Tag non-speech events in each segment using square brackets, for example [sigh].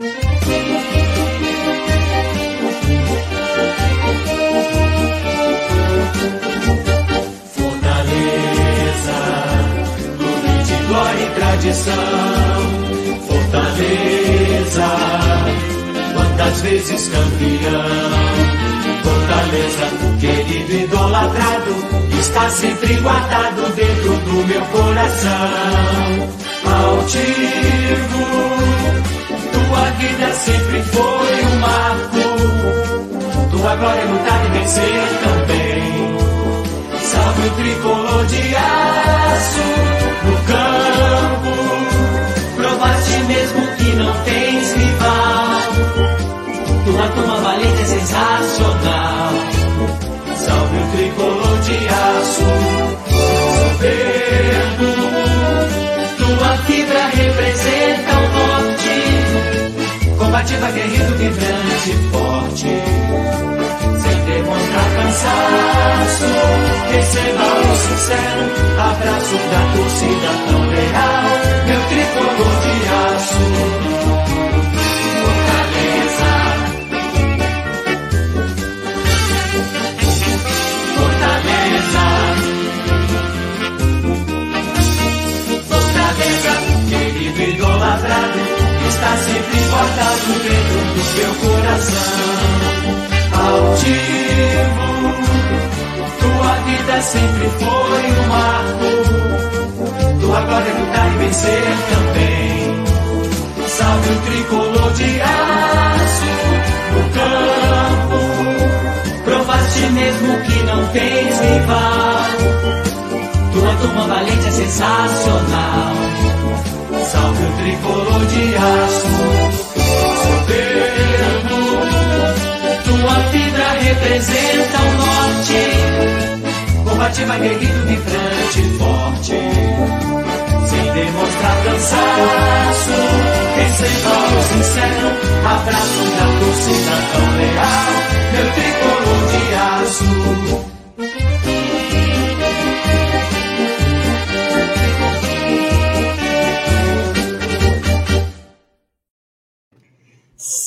Fortaleza, clube de glória e tradição. Fortaleza, quantas vezes campeão. Fortaleza, querido idolatrado, está sempre guardado dentro do meu coração. Altivo, tua vida sempre foi um marco. Tua glória é lutar e vencer também. Salve o tricolor de aço no campo. Provaste mesmo que não tens rival. Tua toma valente é sensacional. Salve o tricolor de aço, Combativa, guerreiro, vibrante, forte. Sem demonstrar cansaço. Receba o sincero abraço da torcida tão leal. Meu tricolor de aço. Fortaleza. Fortaleza. Fortaleza, querido idolatrado, está sempre guardado dentro do seu coração. Altivo, tua vida sempre foi um marco. Tua glória é lutar e vencer também. Salve o tricolor de aço no campo. Provaste mesmo que não tens rival. Tua turma valente é sensacional. Salve o tricolor de aço, soberbo. Tua fibra representa o norte. Combativa, guerreiro, vibrante, forte. Sem demonstrar cansaço, receba o sincero abraço da torcida tão leal. Meu tricolor de aço.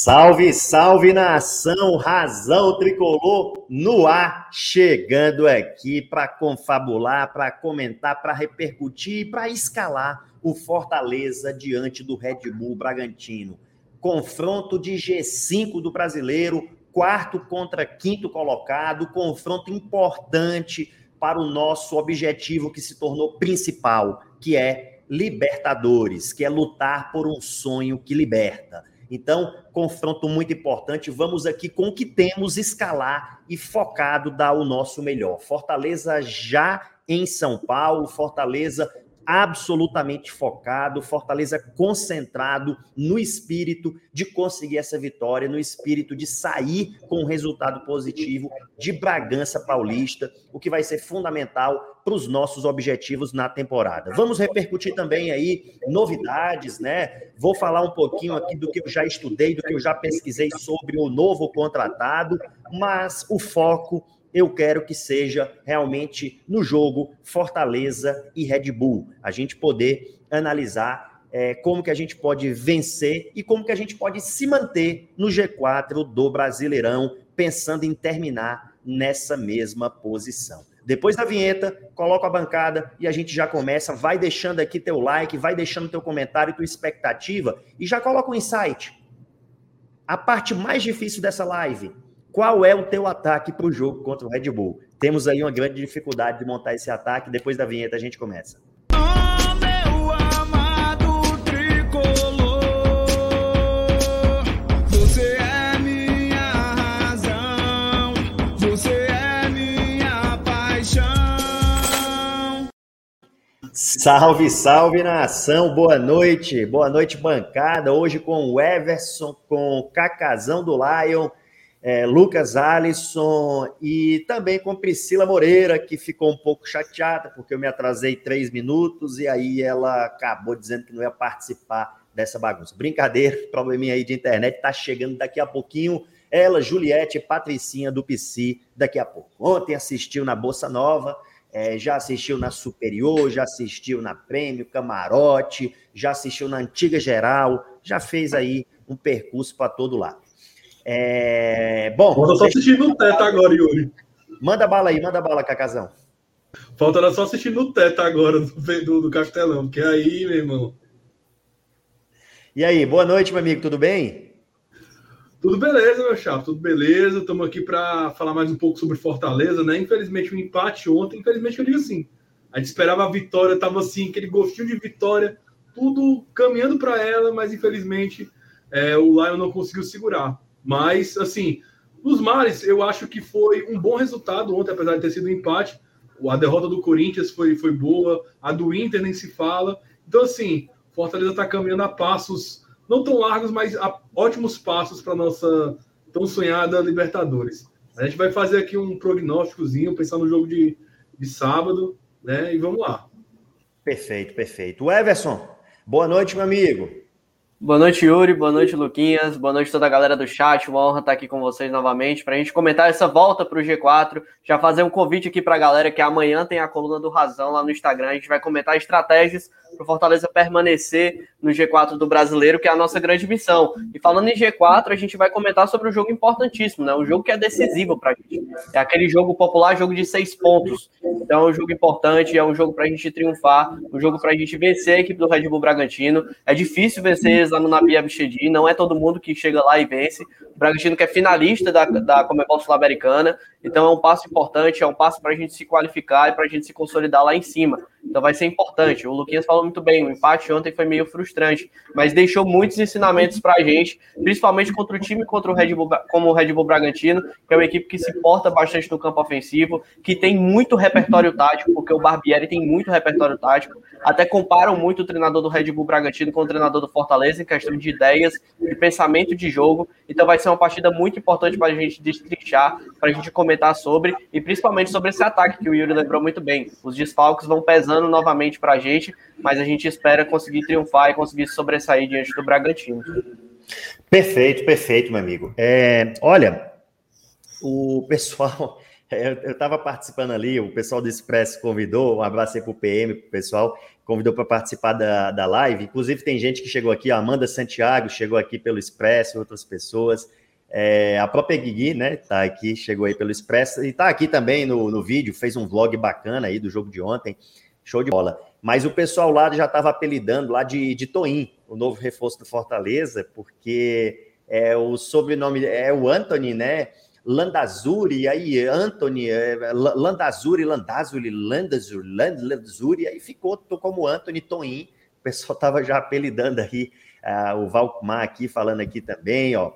Salve, salve nação, razão tricolor no ar, chegando aqui para confabular, para comentar, para repercutir, para escalar o Fortaleza diante do Red Bull Bragantino. Confronto de G5 do brasileiro, quarto contra quinto colocado, confronto importante para o nosso objetivo que se tornou principal, que é Libertadores, que é lutar por um sonho que liberta. Então, confronto muito importante. Vamos aqui com o que temos escalar e focado dar o nosso melhor. Fortaleza já em São Paulo, Fortaleza absolutamente focado, Fortaleza concentrado no espírito de conseguir essa vitória, no espírito de sair com um resultado positivo de Bragança Paulista, o que vai ser fundamental para os nossos objetivos na temporada. Vamos repercutir também aí novidades, né? Vou falar um pouquinho aqui do que eu já estudei, do que eu já pesquisei sobre o novo contratado, mas o foco eu quero que seja realmente no jogo Fortaleza e Red Bull. A gente poder analisar é, como que a gente pode vencer e como que a gente pode se manter no G4 do Brasileirão, pensando em terminar nessa mesma posição. Depois da vinheta, coloca a bancada e a gente já começa. Vai deixando aqui teu like, vai deixando teu comentário, tua expectativa e já coloca um insight. A parte mais difícil dessa live, qual é o teu ataque para o jogo contra o Red Bull? Temos aí uma grande dificuldade de montar esse ataque. Depois da vinheta a gente começa. Salve, salve nação, boa noite, boa noite bancada. Hoje com o Everson, com o Cacazão do Lion, é, Lucas Alisson e também com Priscila Moreira, que ficou um pouco chateada porque eu me atrasei três minutos e aí ela acabou dizendo que não ia participar dessa bagunça. Brincadeira, [laughs] probleminha aí de internet, tá chegando daqui a pouquinho. Ela, Juliette, Patricinha do PC, daqui a pouco. Ontem assistiu na Bolsa Nova, é, já assistiu na Superior, já assistiu na Prêmio, Camarote, já assistiu na Antiga Geral, já fez aí um percurso para todo lado. É, bom. Falta só assistir no teto agora, Yuri. Manda bala aí, manda bala, Cacazão. Falta só assistir no teto agora do, do, do Castelão, porque aí, meu irmão. E aí, boa noite, meu amigo, tudo bem? Tudo beleza, meu chapa, tudo beleza. Estamos aqui para falar mais um pouco sobre Fortaleza, né? Infelizmente, o um empate ontem, infelizmente, eu digo assim. A gente esperava a vitória, tava assim, aquele gostinho de vitória, tudo caminhando para ela, mas infelizmente é, o Lion não conseguiu segurar. Mas, assim, nos mares, eu acho que foi um bom resultado ontem, apesar de ter sido um empate. A derrota do Corinthians foi, foi boa, a do Inter nem se fala. Então, assim, Fortaleza está caminhando a passos não tão largos, mas ótimos passos para nossa tão sonhada Libertadores. A gente vai fazer aqui um prognósticozinho, pensar no jogo de, de sábado, né? E vamos lá. Perfeito, perfeito. O Everson, boa noite, meu amigo. Boa noite, Yuri. Boa noite, Luquinhas. Boa noite toda a galera do chat. Uma honra estar aqui com vocês novamente para a gente comentar essa volta para o G4. Já fazer um convite aqui para a galera que amanhã tem a coluna do Razão lá no Instagram. A gente vai comentar estratégias para o Fortaleza permanecer no G4 do Brasileiro, que é a nossa grande missão. E falando em G4, a gente vai comentar sobre um jogo importantíssimo, né? Um jogo que é decisivo para a gente. É aquele jogo popular, jogo de seis pontos. Então é um jogo importante, é um jogo para a gente triunfar, um jogo para a gente vencer a equipe do Red Bull Bragantino. É difícil vencer lá no Nabi Abichedi, não é todo mundo que chega lá e vence. O Bragantino que é finalista da, da Comebol Sul-Americana, então é um passo importante, é um passo para a gente se qualificar e para a gente se consolidar lá em cima. Então vai ser importante. O Luquinhas falou muito bem, o empate ontem foi meio frustrante, mas deixou muitos ensinamentos para a gente, principalmente contra o time contra o Red Bull, como o Red Bull Bragantino, que é uma equipe que se porta bastante no campo ofensivo, que tem muito repertório tático, porque o Barbieri tem muito repertório tático. Até comparam muito o treinador do Red Bull Bragantino com o treinador do Fortaleza em questão de ideias, de pensamento de jogo. Então vai ser uma partida muito importante para a gente destrinchar, para a gente comentar sobre, e principalmente sobre esse ataque que o Yuri lembrou muito bem. Os desfalques vão pesando novamente para a gente, mas a gente espera conseguir triunfar e conseguir sobressair diante do Bragantino. Perfeito, perfeito, meu amigo. É, olha, o pessoal, [laughs] eu estava participando ali, o pessoal do Expresso convidou, um abraço aí para o PM, para o pessoal, convidou para participar da, da live. Inclusive, tem gente que chegou aqui, a Amanda Santiago chegou aqui pelo Expresso, outras pessoas. É, a própria Guigui, né, tá aqui, chegou aí pelo Expresso e tá aqui também no, no vídeo, fez um vlog bacana aí do jogo de ontem, show de bola. Mas o pessoal lá já estava apelidando lá de, de Toim, o novo reforço do Fortaleza, porque é o sobrenome é o Anthony, né? Landazuri, aí Anthony, é, Landazuri, Landazuri, Landazuri, Landazuri, aí ficou como Anthony Toim. O pessoal estava já apelidando aí, uh, o Valmar aqui falando aqui também, ó.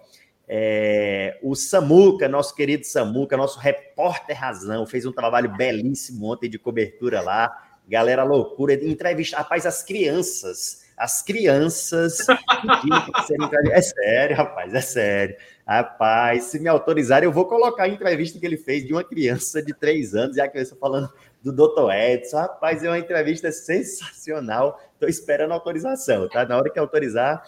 É, o Samuca, nosso querido Samuca, nosso repórter razão, fez um trabalho belíssimo ontem de cobertura lá. Galera loucura, entrevista. Rapaz, as crianças, as crianças. [laughs] é sério, rapaz, é sério. Rapaz, se me autorizarem, eu vou colocar a entrevista que ele fez de uma criança de três anos, e a criança falando do Dr. Edson. Rapaz, é uma entrevista sensacional. Estou esperando autorização, tá? Na hora que autorizar,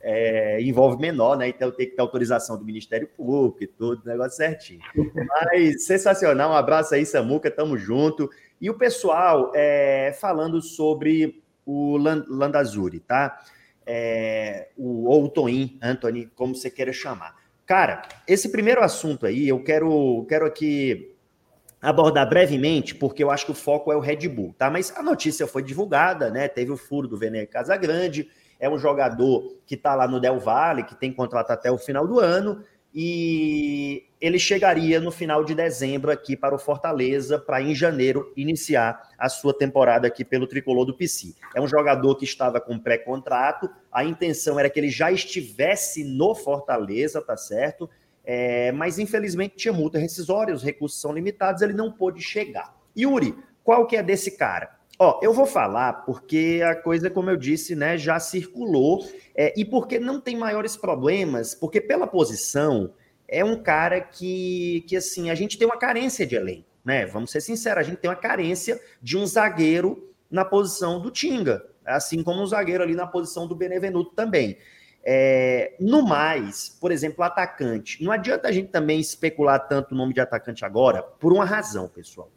é, envolve menor, né? Então tem que ter autorização do Ministério Público e tudo, negócio certinho. Mas sensacional, um abraço aí, Samuca, tamo junto. E o pessoal é, falando sobre o Landazuri, tá? É, o, ou o Anthony, como você queira chamar. Cara, esse primeiro assunto aí, eu quero, quero aqui abordar brevemente, porque eu acho que o foco é o Red Bull, tá? Mas a notícia foi divulgada, né? Teve o furo do Vene Casagrande, é um jogador que está lá no Del Valle, que tem contrato até o final do ano, e ele chegaria no final de dezembro aqui para o Fortaleza, para em janeiro iniciar a sua temporada aqui pelo tricolor do PC. É um jogador que estava com pré-contrato, a intenção era que ele já estivesse no Fortaleza, tá certo? É, mas infelizmente tinha multa rescisória, os recursos são limitados, ele não pôde chegar. Yuri, qual que é desse cara? Ó, eu vou falar porque a coisa, como eu disse, né, já circulou é, e porque não tem maiores problemas, porque pela posição é um cara que, que assim, a gente tem uma carência de elenco, né? Vamos ser sinceros, a gente tem uma carência de um zagueiro na posição do Tinga, assim como um zagueiro ali na posição do Benevenuto também. É, no mais, por exemplo, atacante. Não adianta a gente também especular tanto o nome de atacante agora, por uma razão, pessoal.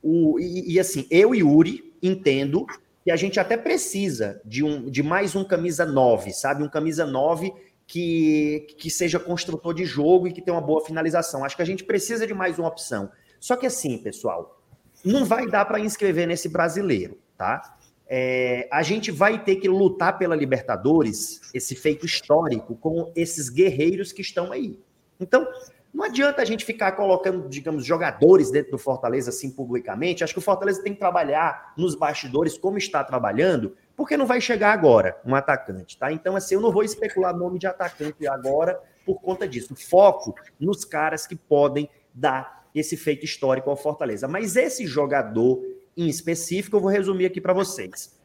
O, e, e, assim, eu e Yuri entendo que a gente até precisa de, um, de mais um camisa 9, sabe? Um camisa 9 que, que seja construtor de jogo e que tenha uma boa finalização. Acho que a gente precisa de mais uma opção. Só que assim, pessoal, não vai dar para inscrever nesse brasileiro, tá? É, a gente vai ter que lutar pela Libertadores, esse feito histórico, com esses guerreiros que estão aí. Então, não adianta a gente ficar colocando, digamos, jogadores dentro do Fortaleza assim publicamente. Acho que o Fortaleza tem que trabalhar nos bastidores como está trabalhando, porque não vai chegar agora um atacante, tá? Então, assim, eu não vou especular nome de atacante agora por conta disso. Foco nos caras que podem dar esse feito histórico ao Fortaleza. Mas esse jogador em específico, eu vou resumir aqui para vocês.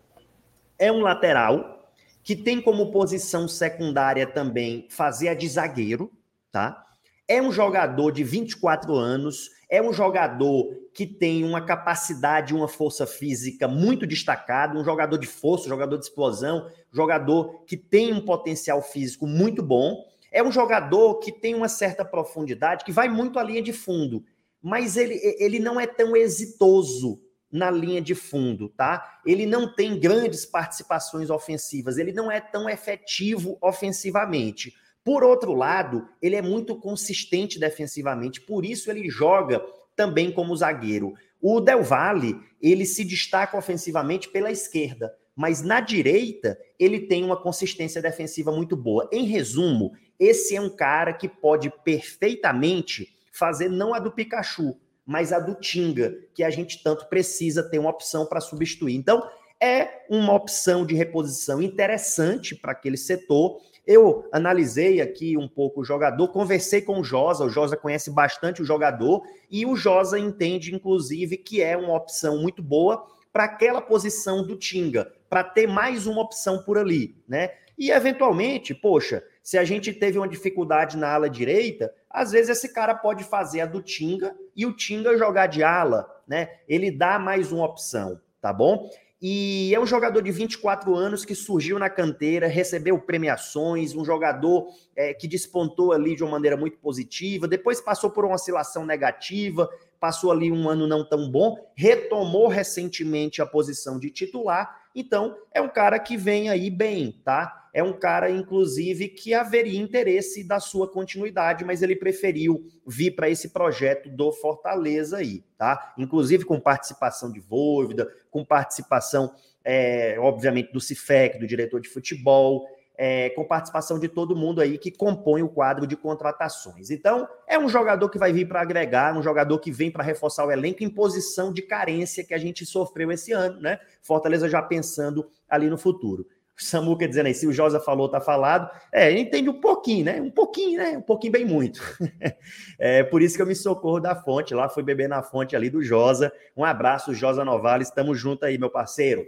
É um lateral que tem como posição secundária também fazer a de zagueiro, tá? É um jogador de 24 anos, é um jogador que tem uma capacidade, uma força física muito destacada, um jogador de força, um jogador de explosão, jogador que tem um potencial físico muito bom. É um jogador que tem uma certa profundidade, que vai muito à linha de fundo, mas ele, ele não é tão exitoso na linha de fundo, tá? Ele não tem grandes participações ofensivas, ele não é tão efetivo ofensivamente. Por outro lado, ele é muito consistente defensivamente, por isso ele joga também como zagueiro. O Del Valle, ele se destaca ofensivamente pela esquerda, mas na direita ele tem uma consistência defensiva muito boa. Em resumo, esse é um cara que pode perfeitamente fazer não a do Pikachu, mas a do Tinga, que a gente tanto precisa ter uma opção para substituir. Então, é uma opção de reposição interessante para aquele setor. Eu analisei aqui um pouco o jogador, conversei com o Josa, o Josa conhece bastante o jogador, e o Josa entende, inclusive, que é uma opção muito boa para aquela posição do Tinga, para ter mais uma opção por ali, né? E eventualmente, poxa, se a gente teve uma dificuldade na ala direita, às vezes esse cara pode fazer a do Tinga e o Tinga jogar de ala, né? Ele dá mais uma opção, tá bom? E é um jogador de 24 anos que surgiu na canteira, recebeu premiações, um jogador é, que despontou ali de uma maneira muito positiva, depois passou por uma oscilação negativa, passou ali um ano não tão bom, retomou recentemente a posição de titular, então é um cara que vem aí bem, tá? é um cara, inclusive, que haveria interesse da sua continuidade, mas ele preferiu vir para esse projeto do Fortaleza aí, tá? Inclusive com participação de Vôvida, com participação, é, obviamente, do CIFEC, do diretor de futebol, é, com participação de todo mundo aí que compõe o quadro de contratações. Então, é um jogador que vai vir para agregar, um jogador que vem para reforçar o elenco em posição de carência que a gente sofreu esse ano, né? Fortaleza já pensando ali no futuro. Samuca dizendo aí, se o Josa falou, tá falado. É, entende um pouquinho, né? Um pouquinho, né? Um pouquinho bem muito. [laughs] é por isso que eu me socorro da fonte. Lá fui beber na fonte ali do Josa. Um abraço, Josa Novales. Estamos junto aí, meu parceiro.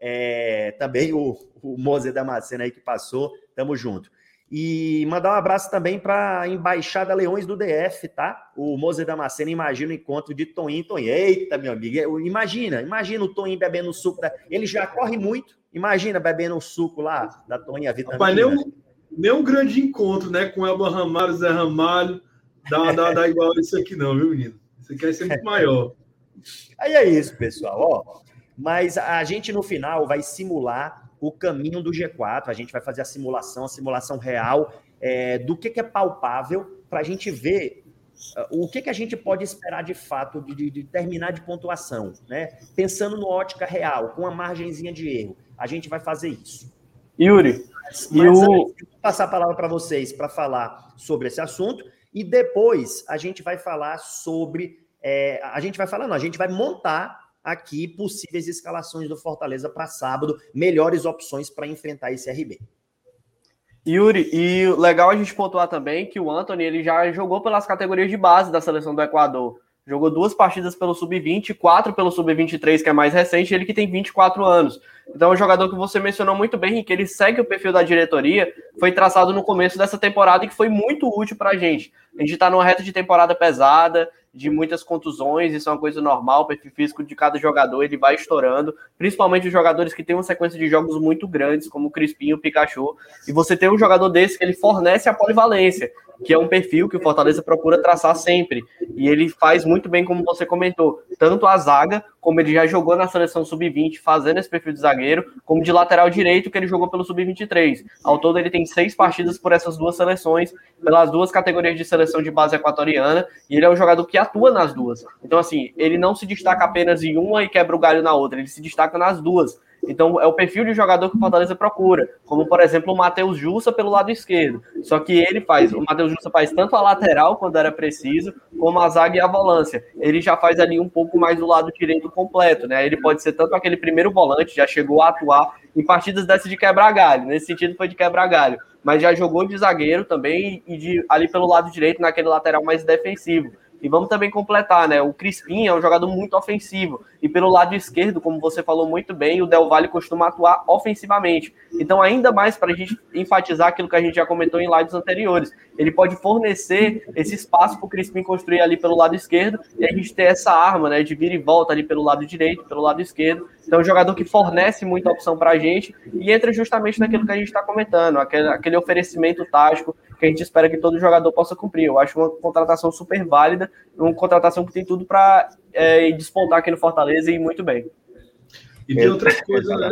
É, também o, o Mozer Damasceno aí que passou. Tamo junto. E mandar um abraço também para a Embaixada Leões do DF, tá? O Mozer Damasceno imagina o encontro de Toninho Toninho. Eita, meu amigo, imagina, imagina o Toninho bebendo suco. Da... Ele já corre muito, imagina bebendo o suco lá da Toninha Vitamina. Rapaz, nem um, nem um grande encontro, né? Com Elba Ramalho, Zé Ramalho, dá, dá, dá igual isso aqui não, viu, menino? Isso aqui vai ser muito maior. [laughs] Aí é isso, pessoal, ó. Mas a gente no final vai simular o caminho do G4. A gente vai fazer a simulação, a simulação real é, do que, que é palpável para a gente ver uh, o que, que a gente pode esperar de fato de, de, de, terminar de pontuação, né? Pensando no ótica real, com uma margenzinha de erro. A gente vai fazer isso. Yuri, mas, mas o... vou passar a palavra para vocês para falar sobre esse assunto e depois a gente vai falar sobre. É, a gente vai falar, não, a gente vai montar aqui possíveis escalações do Fortaleza para sábado, melhores opções para enfrentar esse RB. Yuri, e legal a gente pontuar também que o Anthony ele já jogou pelas categorias de base da seleção do Equador. Jogou duas partidas pelo Sub-20, quatro pelo Sub-23, que é mais recente, ele que tem 24 anos. Então, é um jogador que você mencionou muito bem, que ele segue o perfil da diretoria, foi traçado no começo dessa temporada e que foi muito útil para a gente. A gente está numa reta de temporada pesada, de muitas contusões, isso é uma coisa normal, o perfil físico de cada jogador, ele vai estourando, principalmente os jogadores que têm uma sequência de jogos muito grandes, como o Crispim o Pikachu, e você tem um jogador desse que ele fornece a polivalência, que é um perfil que o Fortaleza procura traçar sempre. E ele faz muito bem, como você comentou, tanto a zaga, como ele já jogou na seleção sub-20, fazendo esse perfil de zagueiro, como de lateral direito, que ele jogou pelo sub-23. Ao todo, ele tem seis partidas por essas duas seleções, pelas duas categorias de seleção de base equatoriana, e ele é um jogador que atua nas duas. Então, assim, ele não se destaca apenas em uma e quebra o galho na outra, ele se destaca nas duas. Então, é o perfil de jogador que o Fortaleza procura, como por exemplo o Matheus Jussa pelo lado esquerdo. Só que ele faz, o Matheus Jussa faz tanto a lateral quando era preciso, como a zaga e a volância. Ele já faz ali um pouco mais do lado direito completo, né? Ele pode ser tanto aquele primeiro volante, já chegou a atuar em partidas dessas de quebrar galho, nesse sentido foi de quebrar galho, mas já jogou de zagueiro também e de ali pelo lado direito, naquele lateral mais defensivo. E vamos também completar, né? O Crispim é um jogador muito ofensivo. E pelo lado esquerdo, como você falou muito bem, o Del Valle costuma atuar ofensivamente. Então, ainda mais para a gente enfatizar aquilo que a gente já comentou em lives anteriores. Ele pode fornecer esse espaço para o Crispim construir ali pelo lado esquerdo e a gente ter essa arma, né? De vir e volta ali pelo lado direito, pelo lado esquerdo. Então, é um jogador que fornece muita opção para a gente e entra justamente naquilo que a gente está comentando, aquele, aquele oferecimento tático que a gente espera que todo jogador possa cumprir. Eu acho uma contratação super válida, uma contratação que tem tudo para é, despontar aqui no Fortaleza e ir muito bem. E tem outra coisa, né?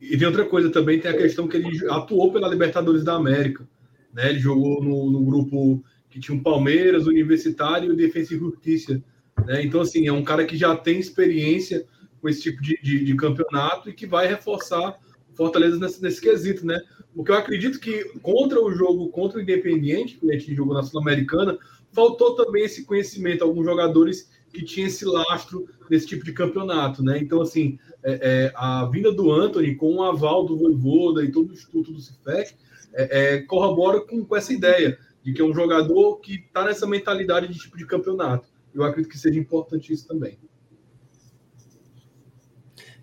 E tem outra coisa também, tem a questão que ele atuou pela Libertadores da América. Né? Ele jogou no, no grupo que tinha o Palmeiras, o Universitário e o Defensa e Justiça. Né? Então, assim, é um cara que já tem experiência com esse tipo de, de, de campeonato e que vai reforçar o Fortaleza nesse, nesse quesito, né? Porque eu acredito que contra o jogo, contra o Independiente, que a gente jogou na Sul-Americana, faltou também esse conhecimento, alguns jogadores que tinham esse lastro nesse tipo de campeonato, né? Então, assim, é, é, a vinda do Anthony com o aval do Voivoda e todo o Instituto do Cifec é, é, corrobora com, com essa ideia de que é um jogador que está nessa mentalidade de tipo de campeonato. Eu acredito que seja importante isso também.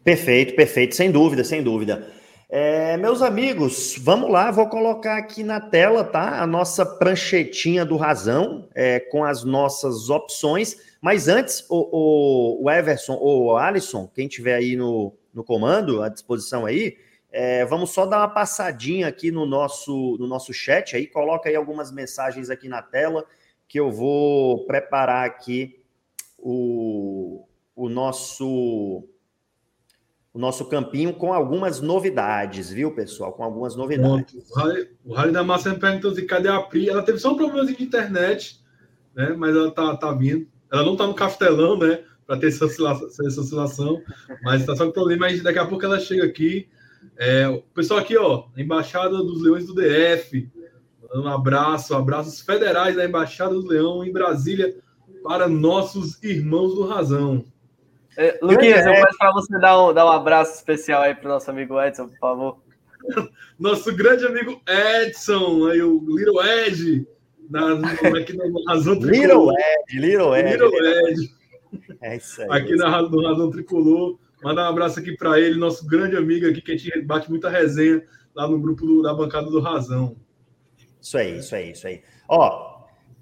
Perfeito, perfeito, sem dúvida, sem dúvida. É, meus amigos, vamos lá, vou colocar aqui na tela, tá? A nossa pranchetinha do Razão, é, com as nossas opções. Mas antes, o, o, o Everson ou o Alisson, quem tiver aí no, no comando, à disposição aí, é, vamos só dar uma passadinha aqui no nosso, no nosso chat aí, coloca aí algumas mensagens aqui na tela, que eu vou preparar aqui o, o nosso o nosso campinho com algumas novidades, viu, pessoal? Com algumas novidades. O Rally, o Rally da Massa me perguntou assim, cadê a Pri? Ela teve só um problema de internet, né? Mas ela tá, tá vindo. Ela não tá no castelão, né? Para ter essa oscilação, essa oscilação, mas tá só com problema. Mas daqui a pouco ela chega aqui. É, o pessoal aqui, ó, Embaixada dos Leões do DF. Um abraço, abraços federais da Embaixada do Leão em Brasília para nossos irmãos do Razão. É, Luquinhas, eu peço para você dar um, dar um abraço especial aí para o nosso amigo Edson, por favor. [laughs] Nosso grande amigo Edson, aí o Little Ed, na, aqui na Razão Tricolor. Little Ed, Little Ed. Little Ed. É isso aí. Aqui na no Razão Tricolor. Mandar um abraço aqui para ele, nosso grande amigo aqui, que a gente bate muita resenha lá no grupo do, da bancada do Razão. Isso aí, isso aí, isso aí. Ó,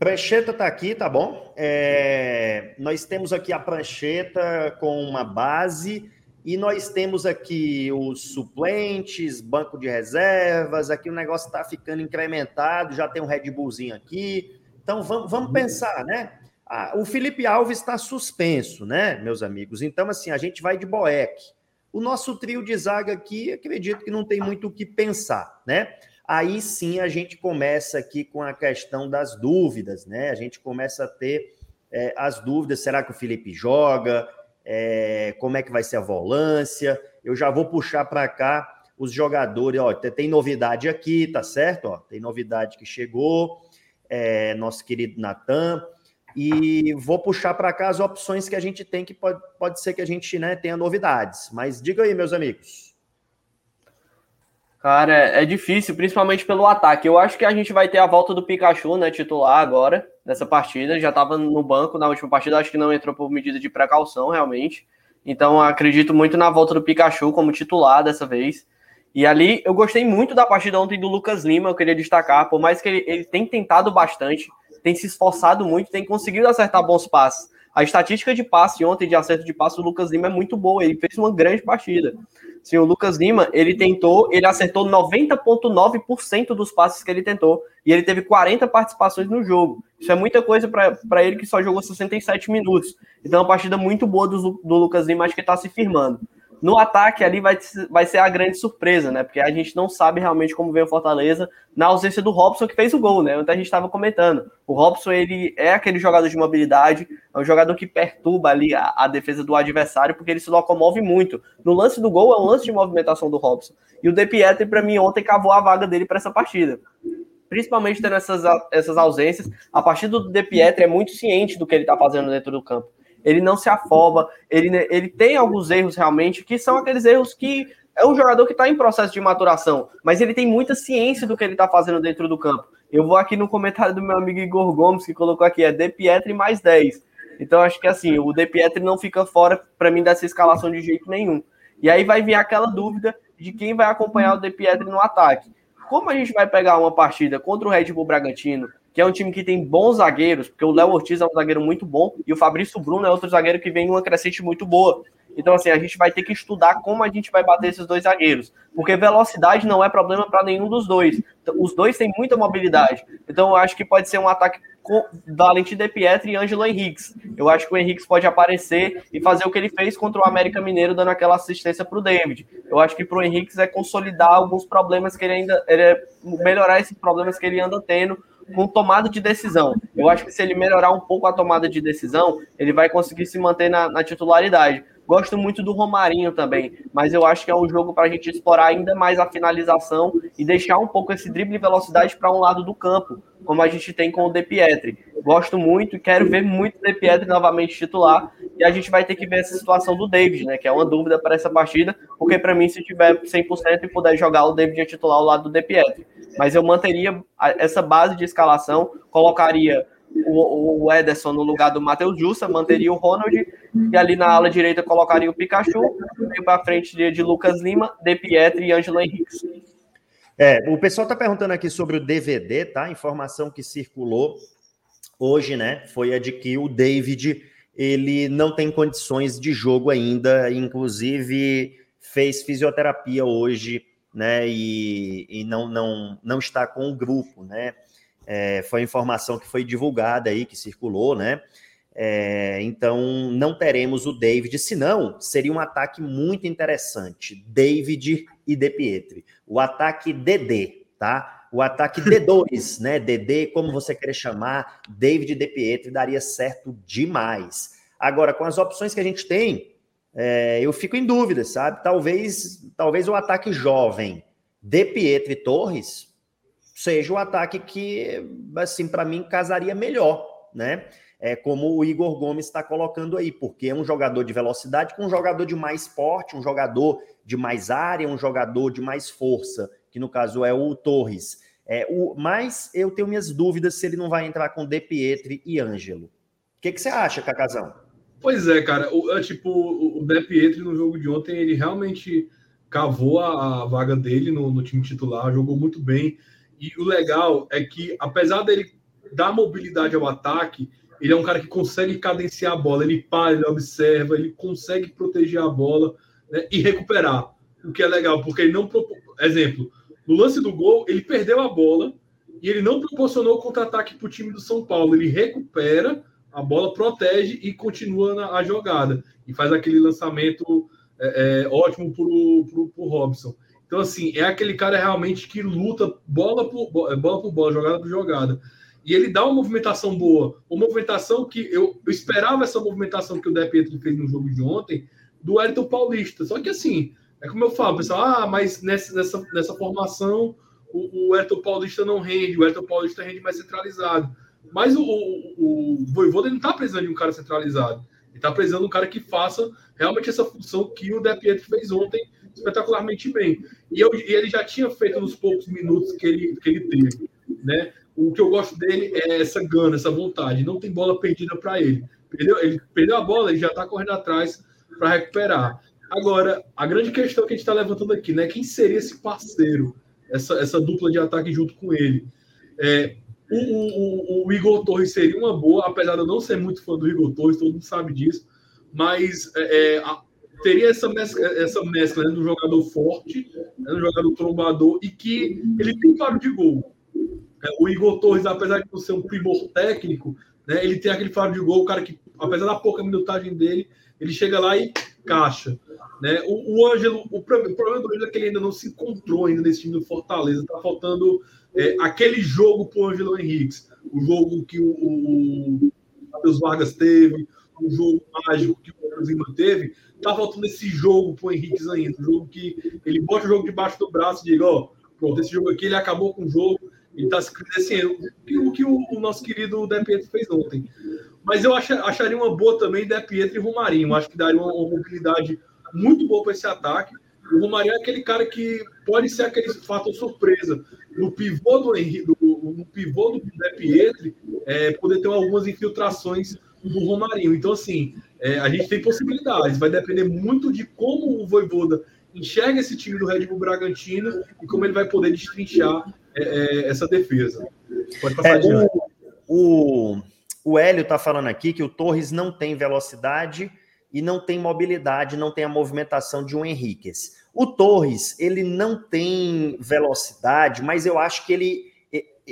Prancheta está aqui, tá bom? É, nós temos aqui a prancheta com uma base e nós temos aqui os suplentes, banco de reservas. Aqui o negócio está ficando incrementado, já tem um Red Bullzinho aqui. Então vamos, vamos pensar, né? Ah, o Felipe Alves está suspenso, né, meus amigos? Então, assim, a gente vai de Boeck. O nosso trio de zaga aqui, acredito que não tem muito o que pensar, né? Aí sim a gente começa aqui com a questão das dúvidas, né? A gente começa a ter é, as dúvidas: será que o Felipe joga? É, como é que vai ser a volância? Eu já vou puxar para cá os jogadores. Ó, tem novidade aqui, tá certo? Ó, tem novidade que chegou, é, nosso querido Natan. E vou puxar para cá as opções que a gente tem, que pode, pode ser que a gente né, tenha novidades. Mas diga aí, meus amigos. Cara, é difícil, principalmente pelo ataque. Eu acho que a gente vai ter a volta do Pikachu, né, titular agora, nessa partida. Já estava no banco na última partida, acho que não entrou por medida de precaução, realmente. Então, acredito muito na volta do Pikachu como titular dessa vez. E ali, eu gostei muito da partida ontem do Lucas Lima, eu queria destacar, por mais que ele, ele tem tentado bastante, tem se esforçado muito, tem conseguido acertar bons passes. A estatística de passe ontem, de acerto de passe do Lucas Lima é muito boa, ele fez uma grande partida. Sim, o Lucas Lima, ele tentou, ele acertou 90,9% dos passes que ele tentou, e ele teve 40 participações no jogo. Isso é muita coisa para ele que só jogou 67 minutos. Então, é uma partida muito boa do, do Lucas Lima, acho que está se firmando. No ataque ali vai, vai ser a grande surpresa, né? Porque a gente não sabe realmente como vem o Fortaleza na ausência do Robson que fez o gol, né? Ontem a gente estava comentando. O Robson, ele é aquele jogador de mobilidade, é um jogador que perturba ali a, a, defesa do adversário, porque ele se locomove muito. No lance do gol é um lance de movimentação do Robson. E o De Pietri, para mim, ontem cavou a vaga dele para essa partida. Principalmente tendo essas, essas ausências. A partida do De Pietri é muito ciente do que ele está fazendo dentro do campo ele não se afoba, ele, ele tem alguns erros realmente, que são aqueles erros que é um jogador que está em processo de maturação, mas ele tem muita ciência do que ele está fazendo dentro do campo. Eu vou aqui no comentário do meu amigo Igor Gomes, que colocou aqui, é De Pietri mais 10. Então, acho que assim, o De Pietri não fica fora, para mim, dessa escalação de jeito nenhum. E aí vai vir aquela dúvida de quem vai acompanhar o De Pietri no ataque. Como a gente vai pegar uma partida contra o Red Bull Bragantino, que é um time que tem bons zagueiros, porque o Léo Ortiz é um zagueiro muito bom e o Fabrício Bruno é outro zagueiro que vem numa crescente muito boa. Então, assim, a gente vai ter que estudar como a gente vai bater esses dois zagueiros, porque velocidade não é problema para nenhum dos dois. Os dois têm muita mobilidade. Então, eu acho que pode ser um ataque com Valentim De Pietri e Ângelo Henriques. Eu acho que o Henriques pode aparecer e fazer o que ele fez contra o América Mineiro, dando aquela assistência para o David. Eu acho que para o Henriques é consolidar alguns problemas que ele ainda. Ele é melhorar esses problemas que ele anda tendo com tomada de decisão. Eu acho que se ele melhorar um pouco a tomada de decisão, ele vai conseguir se manter na, na titularidade. Gosto muito do Romarinho também, mas eu acho que é um jogo para a gente explorar ainda mais a finalização e deixar um pouco esse drible e velocidade para um lado do campo, como a gente tem com o De Pietri. Gosto muito e quero ver muito o De Pietri novamente titular. E a gente vai ter que ver essa situação do David, né? Que é uma dúvida para essa partida, porque para mim, se tiver 100% e puder jogar o David a titular ao lado do De Pietri. Mas eu manteria essa base de escalação, colocaria o, o Ederson no lugar do Matheus Jussa, manteria o Ronald, e ali na ala direita colocaria o Pikachu, e para frente de, Lucas Lima, De Pietri e Ângelo Henrique. É, o pessoal está perguntando aqui sobre o DVD, tá? Informação que circulou hoje, né? Foi a de que o David ele não tem condições de jogo ainda, inclusive fez fisioterapia hoje, né? E, e não, não, não está com o grupo, né? É, foi a informação que foi divulgada aí, que circulou, né? É, então não teremos o David, senão seria um ataque muito interessante. David e De Pietri. O ataque DD, tá? O ataque D2, [laughs] né? DD, como você querer chamar, David e De Pietri daria certo demais. Agora, com as opções que a gente tem, é, eu fico em dúvida, sabe? Talvez, talvez o ataque jovem De Pietri Torres seja o ataque que, assim, para mim casaria melhor, né? É como o Igor Gomes está colocando aí, porque é um jogador de velocidade com um jogador de mais porte, um jogador de mais área, um jogador de mais força, que no caso é o Torres. É, o, mas eu tenho minhas dúvidas se ele não vai entrar com De Pietri e Ângelo. O que, que você acha, Cacazão? Pois é, cara. O, é, tipo, o De Pietri no jogo de ontem, ele realmente cavou a, a vaga dele no, no time titular, jogou muito bem. E o legal é que, apesar dele dar mobilidade ao ataque, ele é um cara que consegue cadenciar a bola, ele para, ele observa, ele consegue proteger a bola né, e recuperar. O que é legal, porque ele não. Exemplo, no lance do gol, ele perdeu a bola e ele não proporcionou contra-ataque para o time do São Paulo. Ele recupera a bola, protege e continua na, a jogada. E faz aquele lançamento é, é, ótimo para o Robson. Então, assim, é aquele cara realmente que luta bola por é, bola, por bola jogada por jogada. E ele dá uma movimentação boa. Uma movimentação que eu, eu esperava essa movimentação que o De Pietro fez no jogo de ontem, do Elton Paulista. Só que, assim, é como eu falo, pessoal, ah, mas nessa, nessa, nessa formação o, o Elton Paulista não rende, o Elton Paulista rende mais centralizado. Mas o, o, o Voivoda não está precisando de um cara centralizado. Ele está precisando de um cara que faça realmente essa função que o De Pietro fez ontem espetacularmente bem. E, eu, e, ele já tinha feito nos poucos minutos que ele, que ele teve. Né? O que eu gosto dele é essa gana, essa vontade. Não tem bola perdida para ele. Perdeu, ele perdeu a bola, ele já está correndo atrás para recuperar. Agora, a grande questão que a gente está levantando aqui, né? Quem seria esse parceiro, essa, essa dupla de ataque junto com ele? É, o, o, o, Igor Torres seria uma boa, apesar de eu não ser muito fã do Igor Torres, todo mundo sabe disso. Mas é, é a, teria essa mescla, essa mescla né, do jogador forte, né, do jogador trombador, e que ele tem faro de gol. É, o Igor Torres, apesar de não ser um primor técnico, né, ele tem aquele faro de gol, o cara que, apesar da pouca minutagem dele, ele chega lá e caixa. Né? O, o Ângelo, o, problema do Ângelo é que ele ainda não se encontrou ainda nesse time do Fortaleza. Tá faltando é, aquele jogo pro Ângelo Henriques. O jogo que o, o, Matheus Vargas teve, o jogo mágico que o Ângelo teve. Tá faltando esse jogo pro Henriques ainda. Um jogo que ele bota o jogo debaixo do braço e diga, ó, pronto, esse jogo aqui ele acabou com o jogo. Ele tá se crescendo. O que o, o nosso querido De Pietro fez ontem. Mas eu acharia uma boa também De Pietro e Romarinho. Acho que daria uma, uma mobilidade muito boa para esse ataque. O Romarinho é aquele cara que pode ser aquele fator surpresa. No pivô do Henrique, no pivô do De Pietri, é, poder ter algumas infiltrações do Romarinho. Então, assim, é, a gente tem possibilidades. Vai depender muito de como o Voivoda enxerga esse time do Red Bull Bragantino e como ele vai poder destrinchar é, é essa defesa. Pode passar é, adiante. O, o, o Hélio está falando aqui que o Torres não tem velocidade e não tem mobilidade, não tem a movimentação de um Henriquez. O Torres, ele não tem velocidade, mas eu acho que ele,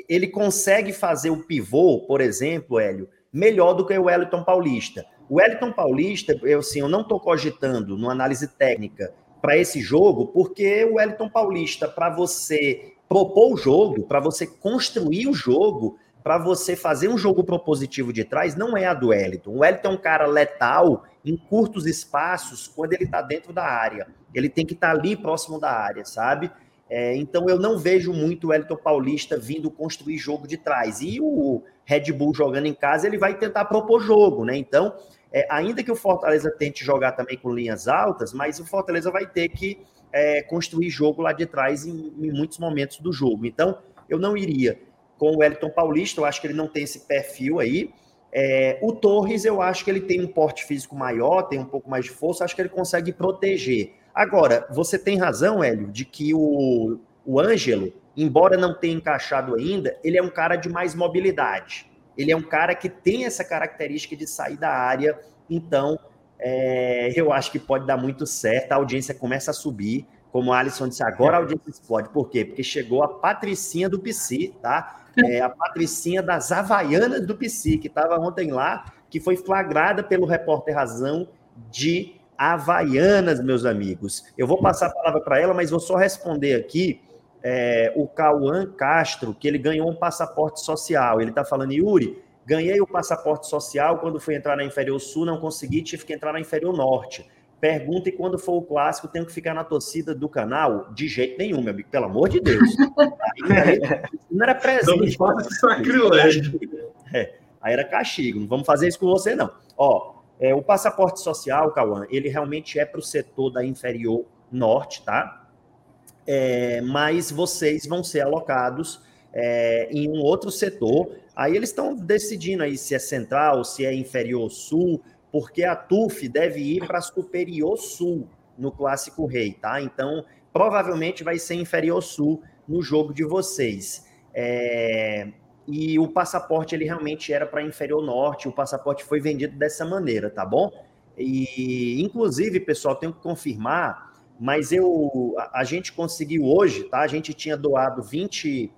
ele consegue fazer o pivô, por exemplo, Hélio, melhor do que o Wellington Paulista. O Wellington Paulista, eu, assim, eu não estou cogitando numa análise técnica para esse jogo, porque o Wellington Paulista, para você propor o jogo, para você construir o jogo, para você fazer um jogo propositivo de trás, não é a do Wellington. O Wellington é um cara letal em curtos espaços quando ele está dentro da área. Ele tem que estar tá ali próximo da área, sabe? É, então eu não vejo muito o Wellington Paulista vindo construir jogo de trás. E o Red Bull jogando em casa, ele vai tentar propor jogo, né? Então, é, ainda que o Fortaleza tente jogar também com linhas altas, mas o Fortaleza vai ter que é, construir jogo lá de trás em, em muitos momentos do jogo. Então, eu não iria com o Wellington Paulista, eu acho que ele não tem esse perfil aí. É, o Torres, eu acho que ele tem um porte físico maior, tem um pouco mais de força, acho que ele consegue proteger. Agora, você tem razão, Hélio, de que o, o Ângelo, embora não tenha encaixado ainda, ele é um cara de mais mobilidade. Ele é um cara que tem essa característica de sair da área, então é, eu acho que pode dar muito certo. A audiência começa a subir, como o Alisson disse, agora a audiência explode. Por quê? Porque chegou a Patricinha do PC, tá? é, a Patricinha das Havaianas do PC, que estava ontem lá, que foi flagrada pelo repórter Razão de Havaianas, meus amigos. Eu vou passar a palavra para ela, mas vou só responder aqui é, o Cauã Castro, que ele ganhou um passaporte social. Ele está falando, Yuri, ganhei o passaporte social quando fui entrar na Inferior Sul, não consegui, tive que entrar na Inferior Norte. Pergunta e quando for o clássico, tenho que ficar na torcida do canal? De jeito nenhum, meu amigo, pelo amor de Deus. Aí, não era presente. Não faça sacrilégio. É, aí era castigo. Não vamos fazer isso com você, não. Ó, é, o passaporte social, Cauã, ele realmente é para o setor da inferior norte, tá? É, mas vocês vão ser alocados é, em um outro setor. Aí eles estão decidindo aí se é central, se é inferior sul, porque a TUF deve ir para Superior Sul no Clássico Rei, tá? Então, provavelmente vai ser Inferior Sul no jogo de vocês. É... E o passaporte, ele realmente era para Inferior Norte, o passaporte foi vendido dessa maneira, tá bom? E, inclusive, pessoal, tenho que confirmar, mas eu, a, a gente conseguiu hoje, tá? A gente tinha doado 20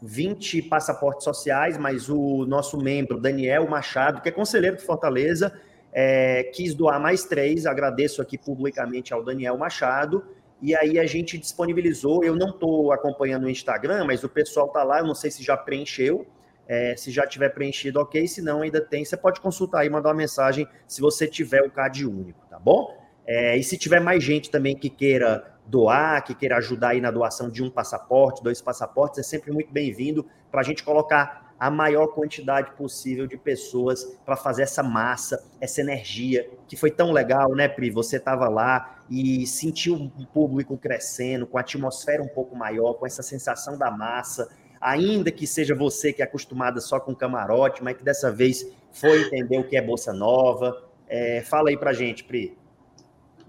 20 passaportes sociais, mas o nosso membro, Daniel Machado, que é conselheiro de Fortaleza, é, quis doar mais três, agradeço aqui publicamente ao Daniel Machado, e aí a gente disponibilizou, eu não estou acompanhando o Instagram, mas o pessoal está lá, eu não sei se já preencheu, é, se já tiver preenchido, ok, se não ainda tem, você pode consultar aí, mandar uma mensagem se você tiver o CAD único, tá bom? É, e se tiver mais gente também que queira doar, que queira ajudar aí na doação de um passaporte, dois passaportes, é sempre muito bem-vindo para a gente colocar a maior quantidade possível de pessoas para fazer essa massa, essa energia, que foi tão legal, né, Pri? Você estava lá e sentiu o público crescendo, com a atmosfera um pouco maior, com essa sensação da massa, ainda que seja você que é acostumada só com camarote, mas que dessa vez foi entender o que é Bolsa Nova. É, fala aí para gente, Pri.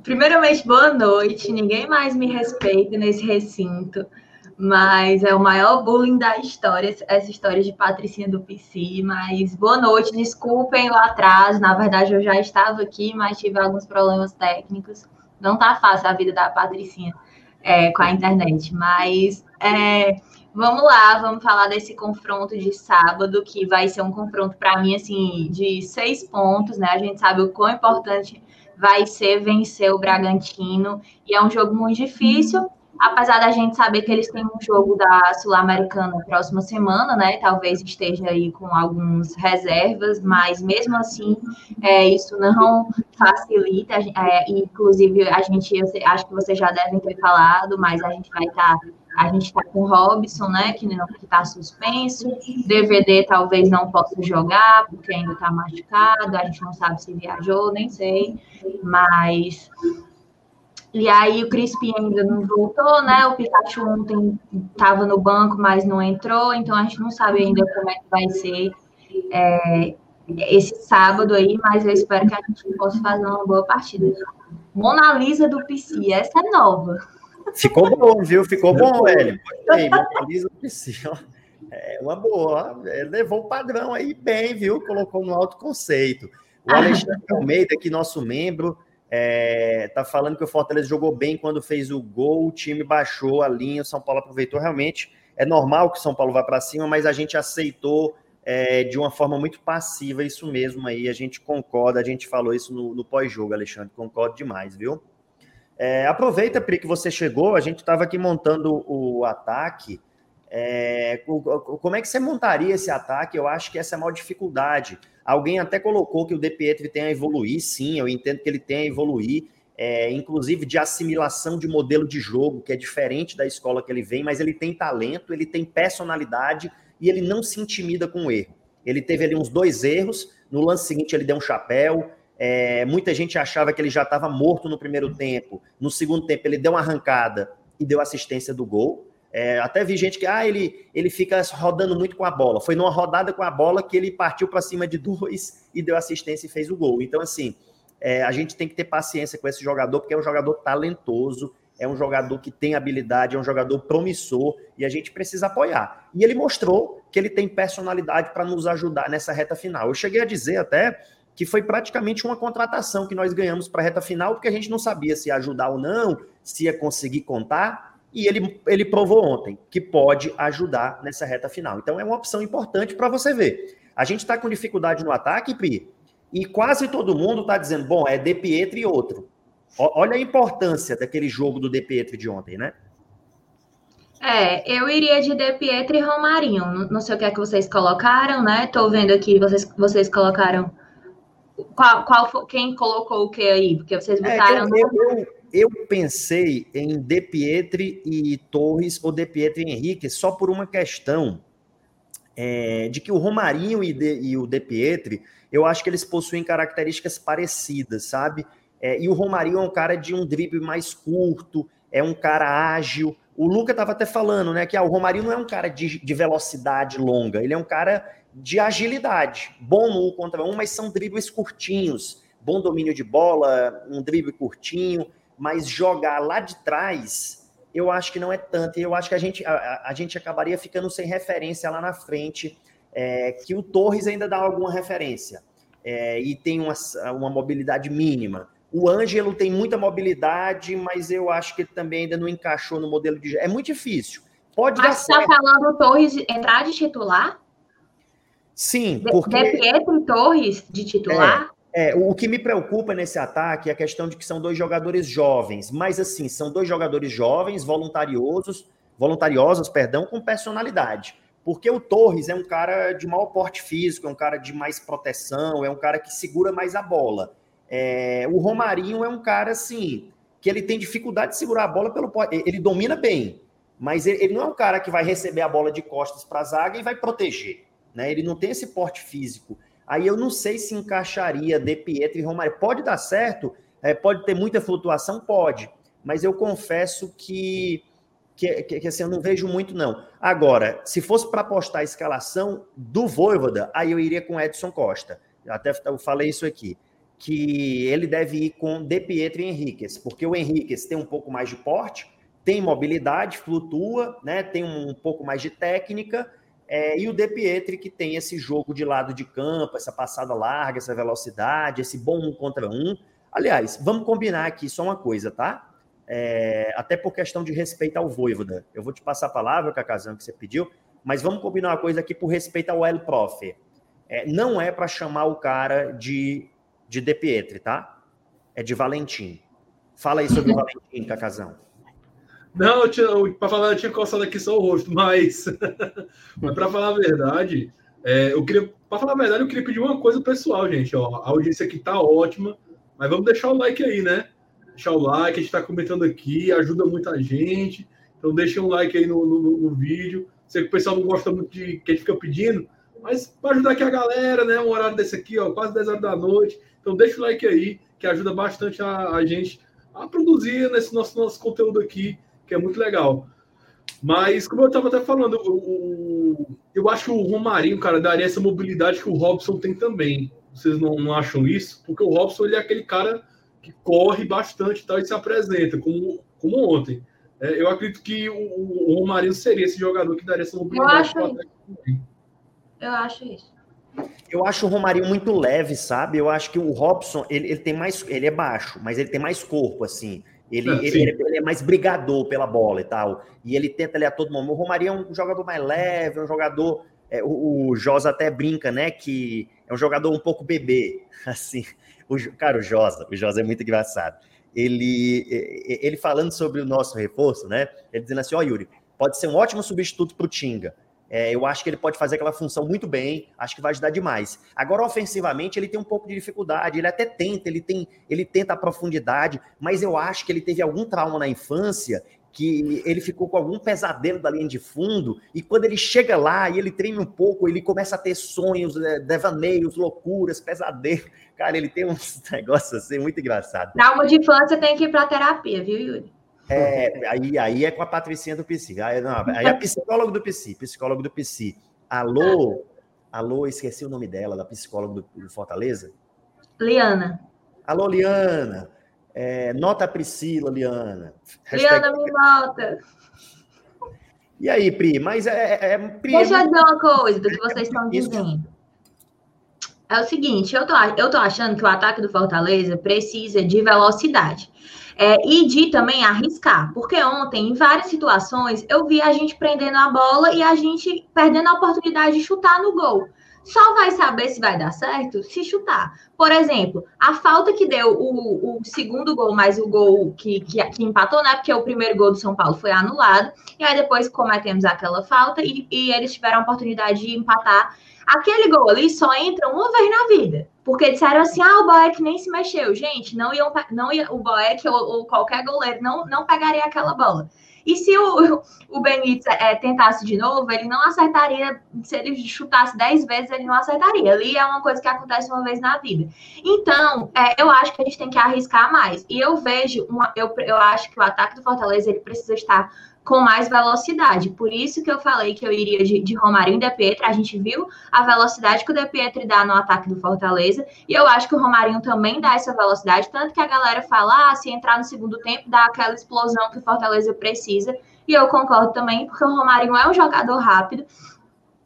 Primeiramente, boa noite. Ninguém mais me respeita nesse recinto mas é o maior bullying da história, essa história de Patricinha do PC. Mas boa noite, desculpem lá atrás. Na verdade, eu já estava aqui, mas tive alguns problemas técnicos. não tá fácil a vida da Patricinha é, com a internet. Mas é, vamos lá, vamos falar desse confronto de sábado, que vai ser um confronto para mim assim de seis pontos, né? A gente sabe o quão importante vai ser vencer o Bragantino e é um jogo muito difícil apesar da gente saber que eles têm um jogo da Sul-Americana próxima semana, né? Talvez esteja aí com algumas reservas, mas mesmo assim, é, isso não facilita. É, inclusive, a gente, eu sei, acho que vocês já devem ter falado, mas a gente vai estar. Tá, a gente está com o Robson, né? Que está suspenso. DVD talvez não possa jogar, porque ainda está machucado. A gente não sabe se viajou, nem sei. Mas e aí o Crispim ainda não voltou, né? O Pikachu ontem estava no banco, mas não entrou, então a gente não sabe ainda como é que vai ser é, esse sábado aí, mas eu espero que a gente possa fazer uma boa partida. Mona Lisa do PC, essa é nova. Ficou bom, viu? Ficou bom, velho. Mona do PC, ó. É uma boa, Ele levou o padrão aí bem, viu? Colocou no alto conceito. O Alexandre Almeida, aqui, nosso membro, é, tá falando que o Fortaleza jogou bem quando fez o gol, o time baixou a linha, o São Paulo aproveitou. Realmente é normal que o São Paulo vá para cima, mas a gente aceitou é, de uma forma muito passiva isso mesmo aí. A gente concorda, a gente falou isso no, no pós-jogo, Alexandre, concordo demais, viu? É, aproveita, Pri, que você chegou, a gente estava aqui montando o ataque. É, como é que você montaria esse ataque? Eu acho que essa é a maior dificuldade. Alguém até colocou que o De Pietri tem a evoluir, sim, eu entendo que ele tem a evoluir, é, inclusive de assimilação de modelo de jogo, que é diferente da escola que ele vem, mas ele tem talento, ele tem personalidade e ele não se intimida com o erro. Ele teve ali uns dois erros, no lance seguinte ele deu um chapéu, é, muita gente achava que ele já estava morto no primeiro tempo, no segundo tempo ele deu uma arrancada e deu assistência do gol. É, até vi gente que ah, ele, ele fica rodando muito com a bola. Foi numa rodada com a bola que ele partiu para cima de [laughs] dois e deu assistência e fez o gol. Então, assim, é, a gente tem que ter paciência com esse jogador, porque é um jogador talentoso, é um jogador que tem habilidade, é um jogador promissor e a gente precisa apoiar. E ele mostrou que ele tem personalidade para nos ajudar nessa reta final. Eu cheguei a dizer até que foi praticamente uma contratação que nós ganhamos para a reta final, porque a gente não sabia se ia ajudar ou não, se ia conseguir contar. E ele, ele provou ontem que pode ajudar nessa reta final. Então é uma opção importante para você ver. A gente está com dificuldade no ataque, Pri, e quase todo mundo está dizendo: bom, é De Pietro e outro. Olha a importância daquele jogo do De Pietro de ontem, né? É, eu iria de De Pietro e Romarinho. Não sei o que é que vocês colocaram, né? Tô vendo aqui, vocês, vocês colocaram. Qual, qual quem colocou o que aí? Porque vocês é, botaram. É, eu, eu, eu pensei em De Pietri e Torres ou De Pietri e Henrique só por uma questão é, de que o Romarinho e, de, e, o De Pietri, eu acho que eles possuem características parecidas, sabe? É, e o Romarinho é um cara de um drible mais curto, é um cara ágil. O Luca estava até falando, né, que ah, o Romarinho não é um cara de, de velocidade longa, ele é um cara de agilidade, bom no um contra um, mas são dribles curtinhos, bom domínio de bola, um drible curtinho mas jogar lá de trás, eu acho que não é tanto. E eu acho que a gente, a, a gente acabaria ficando sem referência lá na frente, é, que o Torres ainda dá alguma referência é, e tem uma, uma mobilidade mínima. O Ângelo tem muita mobilidade, mas eu acho que ele também ainda não encaixou no modelo de. É muito difícil. Pode mas você está falando o Torres entrar de titular? Sim, porque. De Pietro Torres de titular? É. É, o que me preocupa nesse ataque é a questão de que são dois jogadores jovens, mas assim, são dois jogadores jovens, voluntariosos, voluntariosos, perdão, com personalidade. Porque o Torres é um cara de maior porte físico, é um cara de mais proteção, é um cara que segura mais a bola. É, o Romarinho é um cara assim, que ele tem dificuldade de segurar a bola pelo ele domina bem, mas ele, ele não é um cara que vai receber a bola de costas para a zaga e vai proteger, né? Ele não tem esse porte físico. Aí eu não sei se encaixaria De Pietro e Romário. Pode dar certo, é, pode ter muita flutuação, pode. Mas eu confesso que, que, que, que assim, eu não vejo muito, não. Agora, se fosse para apostar a escalação do Voivoda, aí eu iria com Edson Costa. Até eu falei isso aqui. Que ele deve ir com De Pietro e Henriquez, porque o Henriquez tem um pouco mais de porte, tem mobilidade, flutua, né, tem um pouco mais de técnica, é, e o De Pietri, que tem esse jogo de lado de campo, essa passada larga, essa velocidade, esse bom um contra um. Aliás, vamos combinar aqui só uma coisa, tá? É, até por questão de respeito ao Voivoda. Eu vou te passar a palavra, Cacazão, que você pediu, mas vamos combinar uma coisa aqui por respeito ao El Prof. É, não é para chamar o cara de, de De Pietri, tá? É de Valentim. Fala aí sobre o [laughs] Valentim, Cacazão. Não, para falar, eu tinha coçado aqui só o rosto, mas, [laughs] mas para falar a verdade, é, eu queria, para falar a verdade, eu queria pedir uma coisa pessoal, gente. Ó, a audiência aqui tá ótima, mas vamos deixar o like aí, né? Deixar o like, a gente está comentando aqui, ajuda muita gente. Então deixa um like aí no, no, no vídeo. Sei que o pessoal não gosta muito de que a gente fica pedindo, mas para ajudar aqui a galera, né? Um horário desse aqui, ó, quase 10 horas da noite. Então deixa o like aí, que ajuda bastante a, a gente a produzir nesse nosso, nosso conteúdo aqui que é muito legal. Mas, como eu estava até falando, o, eu acho que o Romarinho, cara, daria essa mobilidade que o Robson tem também. Vocês não, não acham isso? Porque o Robson ele é aquele cara que corre bastante e, tal, e se apresenta, como, como ontem. É, eu acredito que o, o, Romarinho seria esse jogador que daria essa mobilidade. Eu acho isso. Eu acho isso. Eu acho o Romarinho muito leve, sabe? Eu acho que o Robson, ele, ele tem mais. Ele é baixo, mas ele tem mais corpo, assim. Ele, é, ele, ele, é mais brigador pela bola e tal. E ele tenta ali a todo momento. O Romarinho é um jogador mais leve, é um jogador. É, o, o Josa até brinca, né? Que é um jogador um pouco bebê. [laughs] Assim. O, cara, o Josa, o Josa é muito engraçado. Ele, ele falando sobre o nosso reforço, né? Ele dizendo assim: ó, oh, Yuri, pode ser um ótimo substituto para o Tinga. É, eu acho que ele pode fazer aquela função muito bem, acho que vai ajudar demais. Agora, ofensivamente, ele tem um pouco de dificuldade, ele até tenta, ele tem, ele tenta a profundidade, mas eu acho que ele teve algum trauma na infância que ele ficou com algum pesadelo da linha de fundo, e quando ele chega lá e ele treina um pouco, ele começa a ter sonhos, né, devaneios, loucuras, pesadelos. Cara, ele tem uns [laughs] negócios assim muito engraçados. Trauma de infância tem que ir para terapia, viu, Yuri? É, aí, aí é com a Patricinha do PC. Aí, não, aí é a psicóloga do PC, psicólogo do PC. Alô, alô, esqueci o nome dela, da psicóloga do, do Fortaleza. Liana. Alô, Liana. É, nota a Priscila, Liana. Hashtag... Liana, me nota. E aí, Pri? Mas é. é, é Pri, Deixa eu dizer uma coisa do que vocês estão dizendo. É o seguinte, eu tô, eu tô achando que o ataque do Fortaleza precisa de velocidade. É, e de também arriscar, porque ontem, em várias situações, eu vi a gente prendendo a bola e a gente perdendo a oportunidade de chutar no gol. Só vai saber se vai dar certo se chutar. Por exemplo, a falta que deu o, o segundo gol, mais o gol que, que, que, empatou, né? Porque o primeiro gol do São Paulo foi anulado. E aí depois cometemos aquela falta e, e eles tiveram a oportunidade de empatar. Aquele gol ali só entra uma vez na vida. Porque disseram assim: ah, o Boeck nem se mexeu. Gente, não, iam, não ia, o Boeck ou, ou, qualquer goleiro não, não pegaria aquela bola. E se o, [laughs] o Benítez é, tentasse de novo, ele não acertaria. Se ele chutasse 10 vezes, ele não acertaria. Ali é uma coisa que acontece uma vez na vida. Então, é, eu acho que a gente tem que arriscar mais. E eu vejo, uma, eu, eu acho que o ataque do Fortaleza ele precisa estar com mais velocidade. Por isso que eu falei que eu iria de, de Romarinho e De Pietro. A gente viu a velocidade que o De Pietro dá no ataque do Fortaleza. E eu acho que o Romarinho também dá essa velocidade. Tanto que a galera fala, ah, se entrar no segundo tempo, dá aquela explosão que o Fortaleza precisa. E eu concordo também, porque o Romarinho é um jogador rápido.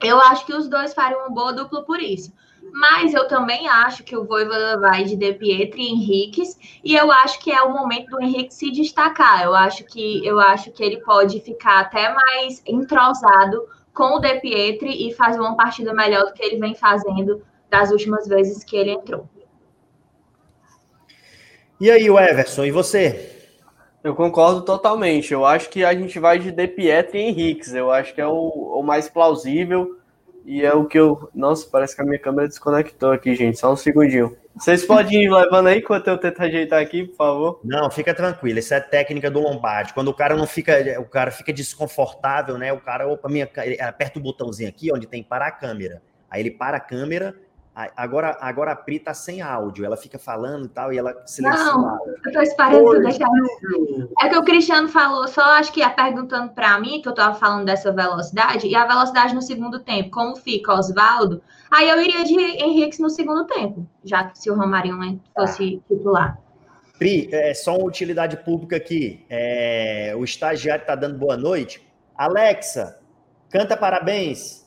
Eu acho que os dois fariam uma boa dupla por isso. Mas eu também acho que o Voivoda vai de De Pietri e Henriques, e eu acho que é o momento do Henrique se destacar. Eu acho que eu acho que ele pode ficar até mais entrosado com o De Pietri e fazer uma partida melhor do que ele vem fazendo das últimas vezes que ele entrou. E aí, o Everson, e você? Eu concordo totalmente. Eu acho que a gente vai de De Pietri e Henriques. Eu acho que é o, o mais plausível. E é o que eu. Nossa, parece que a minha câmera desconectou aqui, gente. Só um segundinho. Vocês podem ir levando aí enquanto eu tento ajeitar aqui, por favor? Não, fica tranquilo. Isso é técnica do Lombardi. Quando o cara não fica, o cara fica desconfortável, né? O cara, opa, minha, ele aperta o botãozinho aqui onde tem parar a câmera. Aí ele para a câmera, Agora, agora a Pri tá sem áudio, ela fica falando e tal, e ela silencia Não, eu tô esperando Oi, deixar. É que o Cristiano falou, só acho que é perguntando para mim, que eu tava falando dessa velocidade, e a velocidade no segundo tempo, como fica, Oswaldo? Aí eu iria de Henrique no segundo tempo, já que se o Romarinho fosse ah. titular. Pri, é só uma utilidade pública aqui. É, o estagiário tá dando boa noite. Alexa, canta parabéns.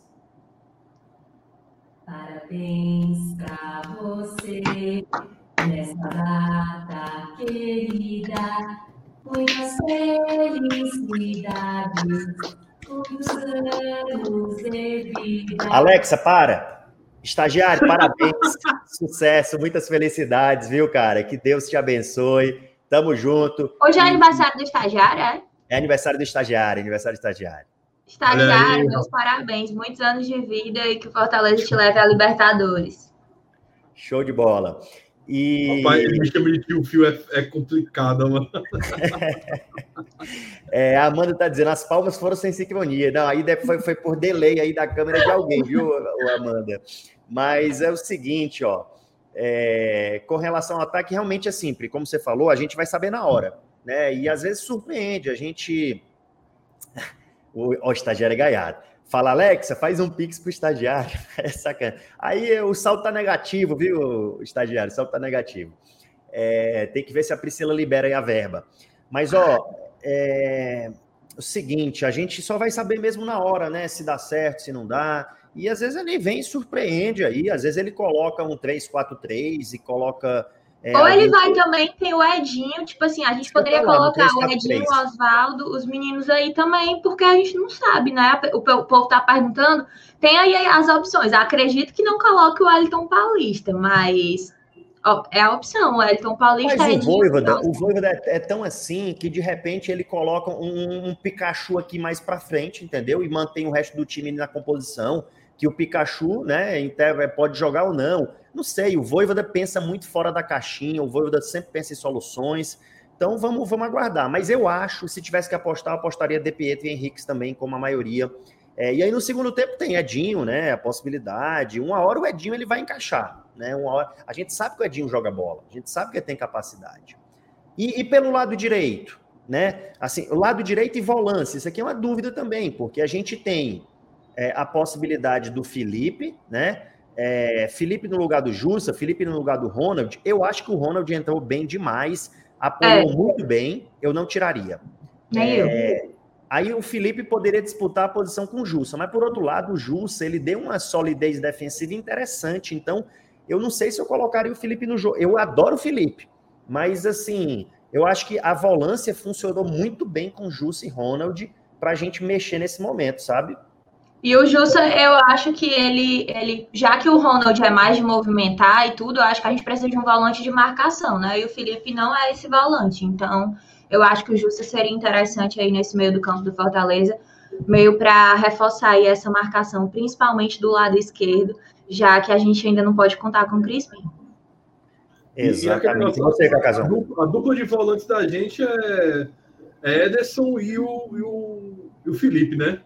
Parabéns pra você nessa data querida, muitas felicidades, muitos anos de vida. Alexa, para. Estagiário, parabéns. [laughs] Sucesso, muitas felicidades, viu, cara? Que Deus te abençoe. Tamo junto. Hoje é aniversário do estagiário, é? É aniversário do estagiário, aniversário do estagiário. Estagiário, aí. meus parabéns. Muitos anos de vida e que o Fortaleza te leve à Libertadores. Show de bola. E Rapaz, ele me chama de tio Fio, é, é complicado, mano. [laughs] é, a Amanda tá dizendo, as palmas foram sem sincronia. Não, aí foi, foi por delay aí da câmera de alguém, viu, Amanda? Mas é o seguinte, ó. é, com relação ao ataque, realmente é simples. Como você falou, a gente vai saber na hora, né? E às vezes surpreende. A gente. O, o estagiário é gaiado. Fala, Alexa, faz um pix pro estagiário. [laughs] É sacana. Aí o salto tá negativo, viu, estagiário? O salto tá negativo. É, tem que ver se a Priscila libera aí a verba. Mas, ó, é, o seguinte, a gente só vai saber mesmo na hora, né? Se dá certo, se não dá. E às vezes ele vem e surpreende aí. Às vezes ele coloca um 3-4-3 e coloca. É, Ou ele vai também, tem o Edinho, tipo assim, a gente poderia ia falar, no colocar o 3-4-3. Edinho, o Oswaldo, os meninos aí também, porque a gente não sabe, né? O, o povo tá perguntando, tem aí as opções. Acredito que não coloque o Wellington Paulista, mas é a opção, o Wellington Paulista Mas o Edinho, Voivoda, o Voivoda é, é tão assim que de repente ele coloca um, um Pikachu aqui mais para frente, entendeu? E mantém o resto do time na composição, que o Pikachu, né, inter- pode jogar ou não. Não sei, o Voivoda pensa muito fora da caixinha, o Voivoda sempre pensa em soluções. Então vamos, vamos aguardar. Mas eu acho, se tivesse que apostar, apostaria De Pietro e Henrique também, como a maioria. É, e aí no segundo tempo tem Edinho, né? A possibilidade. Uma hora o Edinho ele vai encaixar, né? Uma hora... A gente sabe que o Edinho joga bola, a gente sabe que ele tem capacidade. E, e pelo lado direito, né? Assim, o lado direito e volância, isso aqui é uma dúvida também, porque a gente tem é, a possibilidade do Felipe, né? É, Felipe no lugar do Jussa, Felipe no lugar do Ronald. Eu acho que o Ronald entrou bem demais, apoiou muito bem, eu não tiraria. Nem eu. É, Aí o Felipe poderia disputar a posição com o Jussa, mas por outro lado, o Jussa ele deu uma solidez defensiva interessante, então eu não sei se eu colocaria o Felipe no jogo. Eu adoro o Felipe, mas assim, eu acho que a volância funcionou muito bem com Jussa e Ronald para a gente mexer nesse momento, sabe? E o Jussa, eu acho que ele, ele, já que o Ronald é mais de movimentar e tudo, eu acho que a gente precisa de um volante de marcação, né? E o Felipe não é esse volante. Então, eu acho que o Jussa seria interessante aí nesse meio do campo do Fortaleza, meio para reforçar aí essa marcação, principalmente do lado esquerdo, já que a gente ainda não pode contar com o Crispim. Exatamente. E você, A Cacazão? dupla, a dupla de volantes da gente é, é Ederson e o, e, o, e o Felipe, né?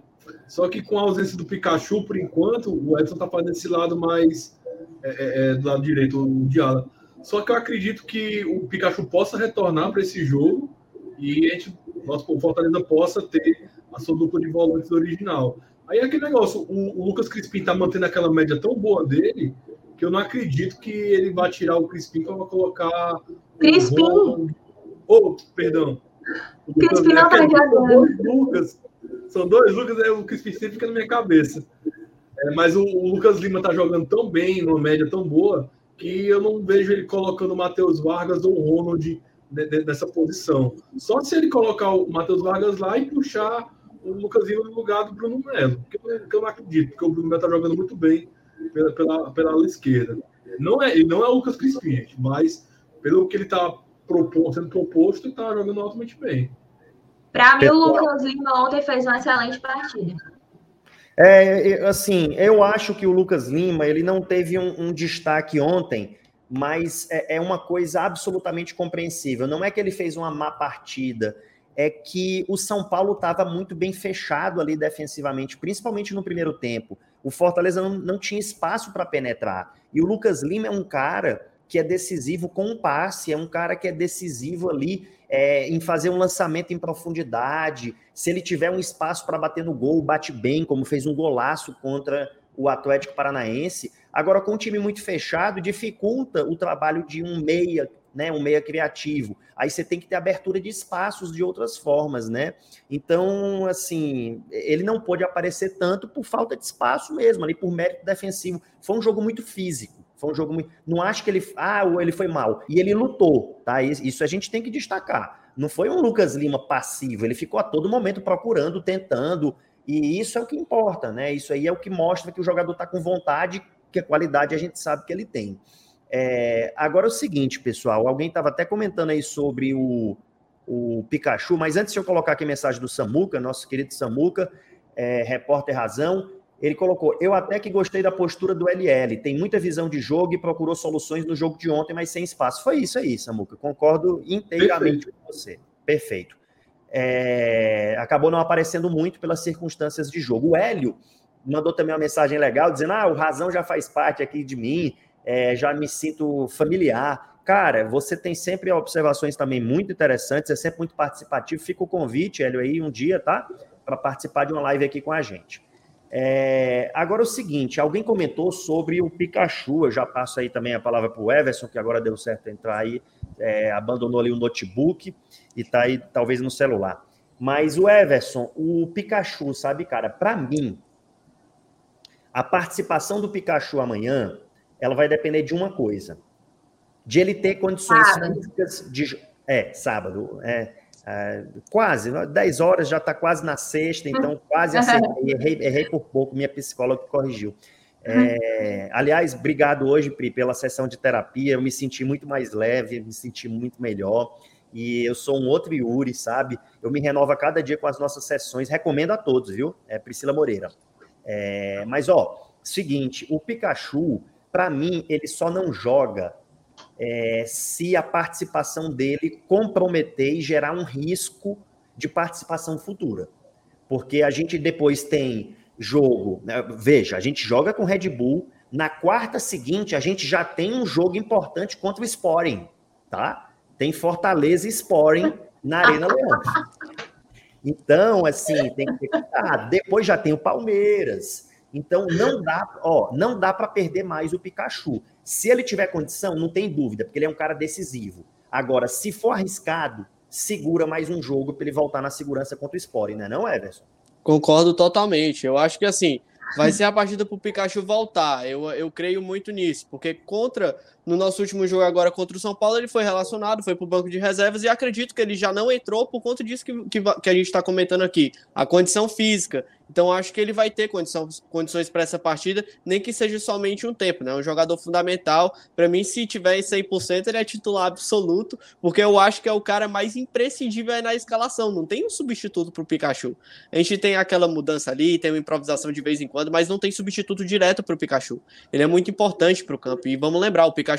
Só que com a ausência do Pikachu, por enquanto, o Edson tá fazendo esse lado mais é, é, é, do lado direito, o Diala. Só que eu acredito que o Pikachu possa retornar para esse jogo e a gente, nosso o Fortaleza possa ter a sua dupla de volantes original. Aí é aquele negócio, o, o Lucas Crispim tá mantendo aquela média tão boa dele que eu não acredito que ele vai tirar o Crispim para colocar Crispim? Ronald- Oh, perdão. O Lucas- Crispim não é tá porque São jogando. Lucas. São dois Lucas, aí o Crispim sempre fica na minha cabeça. É, mas o, o Lucas Lima tá jogando tão bem, numa média tão boa, que eu não vejo ele colocando o Matheus Vargas ou o Ronald nessa posição. Só se ele colocar o Matheus Vargas lá e puxar o Lucas Lima no lugar do Bruno Melo. Que eu, não acredito, porque o Bruno Melo tá jogando muito bem pela, pela, pela ala esquerda. Não é, ele não é o Lucas Crispim, mas pelo que ele tá sendo proposto, ele tá jogando altamente bem. Para mim, o. Lucas Lima ontem fez uma excelente partida. É, é, assim, eu acho que o Lucas Lima ele não teve um, um destaque ontem, mas é, é uma coisa absolutamente compreensível. Não é que ele fez uma má partida, é que o São Paulo estava muito bem fechado ali defensivamente, principalmente no primeiro tempo. O Fortaleza não, não tinha espaço para penetrar. E o Lucas Lima é um cara que é decisivo com um passe, é um cara que é decisivo ali é, em fazer um lançamento em profundidade. Se ele tiver um espaço para bater no gol, bate bem, como fez um golaço contra o Atlético Paranaense. Agora, com um time muito fechado, dificulta o trabalho de um meia, né? Um meia criativo. Aí você tem que ter abertura de espaços de outras formas, né? Então, assim, ele não pôde aparecer tanto por falta de espaço mesmo, ali por mérito defensivo. Foi um jogo muito físico. Foi um jogo muito. Não acho que ele. Ah, ele foi mal. E ele lutou, tá? Isso a gente tem que destacar. Não foi um Lucas Lima passivo, ele ficou a todo momento procurando, tentando. E isso é o que importa, né? Isso aí é o que mostra que o jogador está com vontade, que a qualidade a gente sabe que ele tem. É, agora é o seguinte, pessoal, alguém estava até comentando aí sobre o, o Pikachu, mas antes de eu colocar aqui a mensagem do Samuca, nosso querido Samuca, é, repórter Razão, ele colocou: Eu até que gostei da postura do LL, tem muita visão de jogo e procurou soluções no jogo de ontem, mas sem espaço. Foi isso aí, Samuca. Concordo inteiramente Perfeito. com você. Perfeito. É, acabou não aparecendo muito pelas circunstâncias de jogo. O Hélio mandou também uma mensagem legal, dizendo: Ah, o Razão já faz parte aqui de mim, é, já me sinto familiar. Cara, você tem sempre observações também muito interessantes, é sempre muito participativo. Fica o convite, Hélio, aí um dia, tá? Para participar de uma live aqui com a gente. É, agora o seguinte, alguém comentou sobre o Pikachu, eu já passo aí também a palavra para o Everson, que agora deu certo entrar aí, é, abandonou ali o notebook e está aí talvez no celular. Mas o Everson, o Pikachu, sabe, cara, para mim, a participação do Pikachu amanhã, ela vai depender de uma coisa, de ele ter condições físicas de... É, sábado, é, é, quase, 10 horas já está quase na sexta, então [laughs] quase acertei, [laughs] errei, errei por pouco, minha psicóloga corrigiu. É, aliás, obrigado hoje, Pri, pela sessão de terapia. Eu me senti muito mais leve, me senti muito melhor. E eu sou um outro Yuri, sabe? Eu me renovo a cada dia com as nossas sessões. Recomendo a todos, viu? É Priscila Moreira. É, mas, ó, seguinte: o Pikachu, para mim, ele só não joga é, se a participação dele comprometer e gerar um risco de participação futura. Porque a gente depois tem jogo, né? veja, a gente joga com Red Bull, na quarta seguinte a gente já tem um jogo importante contra o Sporting, tá? Tem Fortaleza e Sporting na Arena [laughs] Leão. Então, assim, tem que ter cuidado. Depois já tem o Palmeiras. Então não dá, ó, não dá para perder mais o Pikachu. Se ele tiver condição, não tem dúvida, porque ele é um cara decisivo. Agora, se for arriscado, segura mais um jogo para ele voltar na segurança contra o Sport, né, não, Everson? Concordo totalmente. Eu acho que assim, vai ser a partida para o Pikachu voltar. Eu, eu creio muito nisso, porque contra no nosso último jogo agora contra o São Paulo, ele foi relacionado, foi para o banco de reservas e acredito que ele já não entrou por conta disso que, que, que a gente está comentando aqui, a condição física. Então acho que ele vai ter condição, condições para essa partida, nem que seja somente um tempo, né? Um jogador fundamental. Para mim, se tiver em 100%, ele é titular absoluto, porque eu acho que é o cara mais imprescindível na escalação. Não tem um substituto para o Pikachu. A gente tem aquela mudança ali, tem uma improvisação de vez em quando, mas não tem substituto direto para o Pikachu. Ele é muito importante para o campo. E vamos lembrar, o Pikachu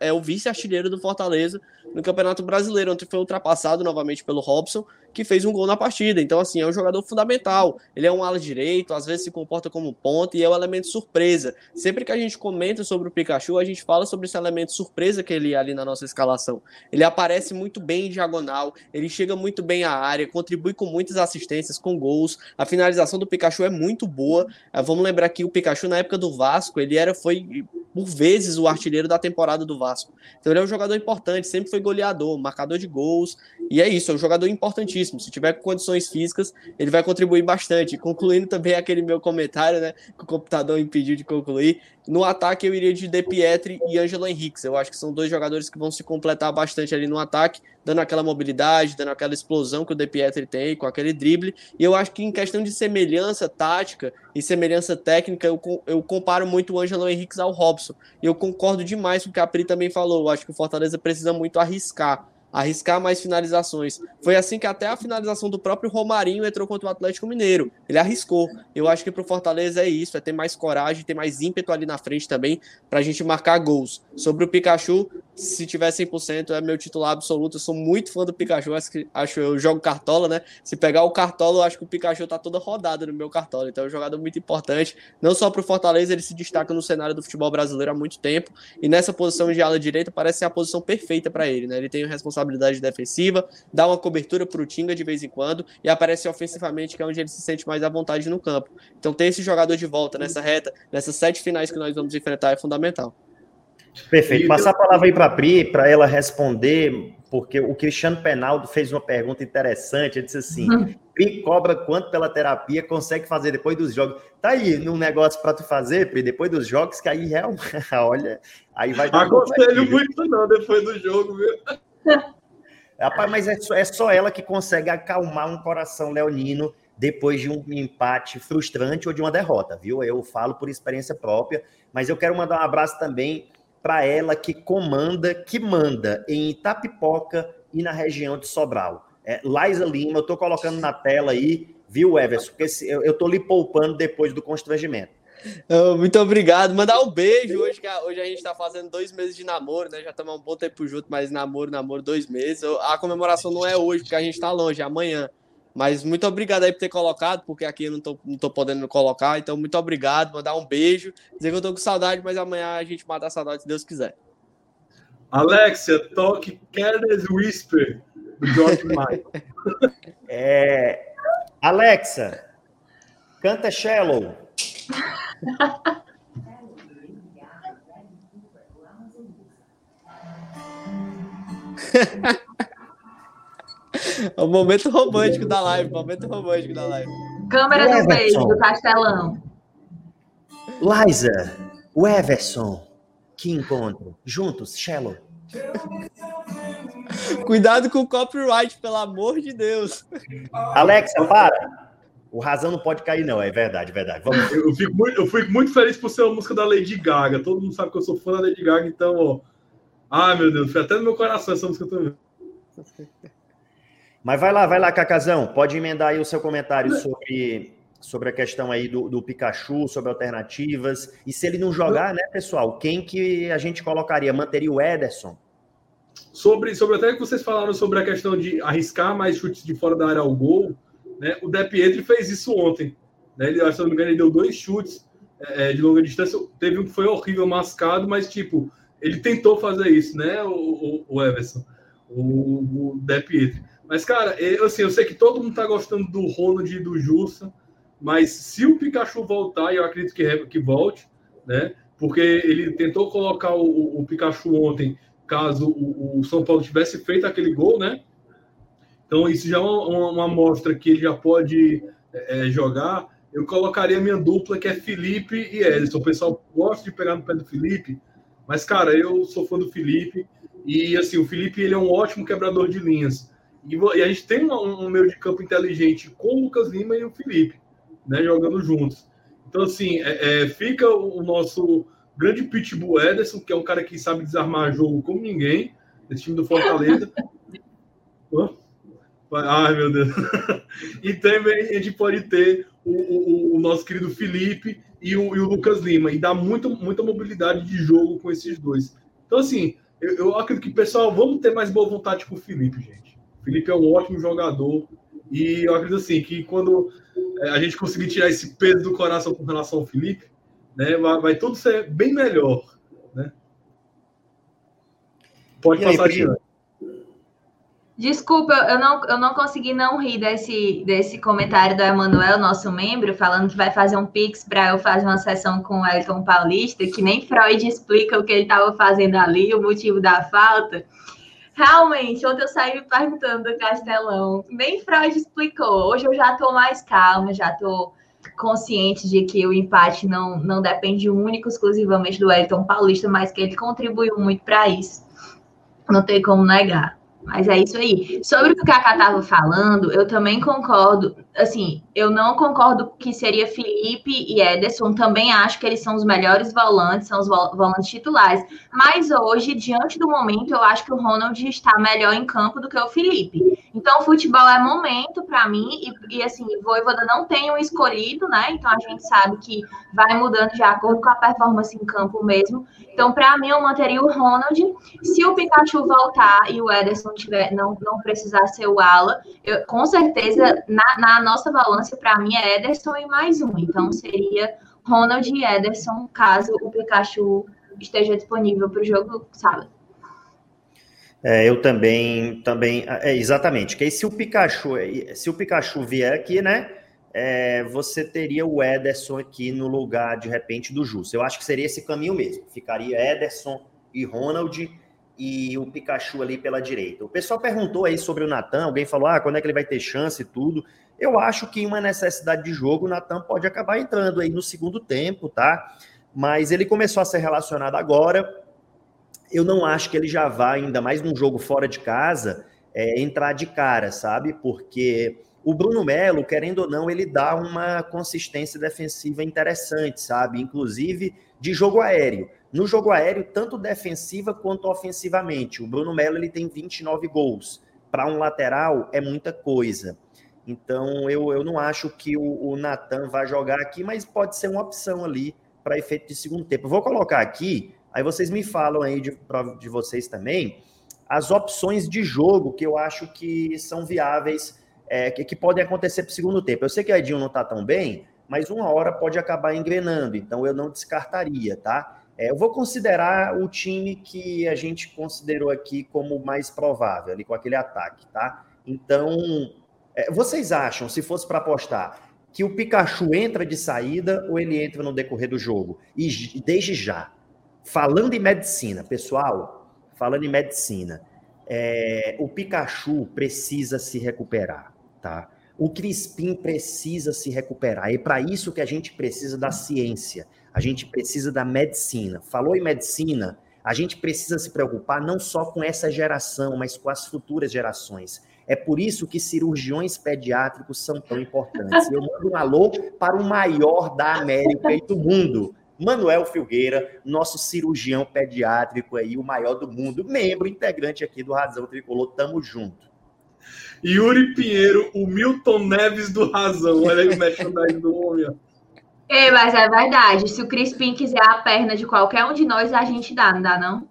é o vice-artilheiro do Fortaleza no Campeonato Brasileiro, onde foi ultrapassado novamente pelo Robson, que fez um gol na partida. Então, assim, é um jogador fundamental. Ele é um ala direito, às vezes se comporta como ponta e é um elemento surpresa. Sempre que a gente comenta sobre o Pikachu, a gente fala sobre esse elemento surpresa que ele é ali na nossa escalação. Ele aparece muito bem em diagonal, ele chega muito bem à área, contribui com muitas assistências, com gols. A finalização do Pikachu é muito boa. Ah, vamos lembrar que o Pikachu, na época do Vasco, ele era foi por vezes o artilheiro da temporada do Vasco. Então ele é um jogador importante, sempre foi goleador, marcador de gols, e é isso, é um jogador importantíssimo. Se tiver condições físicas, ele vai contribuir bastante. Concluindo também aquele meu comentário, né, que o computador impediu de concluir, no ataque eu iria de De Pietri e Ângelo Henriques. Eu acho que são dois jogadores que vão se completar bastante ali no ataque, dando aquela mobilidade, dando aquela explosão que o De Pietri tem, com aquele drible. E eu acho que em questão de semelhança tática e semelhança técnica, eu, eu comparo muito o Ângelo Henriques ao Robson. E eu concordo demais com o que a Pri também falou. Eu acho que o Fortaleza precisa muito arriscar arriscar mais finalizações. Foi assim que até a finalização do próprio Romarinho entrou contra o Atlético Mineiro. Ele arriscou. Eu acho que para o Fortaleza é isso, é ter mais coragem, ter mais ímpeto ali na frente também para a gente marcar gols. Sobre o Pikachu, se tiver 100%, é meu titular absoluto. Eu sou muito fã do Pikachu, acho que acho eu jogo cartola, né? Se pegar o cartola, eu acho que o Pikachu tá toda rodada no meu cartola. Então é um jogador muito importante, não só para o Fortaleza, ele se destaca no cenário do futebol brasileiro há muito tempo. E nessa posição de ala direita parece ser a posição perfeita para ele, né? Ele tem responsabilidade responsabilidade defensiva, dá uma cobertura para o Tinga de vez em quando e aparece ofensivamente, que é onde ele se sente mais à vontade no campo. Então ter esse jogador de volta nessa reta, nessas sete finais que nós vamos enfrentar é fundamental. Perfeito. Passar a palavra aí para a Pri, para ela responder porque o Cristiano Penaldo fez uma pergunta interessante. Ele disse assim: Uhum. Pri cobra quanto pela terapia consegue fazer depois dos jogos? Tá aí um negócio para tu fazer, Pri, depois dos jogos, que aí realmente, [laughs] olha, aí vai dar Aconselho muito não depois do jogo, viu? [laughs] Rapaz, mas é só, é só ela que consegue acalmar um coração leonino depois de um empate frustrante ou de uma derrota, viu? Eu falo por experiência própria, mas eu quero mandar um abraço também para ela que comanda, que manda em Itapipoca e na região de Sobral. É, Laisa Lima, eu estou colocando na tela aí, viu, Everson? Porque eu estou lhe poupando depois do constrangimento. Oh, muito obrigado. Mandar um beijo hoje, que hoje a gente tá fazendo dois meses de namoro, né? Já estamos há um bom tempo junto, mas namoro, namoro, dois meses. A comemoração não é hoje, porque a gente tá longe, é amanhã. Mas muito obrigado aí por ter colocado, porque aqui eu não tô, não tô podendo colocar. Então, muito obrigado. Mandar um beijo. Dizer que eu tô com saudade, mas amanhã a gente mata a saudade, se Deus quiser. Alexia, toque Careless Whisper do George [laughs] Michael. É, Alexa, canta Shallow. É o momento romântico da live, momento romântico da live. Câmera do beijo, do Castelão. Liza, o Everson, que encontro. Juntos, Shallow. [laughs] Cuidado com o copyright, pelo amor de Deus. Alexa, para. O razão não pode cair, não. É verdade, verdade. Vamos. Eu fico, muito, eu fico muito feliz por ser uma música da Lady Gaga. Todo mundo sabe que eu sou fã da Lady Gaga, então, ó. Ai, meu Deus, foi até no meu coração essa música também. Mas vai lá, vai lá, Cacazão. Pode emendar aí o seu comentário sobre, sobre a questão aí do, do Pikachu, sobre alternativas. E se ele não jogar, né, pessoal? Quem que a gente colocaria? Manteria o Ederson? Sobre, sobre até que vocês falaram sobre a questão de arriscar mais chutes de fora da área ao gol, né? O De Pietri fez isso ontem. Né? Ele, se não me engano, ele deu dois chutes é, de longa distância. Teve um que foi horrível, mascado, mas tipo, ele tentou fazer isso, né? O, o, o Everson, o, o De Pietri. Mas, cara, eu, assim, eu sei que todo mundo tá gostando do Ronald e do Jussa, mas se o Pikachu voltar, e eu acredito que, que volte, né? Porque ele tentou colocar o, o Pikachu ontem caso o, o, São Paulo tivesse feito aquele gol, né? Então isso já é uma, amostra que ele já pode é, jogar. Eu colocaria minha dupla, que é Felipe e Edson. O pessoal gosta de pegar no pé do Felipe, mas, cara, eu sou fã do Felipe. E, assim, o Felipe ele é um ótimo quebrador de linhas. E, e a gente tem um, um meio de campo inteligente com o Lucas Lima e o Felipe, né? Jogando juntos. Então, assim, é, é, fica o, o nosso grande pitbull Ederson, que é um cara que sabe desarmar jogo como ninguém, esse time do Fortaleza. [laughs] Ai, meu Deus. e também a gente pode ter o, o, o nosso querido Felipe e o, e o, Lucas Lima, e dá muito, muita mobilidade de jogo com esses dois. Então, assim, eu, eu acredito que, pessoal, vamos ter mais boa vontade com o Felipe, gente. O Felipe é um ótimo jogador, e eu acredito, assim, que quando a gente conseguir tirar esse peso do coração com relação ao Felipe, né, vai, vai tudo ser bem melhor. Né? Pode E aí, passar Pri? adiante. Desculpa, eu não, eu não consegui não rir desse, desse comentário do Emanuel, nosso membro, falando que vai fazer um pix para eu fazer uma sessão com o Elton Paulista, que nem Freud explica o que ele estava fazendo ali, o motivo da falta. Realmente, ontem eu saí me perguntando do Castelão, nem Freud explicou. Hoje eu já estou mais calma, já estou consciente de que o empate não, não depende único, exclusivamente do Elton Paulista, mas que ele contribuiu muito para isso. Não tem como negar. Mas é isso aí. Sobre o que o Kaká estava falando, eu também concordo. Assim, eu não concordo que seria Felipe e Ederson. Também acho que eles são os melhores volantes, são os volantes titulares. Mas hoje, diante do momento, eu acho que o Ronald está melhor em campo do que o Felipe. Então, futebol é momento para mim. E, e assim, Voivoda não tem um escolhido, né? Então, a gente sabe que vai mudando de acordo com a performance em campo mesmo. Então, para mim, eu manteria o Ronald. Se o Pikachu voltar e o Ederson tiver, não, não precisar ser o ala, eu, com certeza, na, na nossa balança, para mim, é Ederson e mais um. Então, seria Ronald e Ederson, caso o Pikachu esteja disponível para o jogo sábado. É, eu também, também, é, exatamente. Que se o Pikachu, se o Pikachu vier aqui, né? É, você teria o Ederson aqui no lugar, de repente, do Justo. Eu acho que seria esse caminho mesmo. Ficaria Ederson e Ronald. e o Pikachu ali pela direita. O pessoal perguntou aí sobre o Natan, alguém falou, ah, quando é que ele vai ter chance e tudo. Eu acho que uma necessidade de jogo, o Natan pode acabar entrando aí no segundo tempo, tá? Mas ele começou a ser relacionado agora. Eu não acho que ele já vá, ainda mais num jogo fora de casa, é, entrar de cara, sabe? Porque o Bruno Melo, querendo ou não, ele dá uma consistência defensiva interessante, sabe? Inclusive de jogo aéreo. No jogo aéreo, tanto defensiva quanto ofensivamente. O Bruno Melo ele tem 29 gols. Para um lateral é muita coisa. Então eu, eu não acho que o, o Natan vai jogar aqui, mas pode ser uma opção ali para efeito de segundo tempo. Eu vou colocar aqui, aí vocês me falam aí de, de vocês também as opções de jogo que eu acho que são viáveis, é, que, que podem acontecer para o segundo tempo. Eu sei que a Edinho não está tão bem, mas uma hora pode acabar engrenando, então eu não descartaria, tá? É, eu vou considerar o time que a gente considerou aqui como mais provável, ali com aquele ataque, tá? Então, vocês acham, se fosse para apostar, que o Pikachu entra de saída ou ele entra no decorrer do jogo? E desde já, falando em medicina, pessoal, falando em medicina, é, o Pikachu precisa se recuperar, tá? O Crispim precisa se recuperar. E é para isso que a gente precisa da ciência, a gente precisa da medicina. Falou em medicina, a gente precisa se preocupar não só com essa geração, mas com as futuras gerações. É por isso que cirurgiões pediátricos são tão importantes. Eu [laughs] mando um alô para o maior da América e do mundo, Manuel Filgueira, nosso cirurgião pediátrico aí, o maior do mundo, membro integrante aqui do Razão Tricolor. Tamo junto. Yuri Pinheiro, o Milton Neves do Razão. Olha aí o merchandising do homem. É, mas é verdade. Se o Crispim quiser a perna de qualquer um de nós, a gente dá, não dá, não?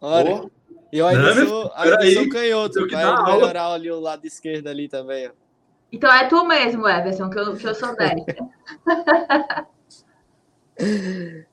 Olha. Oh. Eu ainda não, sou, ainda sou canhoto, vai melhorar aula. ali o lado esquerdo ali também. Ó. Então é tu mesmo, Everson, que eu, que eu sou destra. [laughs]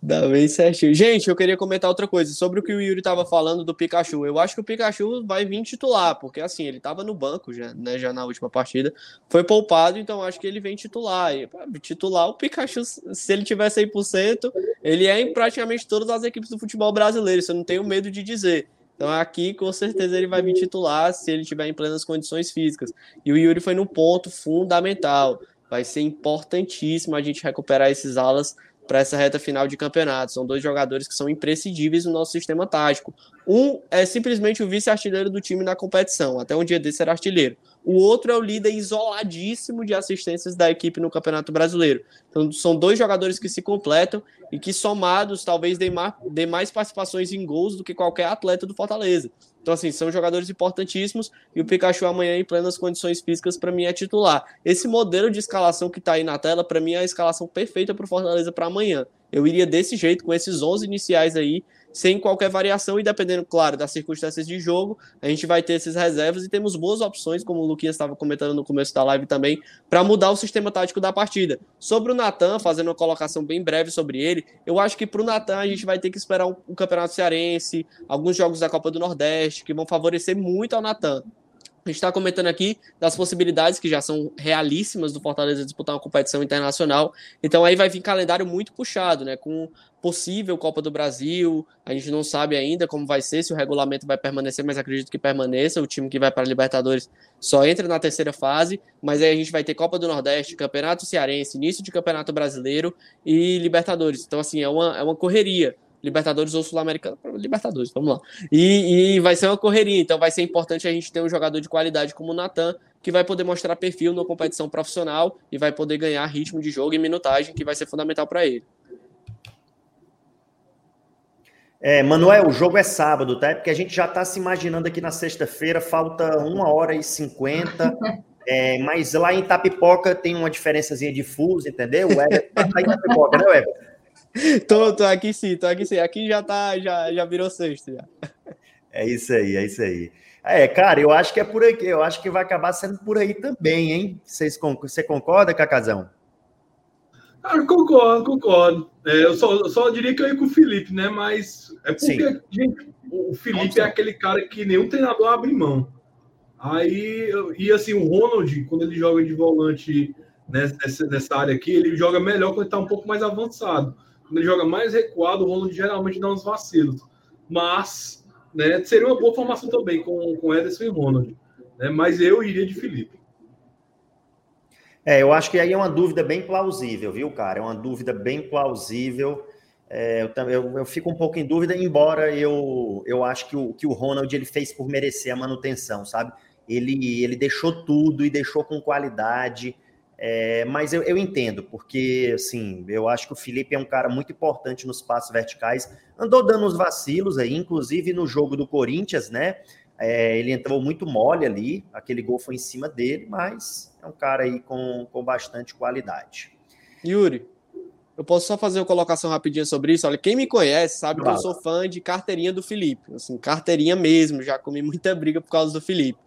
Dá bem certinho. Gente, eu queria comentar outra coisa sobre o que o Yuri estava falando do Pikachu. Eu acho que o Pikachu vai vir titular, porque assim, ele estava no banco já, né, já na última partida, foi poupado, então acho que ele vem titular. E, titular, o Pikachu, se ele tiver 100%, ele é em praticamente todas as equipes do futebol brasileiro, isso eu não tenho medo de dizer. Então aqui, com certeza, ele vai vir titular se ele tiver em plenas condições físicas. E o Yuri foi no ponto fundamental. Vai ser importantíssimo a gente recuperar esses alas para essa reta final de campeonato. São dois jogadores que são imprescindíveis no nosso sistema tático. Um é simplesmente o vice-artilheiro do time na competição, até um dia desse era artilheiro. O outro é o líder isoladíssimo de assistências da equipe no Campeonato Brasileiro. Então, são dois jogadores que se completam e que, somados, talvez dê mais participações em gols do que qualquer atleta do Fortaleza. Então, assim, são jogadores importantíssimos e o Pikachu amanhã, em plenas condições físicas, para mim é titular. Esse modelo de escalação que está aí na tela, para mim é a escalação perfeita para o Fortaleza para amanhã. Eu iria desse jeito, com esses 11 iniciais aí, sem qualquer variação e dependendo, claro, das circunstâncias de jogo, a gente vai ter esses reservas e temos boas opções, como o Luquinhas estava comentando no começo da live também, para mudar o sistema tático da partida. Sobre o Natan, fazendo uma colocação bem breve sobre ele, eu acho que para o Natan a gente vai ter que esperar um, um campeonato cearense, alguns jogos da Copa do Nordeste, que vão favorecer muito ao Natan. A gente está comentando aqui das possibilidades que já são realíssimas do Fortaleza disputar uma competição internacional. Então aí vai vir calendário muito puxado, né? Com possível Copa do Brasil. A gente não sabe ainda como vai ser, se o regulamento vai permanecer, mas acredito que permaneça. O time que vai para a Libertadores só entra na terceira fase. Mas aí a gente vai ter Copa do Nordeste, Campeonato Cearense, início de Campeonato Brasileiro e Libertadores. Então, assim, é uma, é uma correria. Libertadores ou Sul-Americano, Libertadores, vamos lá. E, e, vai ser uma correria, então vai ser importante a gente ter um jogador de qualidade como o Natan, que vai poder mostrar perfil na competição profissional e vai poder ganhar ritmo de jogo e minutagem, que vai ser fundamental para ele. É, Manuel, o jogo é sábado, tá? Porque a gente já está se imaginando aqui na sexta-feira, falta uma hora e cinquenta. É, mas lá em Tapipoca tem uma diferençazinha de fuso, entendeu? O Everton tá em Tapipoca, né, Everton? Tô, tô aqui sim, tô aqui sim. Aqui já tá, já, já virou sexto já. É isso aí, é isso aí. É, cara, eu acho que é por aqui, eu acho que vai acabar sendo por aí também, hein? Vocês, você concorda, Cacazão? Ah, concordo, concordo. É, eu, só, eu só diria que eu ia com o Felipe, né? Mas é porque, Sim. gente, o Felipe é aquele cara que nenhum treinador abre mão. Aí, e assim, o Ronald, quando ele joga de volante nessa, nessa área aqui, ele joga melhor quando ele está um pouco mais avançado. Quando ele joga mais recuado, o Ronald geralmente dá uns vacilos. Mas né? Seria uma boa formação também com, com Ederson e Ronald. Né? Mas eu iria de Felipe. É, eu acho que aí é uma dúvida bem plausível, viu, cara? É uma dúvida bem plausível. É, eu, eu, eu fico um pouco em dúvida, embora eu, eu acho que o, que o Ronald ele fez por merecer a manutenção, sabe? Ele, ele deixou tudo e deixou com qualidade. É, mas eu, eu entendo, porque assim, eu acho que o Felipe é um cara muito importante nos passos verticais. Andou dando uns vacilos aí, inclusive no jogo do Corinthians, né? É, ele entrou muito mole ali, aquele gol foi em cima dele, mas é um cara aí com, com bastante qualidade. Yuri, eu posso só fazer uma colocação rapidinha sobre isso? Olha, quem me conhece sabe que eu sou fã de carteirinha do Felipe. Assim, carteirinha mesmo, já comi muita briga por causa do Felipe.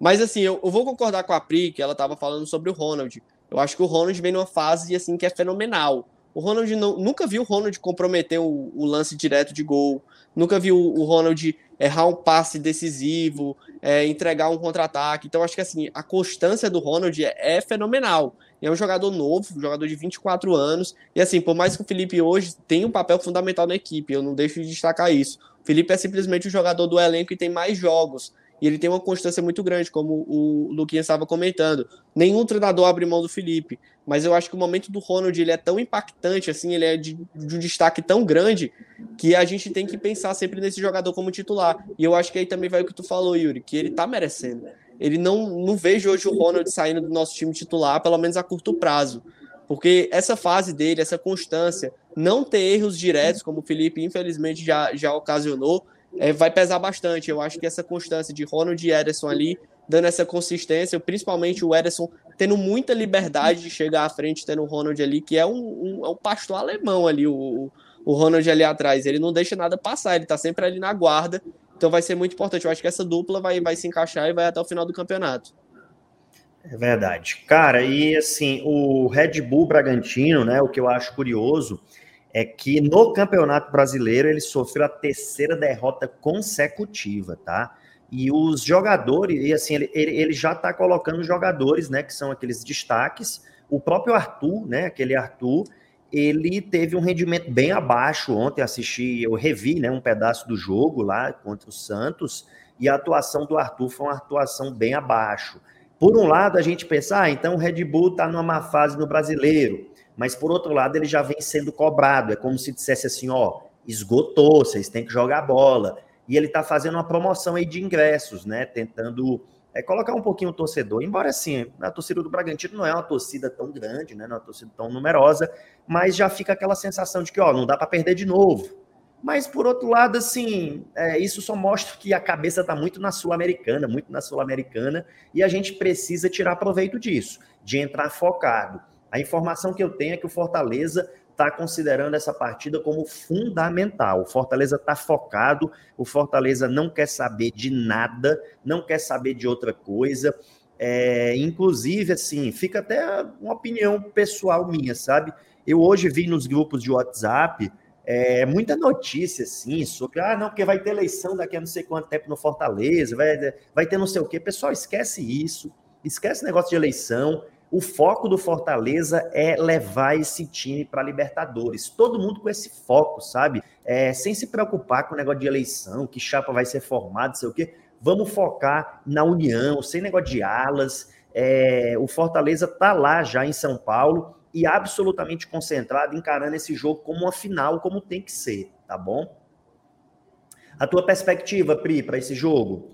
Mas assim, eu, eu vou concordar com a Pri, que ela estava falando sobre o Ronald. Eu acho que o Ronald vem numa fase assim que é fenomenal. O Ronald não- nunca viu o Ronald comprometer o, o lance direto de gol, nunca viu o Ronald errar um passe decisivo, é, entregar um contra-ataque. Então, acho que assim, a constância do Ronald é, é fenomenal. É um jogador novo, um jogador de 24 anos. E assim, por mais que o Felipe hoje tenha um papel fundamental na equipe, eu não deixo de destacar isso. O Felipe é simplesmente o jogador do elenco que tem mais jogos. E ele tem uma constância muito grande, como o Luquinha estava comentando. Nenhum treinador abre mão do Felipe. Mas eu acho que o momento do Ronald ele é tão impactante, assim, ele é de, de um destaque tão grande que a gente tem que pensar sempre nesse jogador como titular. E eu acho que aí também vai o que tu falou, Yuri, que ele tá merecendo. Ele não, não vejo hoje o Ronald saindo do nosso time titular, pelo menos a curto prazo. Porque essa fase dele, essa constância, não ter erros diretos, como o Felipe infelizmente já, já ocasionou, é, vai pesar bastante. Eu acho que essa constância de Ronald e Ederson ali, dando essa consistência, principalmente o Ederson tendo muita liberdade de chegar à frente, tendo o Ronald ali, que é um, um, é um pastor alemão ali, o, o Ronald ali atrás. Ele não deixa nada passar, ele tá sempre ali na guarda. Então vai ser muito importante. Eu acho que essa dupla vai, vai se encaixar e vai até o final do campeonato. É verdade. Cara, e assim, o Red Bull Bragantino, né? O que eu acho curioso é que no Campeonato Brasileiro ele sofreu a terceira derrota consecutiva, tá? E os jogadores, e assim, ele, ele, ele já tá colocando jogadores, né? Que são aqueles destaques. O próprio Arthur, né? Aquele Arthur, ele teve um rendimento bem abaixo ontem. Assisti, eu revi, né? Um pedaço do jogo lá contra o Santos. E a atuação do Arthur foi uma atuação bem abaixo. Por um lado, a gente pensa, ah, então o Red Bull está numa má fase no brasileiro. Mas por outro lado, ele já vem sendo cobrado. É como se dissesse assim: ó, esgotou, vocês têm que jogar bola. E ele está fazendo uma promoção aí de ingressos, né? Tentando é, colocar um pouquinho o torcedor. Embora assim, a torcida do Bragantino não é uma torcida tão grande, né? Não é uma torcida tão numerosa, mas já fica aquela sensação de que, ó, não dá para perder de novo. Mas, por outro lado, assim, é, isso só mostra que a cabeça está muito na Sul-Americana, muito na Sul-Americana, e a gente precisa tirar proveito disso, de entrar focado. A informação que eu tenho é que o Fortaleza está considerando essa partida como fundamental. O Fortaleza está focado, o Fortaleza não quer saber de nada, não quer saber de outra coisa. É, inclusive, assim, fica até uma opinião pessoal minha, sabe? Eu hoje vi nos grupos de WhatsApp é, muita notícia, assim, sobre, ah, não, porque vai ter eleição daqui a não sei quanto tempo no Fortaleza, vai, vai ter não sei o quê. Pessoal, esquece isso, esquece negócio de eleição. O foco do Fortaleza é levar esse time para Libertadores. Todo mundo com esse foco, sabe? É, sem se preocupar com o negócio de eleição, que chapa vai ser formada, sei o quê. Vamos focar na união, sem negócio de alas. É, o Fortaleza tá lá já em São Paulo e absolutamente concentrado, encarando esse jogo como uma final, como tem que ser, tá bom? A tua perspectiva, Pri, para esse jogo?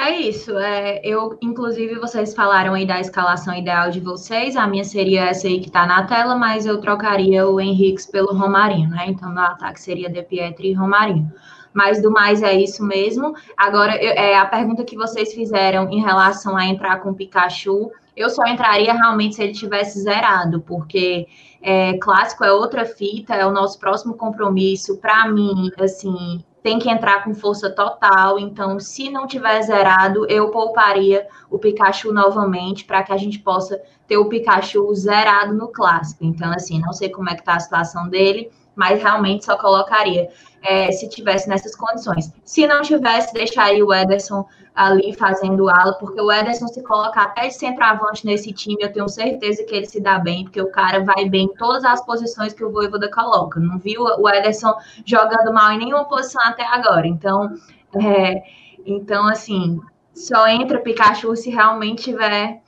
É isso. É, eu, inclusive, vocês falaram aí da escalação ideal de vocês. A minha seria essa aí que tá na tela, mas eu trocaria o Henrique pelo Romarinho, né? Então, no ataque seria De Pietri e Romarinho. Mas do mais é isso mesmo. Agora, eu, é, a pergunta que vocês fizeram em relação a entrar com o Pikachu, eu só entraria realmente se ele tivesse zerado, porque é, clássico é outra fita, é o nosso próximo compromisso. Para mim, assim, tem que entrar com força total. Então, se não tiver zerado, eu pouparia o Pikachu novamente para que a gente possa ter o Pikachu zerado no clássico. Então, assim, não sei como é que tá a situação dele, mas realmente só colocaria é, se tivesse nessas condições. Se não tivesse, deixaria o Ederson ali fazendo ala, porque o Ederson se colocar até de centroavante nesse time, eu tenho certeza que ele se dá bem, porque o cara vai bem em todas as posições que o Voivoda coloca. Não viu o Ederson jogando mal em nenhuma posição até agora. Então, é, então assim, só entra Pikachu se realmente tiver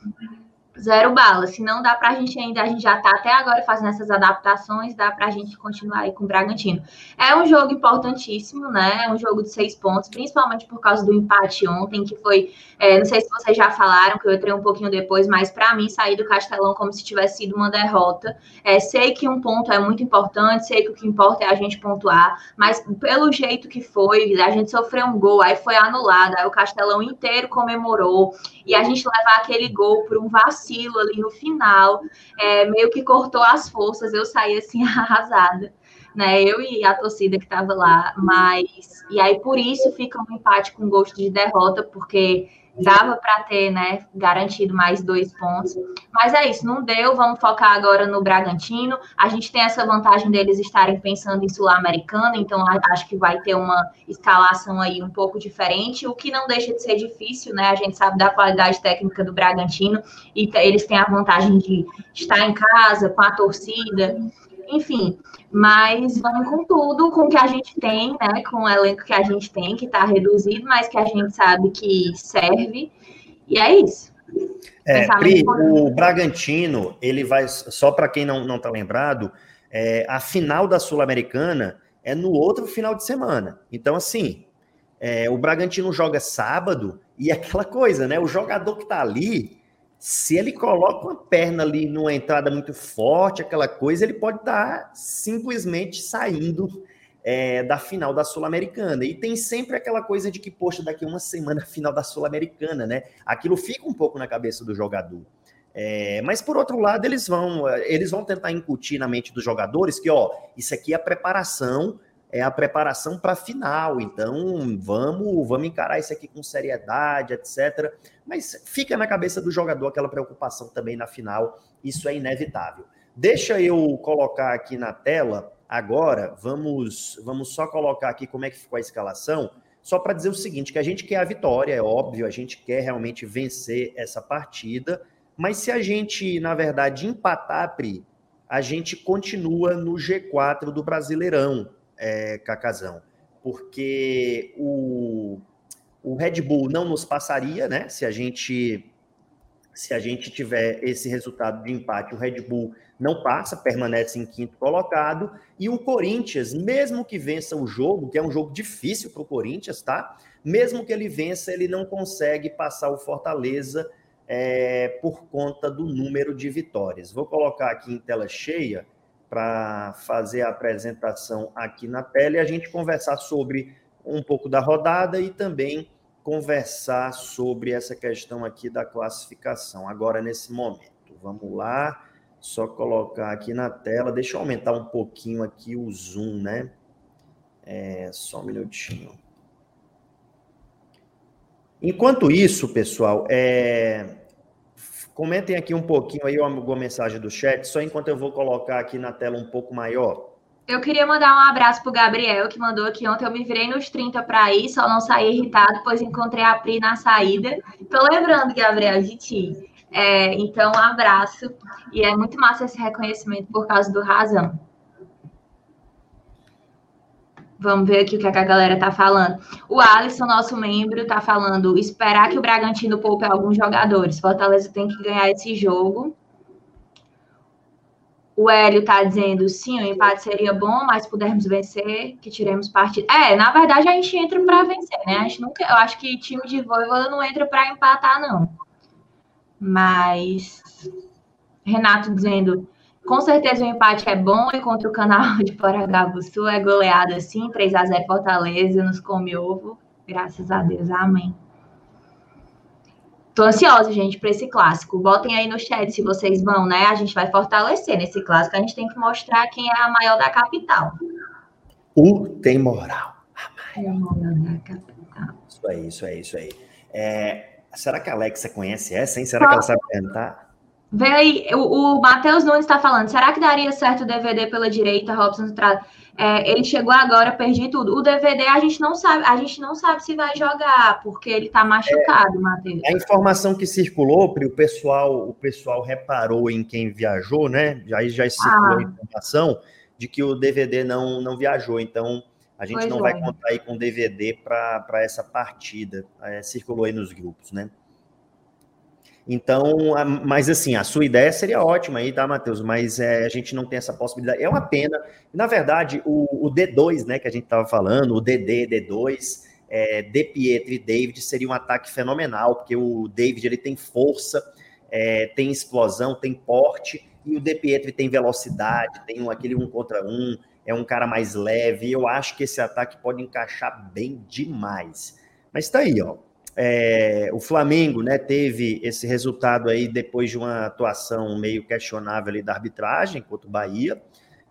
zero bala. Se não dá para a gente ainda, a gente já está até agora fazendo essas adaptações, dá para a gente continuar aí com o Bragantino. É um jogo importantíssimo, né? É um jogo de seis pontos, principalmente por causa do empate ontem, que foi, é, não sei se vocês já falaram, que eu entrei um pouquinho depois, mas para mim sair do Castelão como se tivesse sido uma derrota. É, sei que um ponto é muito importante, sei que o que importa é a gente pontuar, mas pelo jeito que foi, a gente sofreu um gol, aí foi anulado, aí o Castelão inteiro comemorou, e a gente levar aquele gol por um vacilo ali no final, é, meio que cortou as forças, eu saí assim [laughs] arrasada, né? Eu e a torcida que estava lá, mas e aí por isso fica um empate com gosto de derrota, porque dava para ter, né, garantido mais dois pontos. Mas é isso, não deu. Vamos focar agora no Bragantino. A gente tem essa vantagem deles estarem pensando em Sul-Americana, então acho que vai ter uma escalação aí um pouco diferente, o que não deixa de ser difícil, né? A gente sabe da qualidade técnica do Bragantino e eles têm a vantagem de estar em casa com a torcida enfim, mas vamos com tudo, com o que a gente tem, né? Com o elenco que a gente tem, que está reduzido, mas que a gente sabe que serve. E é isso. É, Pri, o Bragantino, ele vai, só para quem não está lembrado, é, a final da Sul-Americana é no outro final de semana. Então, assim, é, o Bragantino joga sábado e aquela coisa, né? O jogador que está ali, se ele coloca uma perna ali numa entrada muito forte, aquela coisa, ele pode estar tá simplesmente saindo é, da final da Sul-Americana. E tem sempre aquela coisa de que, poxa, daqui uma semana final da Sul-Americana, né? Aquilo fica um pouco na cabeça do jogador. É, mas por outro lado, eles vão, eles vão tentar incutir na mente dos jogadores que, ó, isso aqui é a preparação é a preparação para a final. Então, vamos, vamos encarar isso aqui com seriedade, etc. Mas fica na cabeça do jogador aquela preocupação também na final. Isso é inevitável. Deixa eu colocar aqui na tela agora. Vamos, vamos só colocar aqui como é que ficou a escalação. Só para dizer o seguinte, que a gente quer a vitória, é óbvio, a gente quer realmente vencer essa partida, mas se a gente, na verdade, empatar, Pri, a gente continua no G4 do Brasileirão é, Cacazão, porque o, o Red Bull não nos passaria, né? Se a gente se a gente tiver esse resultado de empate, o Red Bull não passa, permanece em quinto colocado, e o Corinthians, mesmo que vença o jogo, que é um jogo difícil para o Corinthians, tá? Mesmo que ele vença, ele não consegue passar o Fortaleza é, por conta do número de vitórias. Vou colocar aqui em tela cheia para fazer a apresentação aqui na tela e a gente conversar sobre um pouco da rodada e também conversar sobre essa questão aqui da classificação, agora nesse momento. Vamos lá, só colocar aqui na tela, deixa eu aumentar um pouquinho aqui o zoom, né? É, só um minutinho. Enquanto isso, pessoal, é, Comentem aqui um pouquinho aí alguma mensagem do chat, só enquanto eu vou colocar aqui na tela um pouco maior. Eu queria mandar um abraço pro Gabriel, que mandou aqui ontem. Eu me virei nos 30 para ir, só não saí irritado, pois encontrei a Pri na saída. Tô lembrando, Gabriel, de ti. É, então, um abraço. E é muito massa esse reconhecimento por causa do razão. Vamos ver aqui o que, é que a galera tá falando. O Alisson, nosso membro, tá falando esperar que o Bragantino poupe alguns jogadores. Fortaleza tem que ganhar esse jogo. O Hélio tá dizendo sim, o empate seria bom, mas pudermos vencer, que tiremos partido. É, na verdade a gente entra para vencer, né? A gente nunca, eu acho que time de Voivoda não entra para empatar não. Mas Renato dizendo com certeza o empate é bom e contra o canal [laughs] de Sul é goleada assim, 3 a 0 Fortaleza, nos come ovo. Graças a Deus, amém. Tô ansiosa, gente, para esse clássico. Botem aí no chat se vocês vão, né? A gente vai fortalecer nesse clássico. A gente tem que mostrar quem é a maior da capital. O tem moral. A maior da capital. Isso aí, isso aí, isso aí. É, será que a Alexa conhece essa, hein? Será que ela sabe cantar? Vê aí, o, o Matheus Nunes está falando, será que daria certo o DVD pela direita, Robson tra... é, ele chegou agora, perdi tudo. O DVD a gente não sabe, a gente não sabe se vai jogar, porque ele tá machucado, Matheus. A informação que circulou, o pessoal, o pessoal reparou em quem viajou, né? Já já circulou Ah. a informação de que o DVD não, não viajou, então a gente Pois não é. vai contar aí com DVD para essa partida. É, circulou aí nos grupos, né? Então, mas assim, a sua ideia seria ótima aí, tá, Matheus? Mas é, a gente não tem essa possibilidade. É uma pena. Na verdade, o, o D2, né, que a gente estava falando, o DD, D2, é, De Pietro e David seria um ataque fenomenal, porque o David ele tem força, é, tem explosão, tem porte, e o De Pietro tem velocidade, tem um, aquele um contra um, é um cara mais leve. Eu acho que esse ataque pode encaixar bem demais. Mas tá aí, ó. É, o Flamengo, né, teve esse resultado aí depois de uma atuação meio questionável ali da arbitragem contra o Bahia,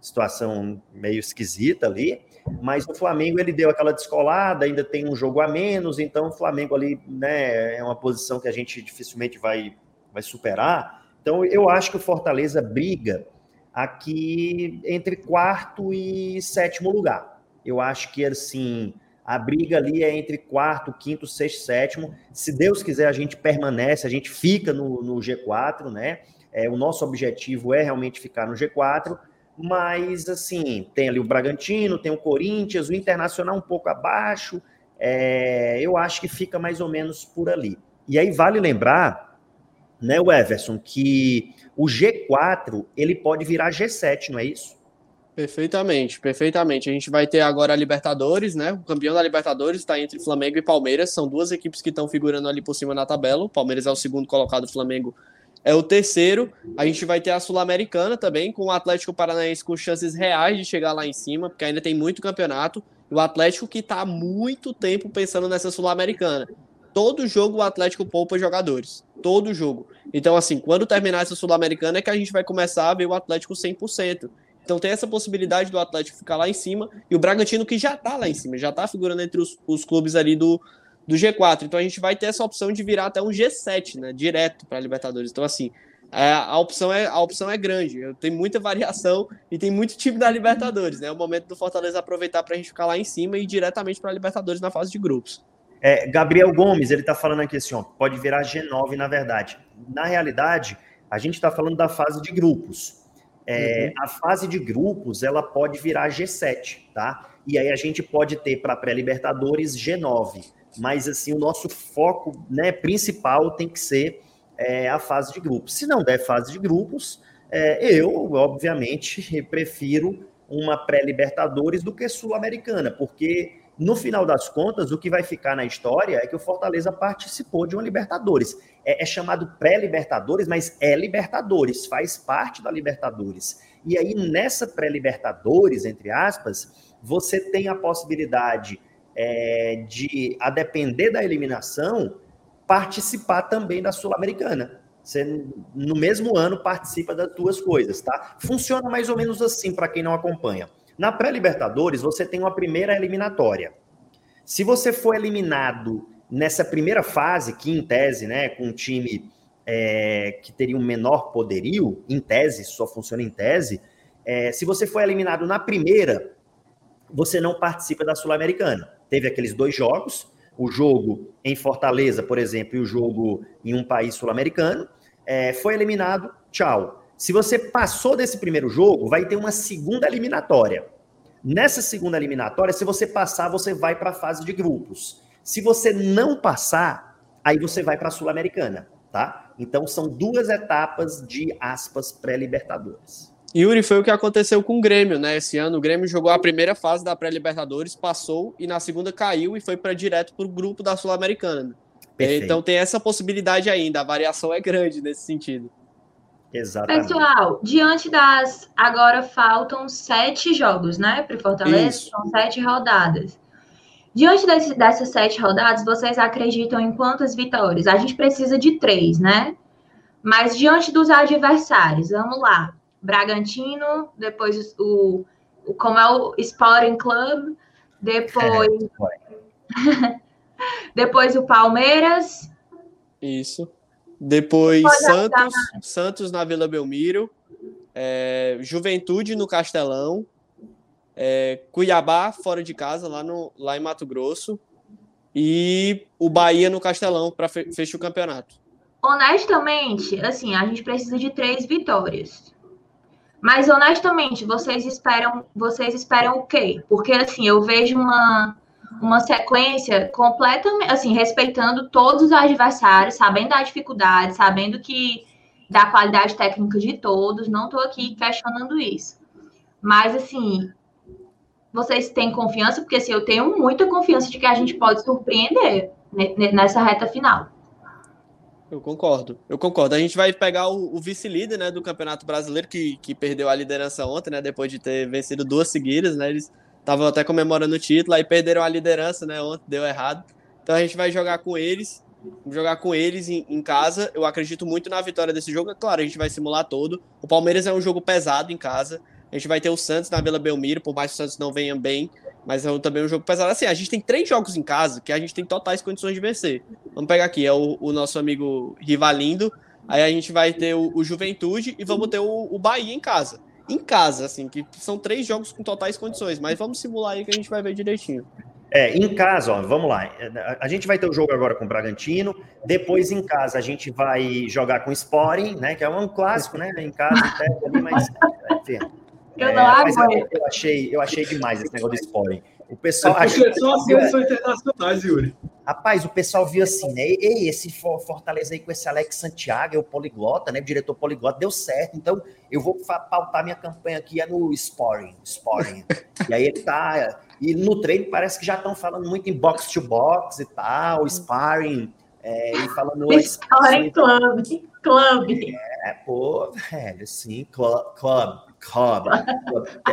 situação meio esquisita ali, mas o Flamengo ele deu aquela descolada, ainda tem um jogo a menos, então o Flamengo ali, né, é uma posição que a gente dificilmente vai, vai superar. Então eu acho que o Fortaleza briga aqui entre quarto e sétimo lugar. Eu acho que assim, a briga ali é entre quarto, quinto, sexto, sétimo. Se Deus quiser, a gente permanece, a gente fica no, no G4, né? É, o nosso objetivo é realmente ficar no G4, mas assim, tem ali o Bragantino, tem o Corinthians, o Internacional um pouco abaixo. é, eu acho que fica mais ou menos por ali. E aí vale lembrar, né, Everson, que o G4 ele pode virar G7, não é isso? Perfeitamente, perfeitamente. A gente vai ter agora a Libertadores, né? O campeão da Libertadores está entre Flamengo e Palmeiras. São duas equipes que estão figurando ali por cima na tabela. O Palmeiras é o segundo colocado, o Flamengo é o terceiro. A gente vai ter a Sul-Americana também, com o Atlético Paranaense com chances reais de chegar lá em cima, porque ainda tem muito campeonato. E o Atlético que está há muito tempo pensando nessa Sul-Americana. Todo jogo o Atlético poupa jogadores. Todo jogo. Então, assim, quando terminar essa Sul-Americana é que a gente vai começar a ver o Atlético 100%. Então tem essa possibilidade do Atlético ficar lá em cima e o Bragantino que já tá lá em cima, já tá figurando entre os, os clubes ali do, do G4. Então a gente vai ter essa opção de virar até um G7, né, direto para Libertadores. Então assim, é, a opção é a opção é grande. Tem muita variação e tem muito time da Libertadores, né? É o momento do Fortaleza aproveitar para a gente ficar lá em cima e ir diretamente para Libertadores na fase de grupos. É, Gabriel Gomes, ele está falando aqui assim, ó, pode virar G9 na verdade. Na realidade, a gente está falando da fase de grupos. É, A fase de grupos, ela pode virar G7, tá? E aí a gente pode ter para pré-libertadores G9. Mas, assim, o nosso foco né, principal tem que ser é, a fase de grupos. Se não der fase de grupos, é, eu, obviamente, prefiro uma pré-libertadores do que sul-americana, porque no final das contas, o que vai ficar na história é que o Fortaleza participou de uma Libertadores. É, é chamado pré-Libertadores, mas é Libertadores, faz parte da Libertadores. E aí, nessa pré-Libertadores, entre aspas, você tem a possibilidade é, de, a depender da eliminação, participar também da Sul-Americana. Você, no mesmo ano, participa das duas coisas, tá? Funciona mais ou menos assim para quem não acompanha. Na pré-Libertadores, você tem uma primeira eliminatória. Se você for eliminado nessa primeira fase, que em tese, né, com um time é, que teria um menor poderio, em tese, só funciona em tese, é, se você for eliminado na primeira, você não participa da Sul-Americana. Teve aqueles dois jogos, o jogo em Fortaleza, por exemplo, e o jogo em um país sul-americano, é, foi eliminado, tchau. Se você passou desse primeiro jogo, vai ter uma segunda eliminatória. Nessa segunda eliminatória, se você passar, você vai para a fase de grupos. Se você não passar, aí você vai para a Sul-Americana, tá? Então são duas etapas de aspas pré-libertadores. Yuri, foi o que aconteceu com o Grêmio, né? Esse ano o Grêmio jogou a primeira fase da pré-Libertadores, passou e na segunda caiu e foi para direto para o grupo da Sul-Americana. Perfeito. Então tem essa possibilidade ainda, a variação é grande nesse sentido. Exatamente. Pessoal, diante das. Agora faltam sete jogos, né? Para Fortaleza, Isso. são sete rodadas. Diante desse- dessas sete rodadas, vocês acreditam em quantas vitórias? A gente precisa de três, né? Mas diante dos adversários, vamos lá. Bragantino, depois o, o como é o Sporting Club, depois, É, [laughs] depois o Palmeiras, Isso. Depois Santos, Santos na Vila Belmiro, é, Juventude no Castelão, é, Cuiabá fora de casa, lá, no, lá em Mato Grosso, e o Bahia no Castelão para fe fechar o campeonato. Honestamente, assim, a gente precisa de três vitórias. Mas honestamente, vocês esperam, vocês esperam o quê? Porque assim, eu vejo uma uma sequência completamente, assim, respeitando todos os adversários, sabendo da dificuldade, sabendo que da qualidade técnica de todos, não estou aqui questionando isso. Mas assim, vocês têm confiança, porque assim, eu tenho muita confiança de que a gente pode surpreender ne- nessa reta final. Eu concordo, eu concordo. A gente vai pegar o, o vice-líder né, do Campeonato Brasileiro, que, que perdeu a liderança ontem, né? Depois de ter vencido duas seguidas, né? Eles estavam até comemorando o título, aí perderam a liderança, né? Ontem deu errado. Então a gente vai jogar com eles, jogar com eles em, em casa. Eu acredito muito na vitória desse jogo. É claro, a gente vai simular todo. O Palmeiras é um jogo pesado em casa. A gente vai ter o Santos na Vila Belmiro, por mais que o Santos não venha bem, mas é também um jogo pesado. Assim, a gente tem três jogos em casa que a gente tem totais condições de vencer. Vamos pegar aqui, é o, o nosso amigo Rivalindo, aí a gente vai ter o, o Juventude e vamos ter o, o Bahia em casa. Em casa, assim, que são três jogos com totais condições, mas vamos simular aí que a gente vai ver direitinho. É, em casa, ó, vamos lá. A- gente vai ter o jogo agora com o Bragantino. Depois, em casa, a gente vai jogar com o Sporting, né? Que é um clássico, né? Em casa, ali, mas. Enfim, Eu É, não mas eu, eu achei, eu achei demais esse negócio do Sporting. O pessoal É porque achou, são as seleções internacionais, Yuri. rapaz, o pessoal viu assim, né? Ei, esse For- Fortaleza aí com esse Alex Santiago, é o poliglota, né? O diretor poliglota, deu certo. Então, eu vou pautar minha campanha aqui é no Sporting. Sporting. e aí ele tá. E no treino parece que já estão falando muito em box to box e tal, sparring, é, e falando. Sporting Club. Club. É, pô, velho, sim, club, club, club.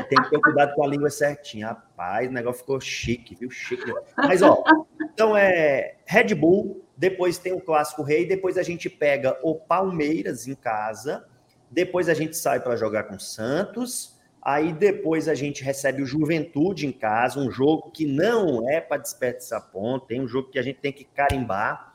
Tem que ter cuidado com a língua certinha. Rapaz, o negócio ficou chique, viu? Chique. Mas, ó, então é Red Bull, depois tem o Clássico Rei, depois a gente pega o Palmeiras em casa, depois a gente sai para jogar com o Santos, aí depois a gente recebe o Juventude em casa, um jogo que não é para desperdiçar ponto, tem um jogo que a gente tem que carimbar.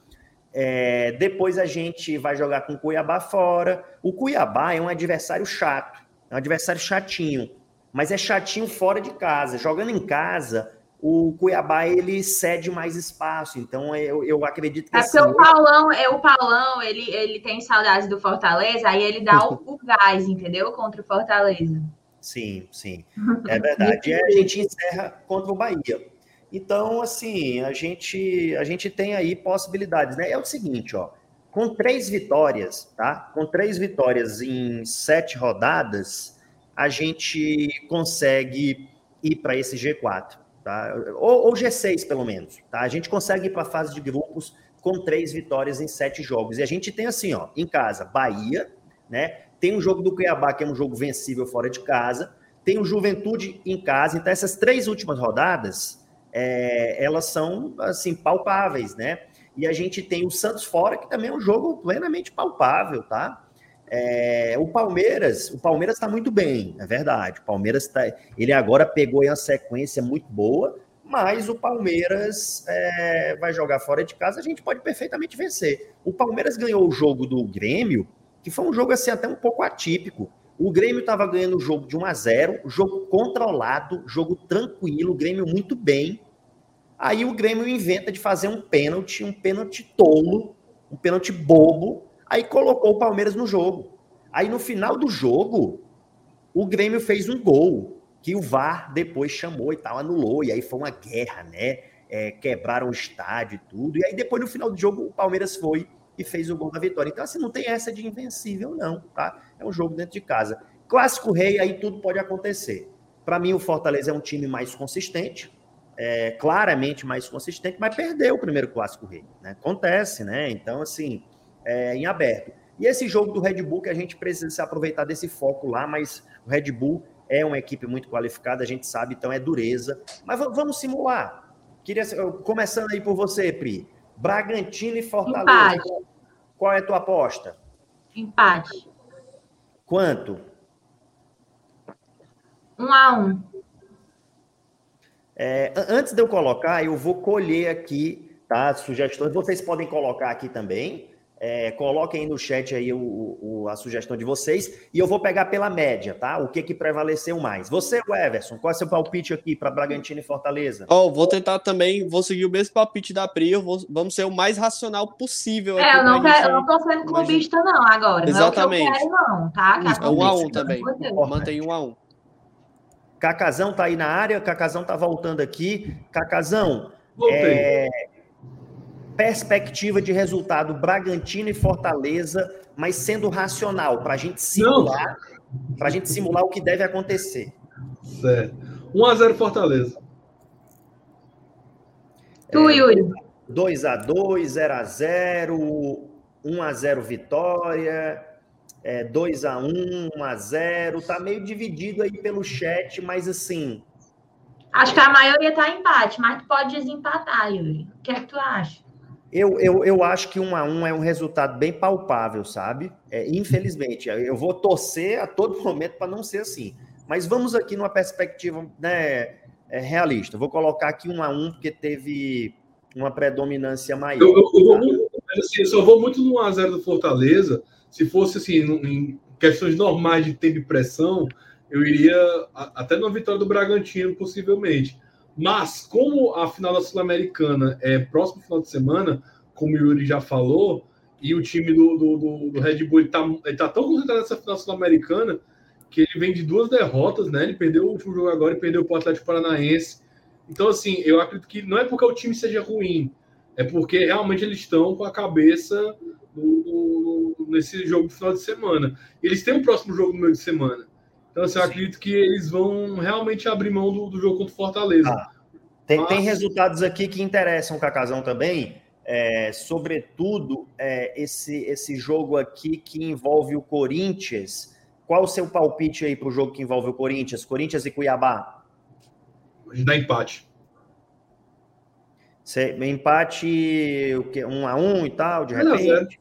É, depois a gente vai jogar com o Cuiabá fora. O Cuiabá é um adversário chato, é um adversário chatinho, mas é chatinho fora de casa. Jogando em casa, o Cuiabá ele cede mais espaço. Então eu, eu acredito que É assim, porque o Paulão, é o Paulão, ele, ele tem saudades do Fortaleza, aí ele dá o, o gás, entendeu? Contra o Fortaleza. Sim, sim, [laughs] é verdade. E aí a gente encerra contra o Bahia. Então, assim, a gente, a gente tem aí possibilidades, né? É o seguinte, ó, com três vitórias, tá? Com três vitórias em sete rodadas, a gente consegue ir para esse G4, tá? Ou, ou G6, pelo menos, tá? A gente consegue ir para a fase de grupos com três vitórias em sete jogos. E a gente tem assim, ó, em casa, Bahia, né? Tem o jogo do Cuiabá, que é um jogo vencível fora de casa. Tem o Juventude em casa. Então, essas três últimas rodadas, é, elas são, assim, palpáveis, né? E a gente tem o Santos fora, que também é um jogo plenamente palpável, tá? É, o Palmeiras, o Palmeiras está muito bem, é verdade. O Palmeiras tá, ele agora pegou uma sequência muito boa, mas o Palmeiras é, vai jogar fora de casa, a gente pode perfeitamente vencer. O Palmeiras ganhou o jogo do Grêmio, que foi um jogo assim até um pouco atípico. O Grêmio estava ganhando o jogo de 1 a 0, jogo controlado, jogo tranquilo, o Grêmio muito bem. Aí o Grêmio inventa de fazer um pênalti, um pênalti tolo, um pênalti bobo, aí colocou o Palmeiras no jogo. Aí no final do jogo, o Grêmio fez um gol que o VAR depois chamou e tal, anulou, e aí foi uma guerra, né? É, quebraram o estádio e tudo. E aí depois no final do jogo o Palmeiras foi e fez o gol da vitória. Então, assim, não tem essa de invencível, não, tá? É um jogo dentro de casa. Clássico Rei, aí tudo pode acontecer. Para mim, o Fortaleza é um time mais consistente, é, claramente mais consistente, mas perdeu o primeiro Clássico Rei, né? Acontece, né? Então, assim, é, em aberto. E esse jogo do Red Bull, que a gente precisa se aproveitar desse foco lá, mas o Red Bull é uma equipe muito qualificada, a gente sabe, então é dureza. Mas vamos simular. Queria, começando aí por você, Pri. Bragantino e Fortaleza. Empate. Qual é a tua aposta? Empate. Quanto? Um a um. É, an- antes de eu colocar, eu vou colher aqui, tá? Sugestões. Vocês podem colocar aqui também. É, coloquem aí no chat aí o, o- a sugestão de vocês e eu vou pegar pela média, tá? O que que prevaleceu mais? Você, Everson, qual é o seu palpite aqui para Bragantino e Fortaleza? Ó, vou tentar também, vou seguir o mesmo palpite da Pri, vou- vamos ser o mais racional possível aqui É, eu não, quero, eu não tô sendo clubista, não, agora. Exatamente. Não é o que eu quero, não, tá? Isso, É um a um clubista, também. Mantém um a um. Cacazão tá aí na área, Cacazão tá voltando aqui. Cacazão, é, perspectiva de resultado Bragantino e Fortaleza, mas sendo racional, para a gente simular, para gente simular o que deve acontecer. Certo. 1x0 Fortaleza. Tu, Yuri. 2x2, 0x0, 1x0 vitória, é, 2x1, 1x0. Tá meio dividido aí pelo chat, mas assim, Acho que a maioria tá empate, mas tu pode desempatar, Yuri. O que é que tu acha? eu, eu, eu acho que 1x1 é um resultado bem palpável, sabe? É, infelizmente, eu vou torcer a todo momento para não ser assim. Mas vamos aqui numa perspectiva né, é, realista. Vou colocar aqui 1x1 porque teve uma predominância maior. Eu, eu- eu vou tá? muito, mas, assim, eu só vou muito no 1x0 do Fortaleza. Se fosse assim, em questões normais de tempo e pressão, eu iria até numa vitória do Bragantino, possivelmente. Mas, como a final da Sul-Americana é próximo final de semana, como o Yuri já falou, e o time do, do, do- do Red Bull está tá tão concentrado nessa final sul-americana que ele vem de duas derrotas, né? Ele perdeu o último jogo agora e perdeu para o Atlético Paranaense. Então, assim, eu acredito que não é porque o time seja ruim, é porque realmente eles estão com a cabeça no- nesse jogo do final de semana. Eles têm o próximo jogo no meio de semana. Então, assim, eu acredito que eles vão realmente abrir mão do, do jogo contra o Fortaleza. Ah, Tem, tem Mas- resultados aqui que interessam o Cacazão também, é, sobretudo é, esse, esse jogo aqui que envolve o Corinthians. Qual o seu palpite aí para o jogo que envolve o Corinthians? Corinthians e Cuiabá? A gente dá empate. Cê- empate o quê? um a um e tal, de 0 a 0. repente?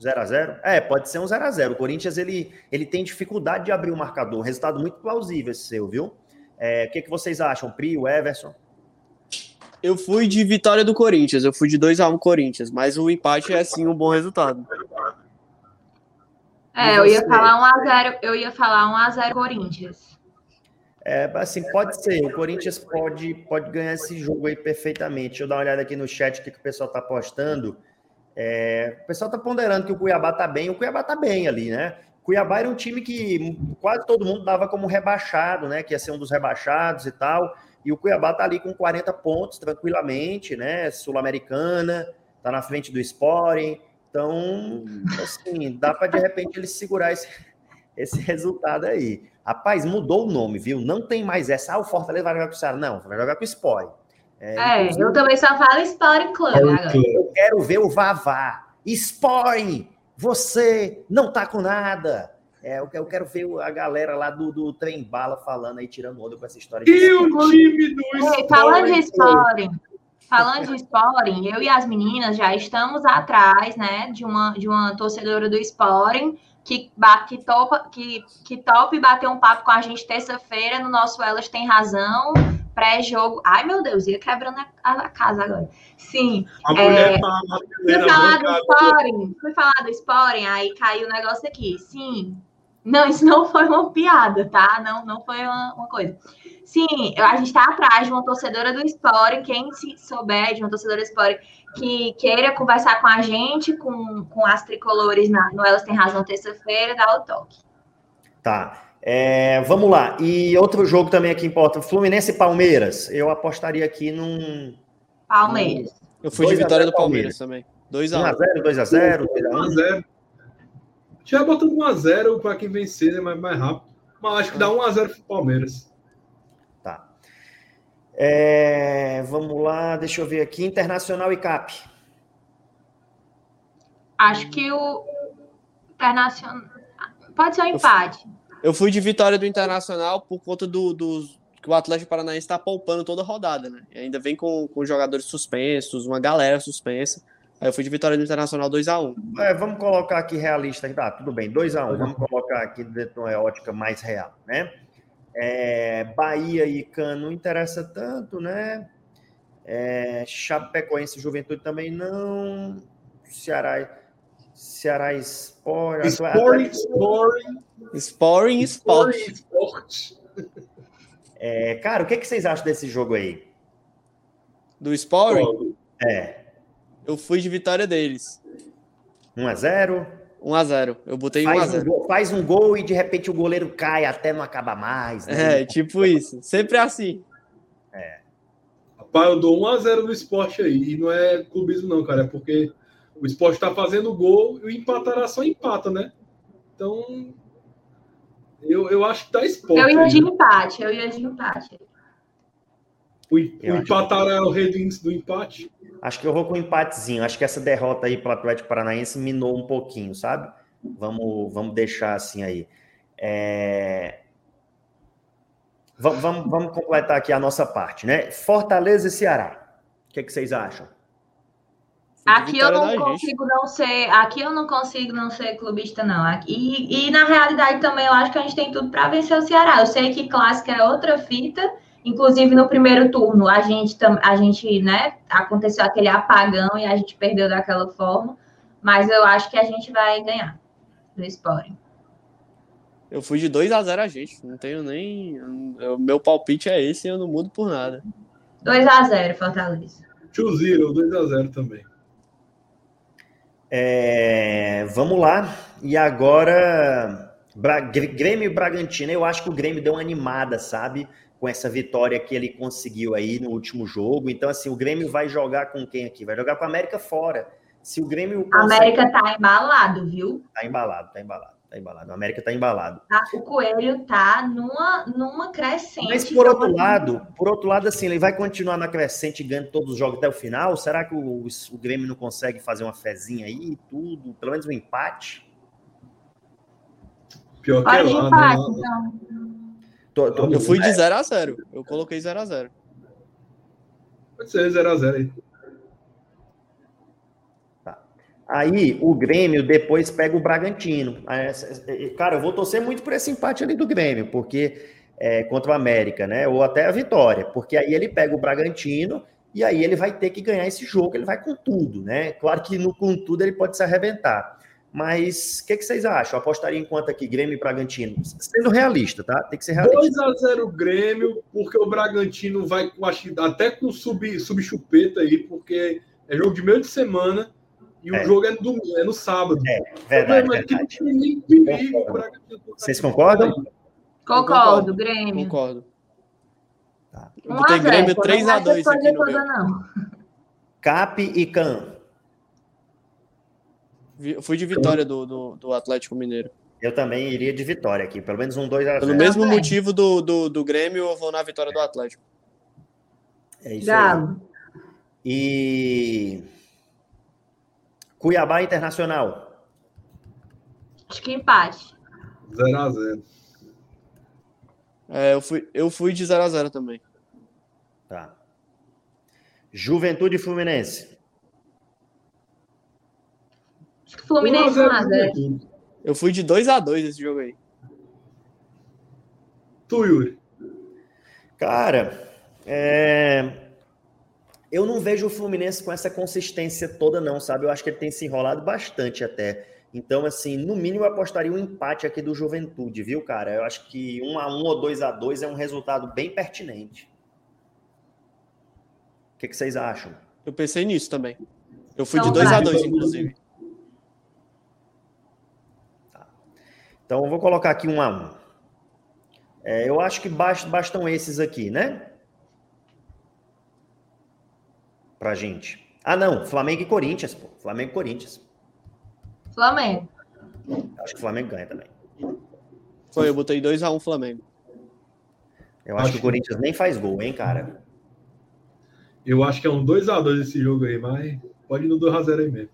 0 a 0 É, pode ser um 0 a 0 O Corinthians ele, ele tem dificuldade de abrir o marcador. Um resultado muito plausível esse seu, viu? É, o que, que vocês acham, Pri, o Everson? Eu fui de vitória do Corinthians, eu fui de 2x1 Corinthians, mas o empate é sim um bom resultado. É, eu ia falar 1x0, eu ia falar 1x0 Corinthians. É, assim, pode ser. O Corinthians pode, pode ganhar esse jogo aí perfeitamente. Deixa eu dar uma olhada aqui no chat o que, que o pessoal tá postando. É, o pessoal tá ponderando que o Cuiabá tá bem. O Cuiabá tá bem ali, né? Cuiabá era um time que quase todo mundo dava como rebaixado, né? Que ia ser um dos rebaixados e tal. E o Cuiabá tá ali com 40 pontos tranquilamente, né? Sul-Americana, tá na frente do Sporting. Então, assim, dá para de repente ele segurar esse, esse resultado aí. Rapaz, mudou o nome, viu? Não tem mais essa. Ah, o Fortaleza vai jogar com o Ceará. Não, vai jogar com o Sporting. É, É, eu também só falo Sport Club agora. eu quero ver o Vavá. Sporting, você não tá com nada. É, eu eu quero ver a galera lá do, do Trem Bala falando aí, tirando onda com essa história. de- E o time do Ei, falando de Sporting? Sporting, falando de Sporting, eu e as meninas já estamos atrás, né, de uma, de uma torcedora do Sporting que, que, topa, que, que topa e bater um papo com a gente terça-feira no nosso Elas Tem Razão, pré-jogo. Ai, meu Deus, ia quebrando a, a casa agora. Sim, A É, mulher tá fui falar do. Sporting, fui falar do Sporting, aí caiu o negócio aqui. Sim. Não, isso não foi uma piada, tá? Não, não foi uma, uma coisa. Sim, eu- a gente está atrás de uma torcedora do Sporting, quem se souber de uma torcedora do Sporting que queira conversar com a gente, com, com as tricolores na, no Elas Tem Razão terça-feira, dá o toque. Tá. É, vamos lá. E outro jogo também aqui importa. Fluminense e Palmeiras. Eu apostaria aqui num Palmeiras. Eu fui de 2 a 0 vitória do Palmeiras também. 2x1. 1x0, 2x0, 2x1. 1x0. Já botando 1x0 para quem vencer, né? Mais, mais rápido. Mas acho que dá 1x0 pro Palmeiras. Tá. É, vamos lá, deixa eu ver aqui. Internacional e CAP. Acho que o Internacional. Pode ser um empate. Eu fui de vitória do Internacional por conta do, dos que o Atlético Paranaense está poupando toda a rodada, né? E ainda vem com, com jogadores suspensos, uma galera suspensa. Aí eu fui de vitória do Internacional 2x1. É, vamos colocar aqui realista. Tá, tudo bem, 2x1. Vamos colocar aqui dentro de uma ótica mais real, né? É, Bahia e Cano não interessa tanto, né? É, Chapecoense e Juventude também não. Ceará. Ceará Sport. Sporting, Sporting, Sporting Sport. Sporting, Sport. É, cara, o que, que vocês acham desse jogo aí? Do Sporting, É, eu fui de vitória deles. 1x0. 1x0. Eu botei Faz, um 1x0. gol, faz um gol e de repente o goleiro cai até não acaba mais. Né? É, tipo isso. Sempre assim. Rapaz, eu dou 1x0 no esporte aí. E não é clubismo, não, cara. É porque o esporte tá fazendo gol e o empatará só empata, né? Então. Eu, eu acho que dá esporte. Eu ia de empate, eu ia de empate. O, Eu o empatará é o rei do índice do empate. Acho que eu vou com um empatezinho. Acho que essa derrota aí para o Atlético Paranaense minou um pouquinho, sabe? Vamos, vamos deixar assim aí. É... va- Vamos, vamos completar aqui a nossa parte, né? Fortaleza e Ceará. O que, que vocês acham? De Aqui eu não da gente. consigo não ser, aqui eu não consigo não ser clubista não. Aqui, e, e na realidade também eu acho que a gente tem tudo para vencer o Ceará. Eu sei que clássica é outra fita, inclusive no primeiro turno a gente a gente, né, aconteceu aquele apagão e a gente perdeu daquela forma, mas eu acho que a gente vai ganhar do Sporting. Eu fui de 2x0 a gente. Não tenho nem. O meu palpite é esse e eu não mudo por nada. 2 a 0 Fortaleza. 2-0, 2x0 também. É, vamos lá. E agora, Bra- Grêmio e Bragantino. Eu acho que o Grêmio deu uma animada, sabe? Com essa vitória que ele conseguiu aí no último jogo. Então, assim, o Grêmio vai jogar com quem aqui? Vai jogar com a América fora. Se o Grêmio A consegue- América tá embalado, viu? Tá embalado, tá embalado, tá embalado. O América tá embalado. Tá- O Coelho tá numa, numa crescente. Mas por outro lado, por outro lado, assim, ele vai continuar na crescente ganhando todos os jogos até o final. Será que o, o Grêmio não consegue fazer uma fezinha aí e tudo? Pelo menos um empate? Pior que Olha de lá, empate, né? então. Tô- tô- Eu fui de 0x0. Eu coloquei 0x0. Pode ser 0x0 aí. Aí o Grêmio depois pega o Bragantino. Cara, eu vou torcer muito por esse empate ali do Grêmio, porque é, contra o América, né? Ou até a vitória, porque aí ele pega o Bragantino e aí ele vai ter que ganhar esse jogo, ele vai com tudo, né? Claro que no com tudo ele pode se arrebentar. Mas o que, que vocês acham? Eu apostaria em quanto aqui, Grêmio e Bragantino? Sendo realista, tá? Tem que ser realista. 2x0 Grêmio, porque o Bragantino vai com, até com sub, subchupeta aí, porque é jogo de meio de semana e o É. jogo é no, domingo, é no sábado. Verdade, o problema é que não verdade. tem nem perigo o. Vocês concordam? Concordo, Grêmio. Concordo. Tá. Eu botei 1 a 0, Grêmio é 3x2 essa aqui coisa no meu. não. [laughs] Cap e Can. Eu fui de vitória do, do, do Atlético Mineiro. Eu também iria de vitória aqui, pelo menos um 2 a 0 Pelo mesmo motivo do, do, do Grêmio, eu vou na vitória do Atlético. É isso aí. Galo. E Cuiabá Internacional. Acho que empate. 0x0. É, eu, fui, eu fui de 0x0 também. Tá. Juventude Fluminense. Acho que Fluminense 1 a 0 Eu fui de 2x2 esse jogo aí. Tu, Yuri. Cara, é, eu não vejo o Fluminense com essa consistência toda, não, sabe? Eu acho que ele tem se enrolado bastante até. Então, assim, no mínimo eu apostaria um empate aqui do Juventude, viu, cara? Eu acho que 1 a 1 ou 2 a 2 é um resultado bem pertinente. O que, que vocês acham? Eu pensei nisso também. Eu fui de Então 2x2, vai. inclusive. Então, eu vou colocar aqui um a um. É, eu acho que bast- bastam esses aqui, né? Pra gente. Ah, não. Flamengo e Corinthians, pô. Flamengo e Corinthians. Flamengo. Acho que o Flamengo ganha também. Foi, eu botei 2x1 Flamengo. Eu acho, Acho que o que- Corinthians nem faz gol, hein, cara? Eu acho que é um 2x2 esse jogo aí, mas pode ir no 2x0 aí mesmo.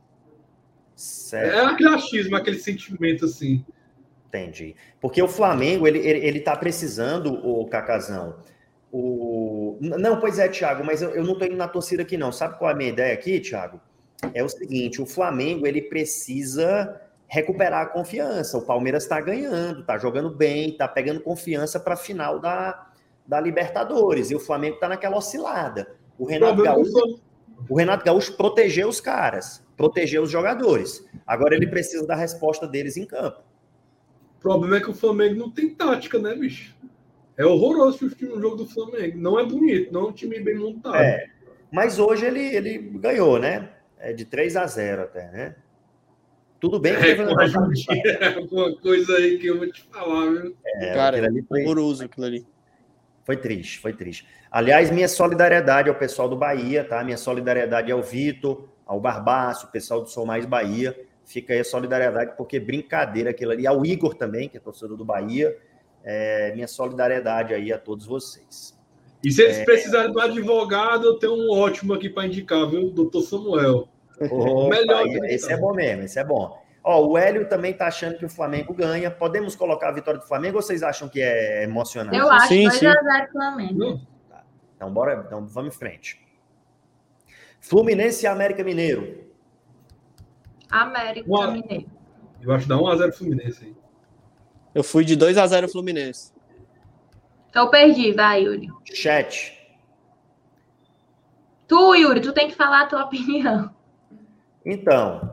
Certo, É aquele achismo, aquele sentimento assim. entendi. Porque o Flamengo, ele, ele, ele tá precisando, o Cacazão. O... Não, pois é, Thiago, mas eu, eu não tô indo na torcida aqui, não. Sabe qual é a minha ideia aqui, Thiago? É o seguinte: o Flamengo ele precisa recuperar a confiança. O Palmeiras está ganhando, tá jogando bem, tá pegando confiança para a final da, da Libertadores. E o Flamengo tá naquela oscilada. O Renato Gaúcho. O Renato Gaúcho protegeu os caras, protegeu os jogadores. Agora ele precisa da resposta deles em campo. O problema é que o Flamengo não tem tática, né, bicho? É horroroso assistir um jogo do Flamengo. Não é bonito, não é um time bem montado. É, mas hoje ele, ele ganhou, né? É de 3 a 0 até, né? Tudo bem que É, teve um com a Jundinha, alguma [laughs] coisa aí que eu vou te falar, viu? É, Cara, aquilo ali foi, horroroso aquilo ali. foi triste, foi triste. Aliás, minha solidariedade ao pessoal do Bahia, tá? Minha solidariedade ao Vitor, ao Barbaço, o pessoal do Sou Mais Bahia. Fica aí a solidariedade, porque brincadeira aquilo ali. Ao Igor também, que é torcedor do Bahia. É, minha solidariedade aí a todos vocês. E se eles precisarem do advogado, eu tenho um ótimo aqui para indicar, viu? Doutor Samuel. Opa, Melhor aí, esse tá. é bom mesmo, esse é bom. Ó, o Hélio também tá achando que o Flamengo ganha. Podemos colocar a vitória do Flamengo ou vocês acham que é emocionante? Eu acho Sim, 2x0 Flamengo. Não, Então, bora, então vamos em frente. Fluminense e América Mineiro. América Uma- Mineiro. eu acho que dá 1x0 Fluminense aí. Eu fui de 2 a 0 Fluminense. Então eu perdi, vai, Yuri. Chat. Tu, Yuri, tu tem que falar a tua [laughs] opinião. Então,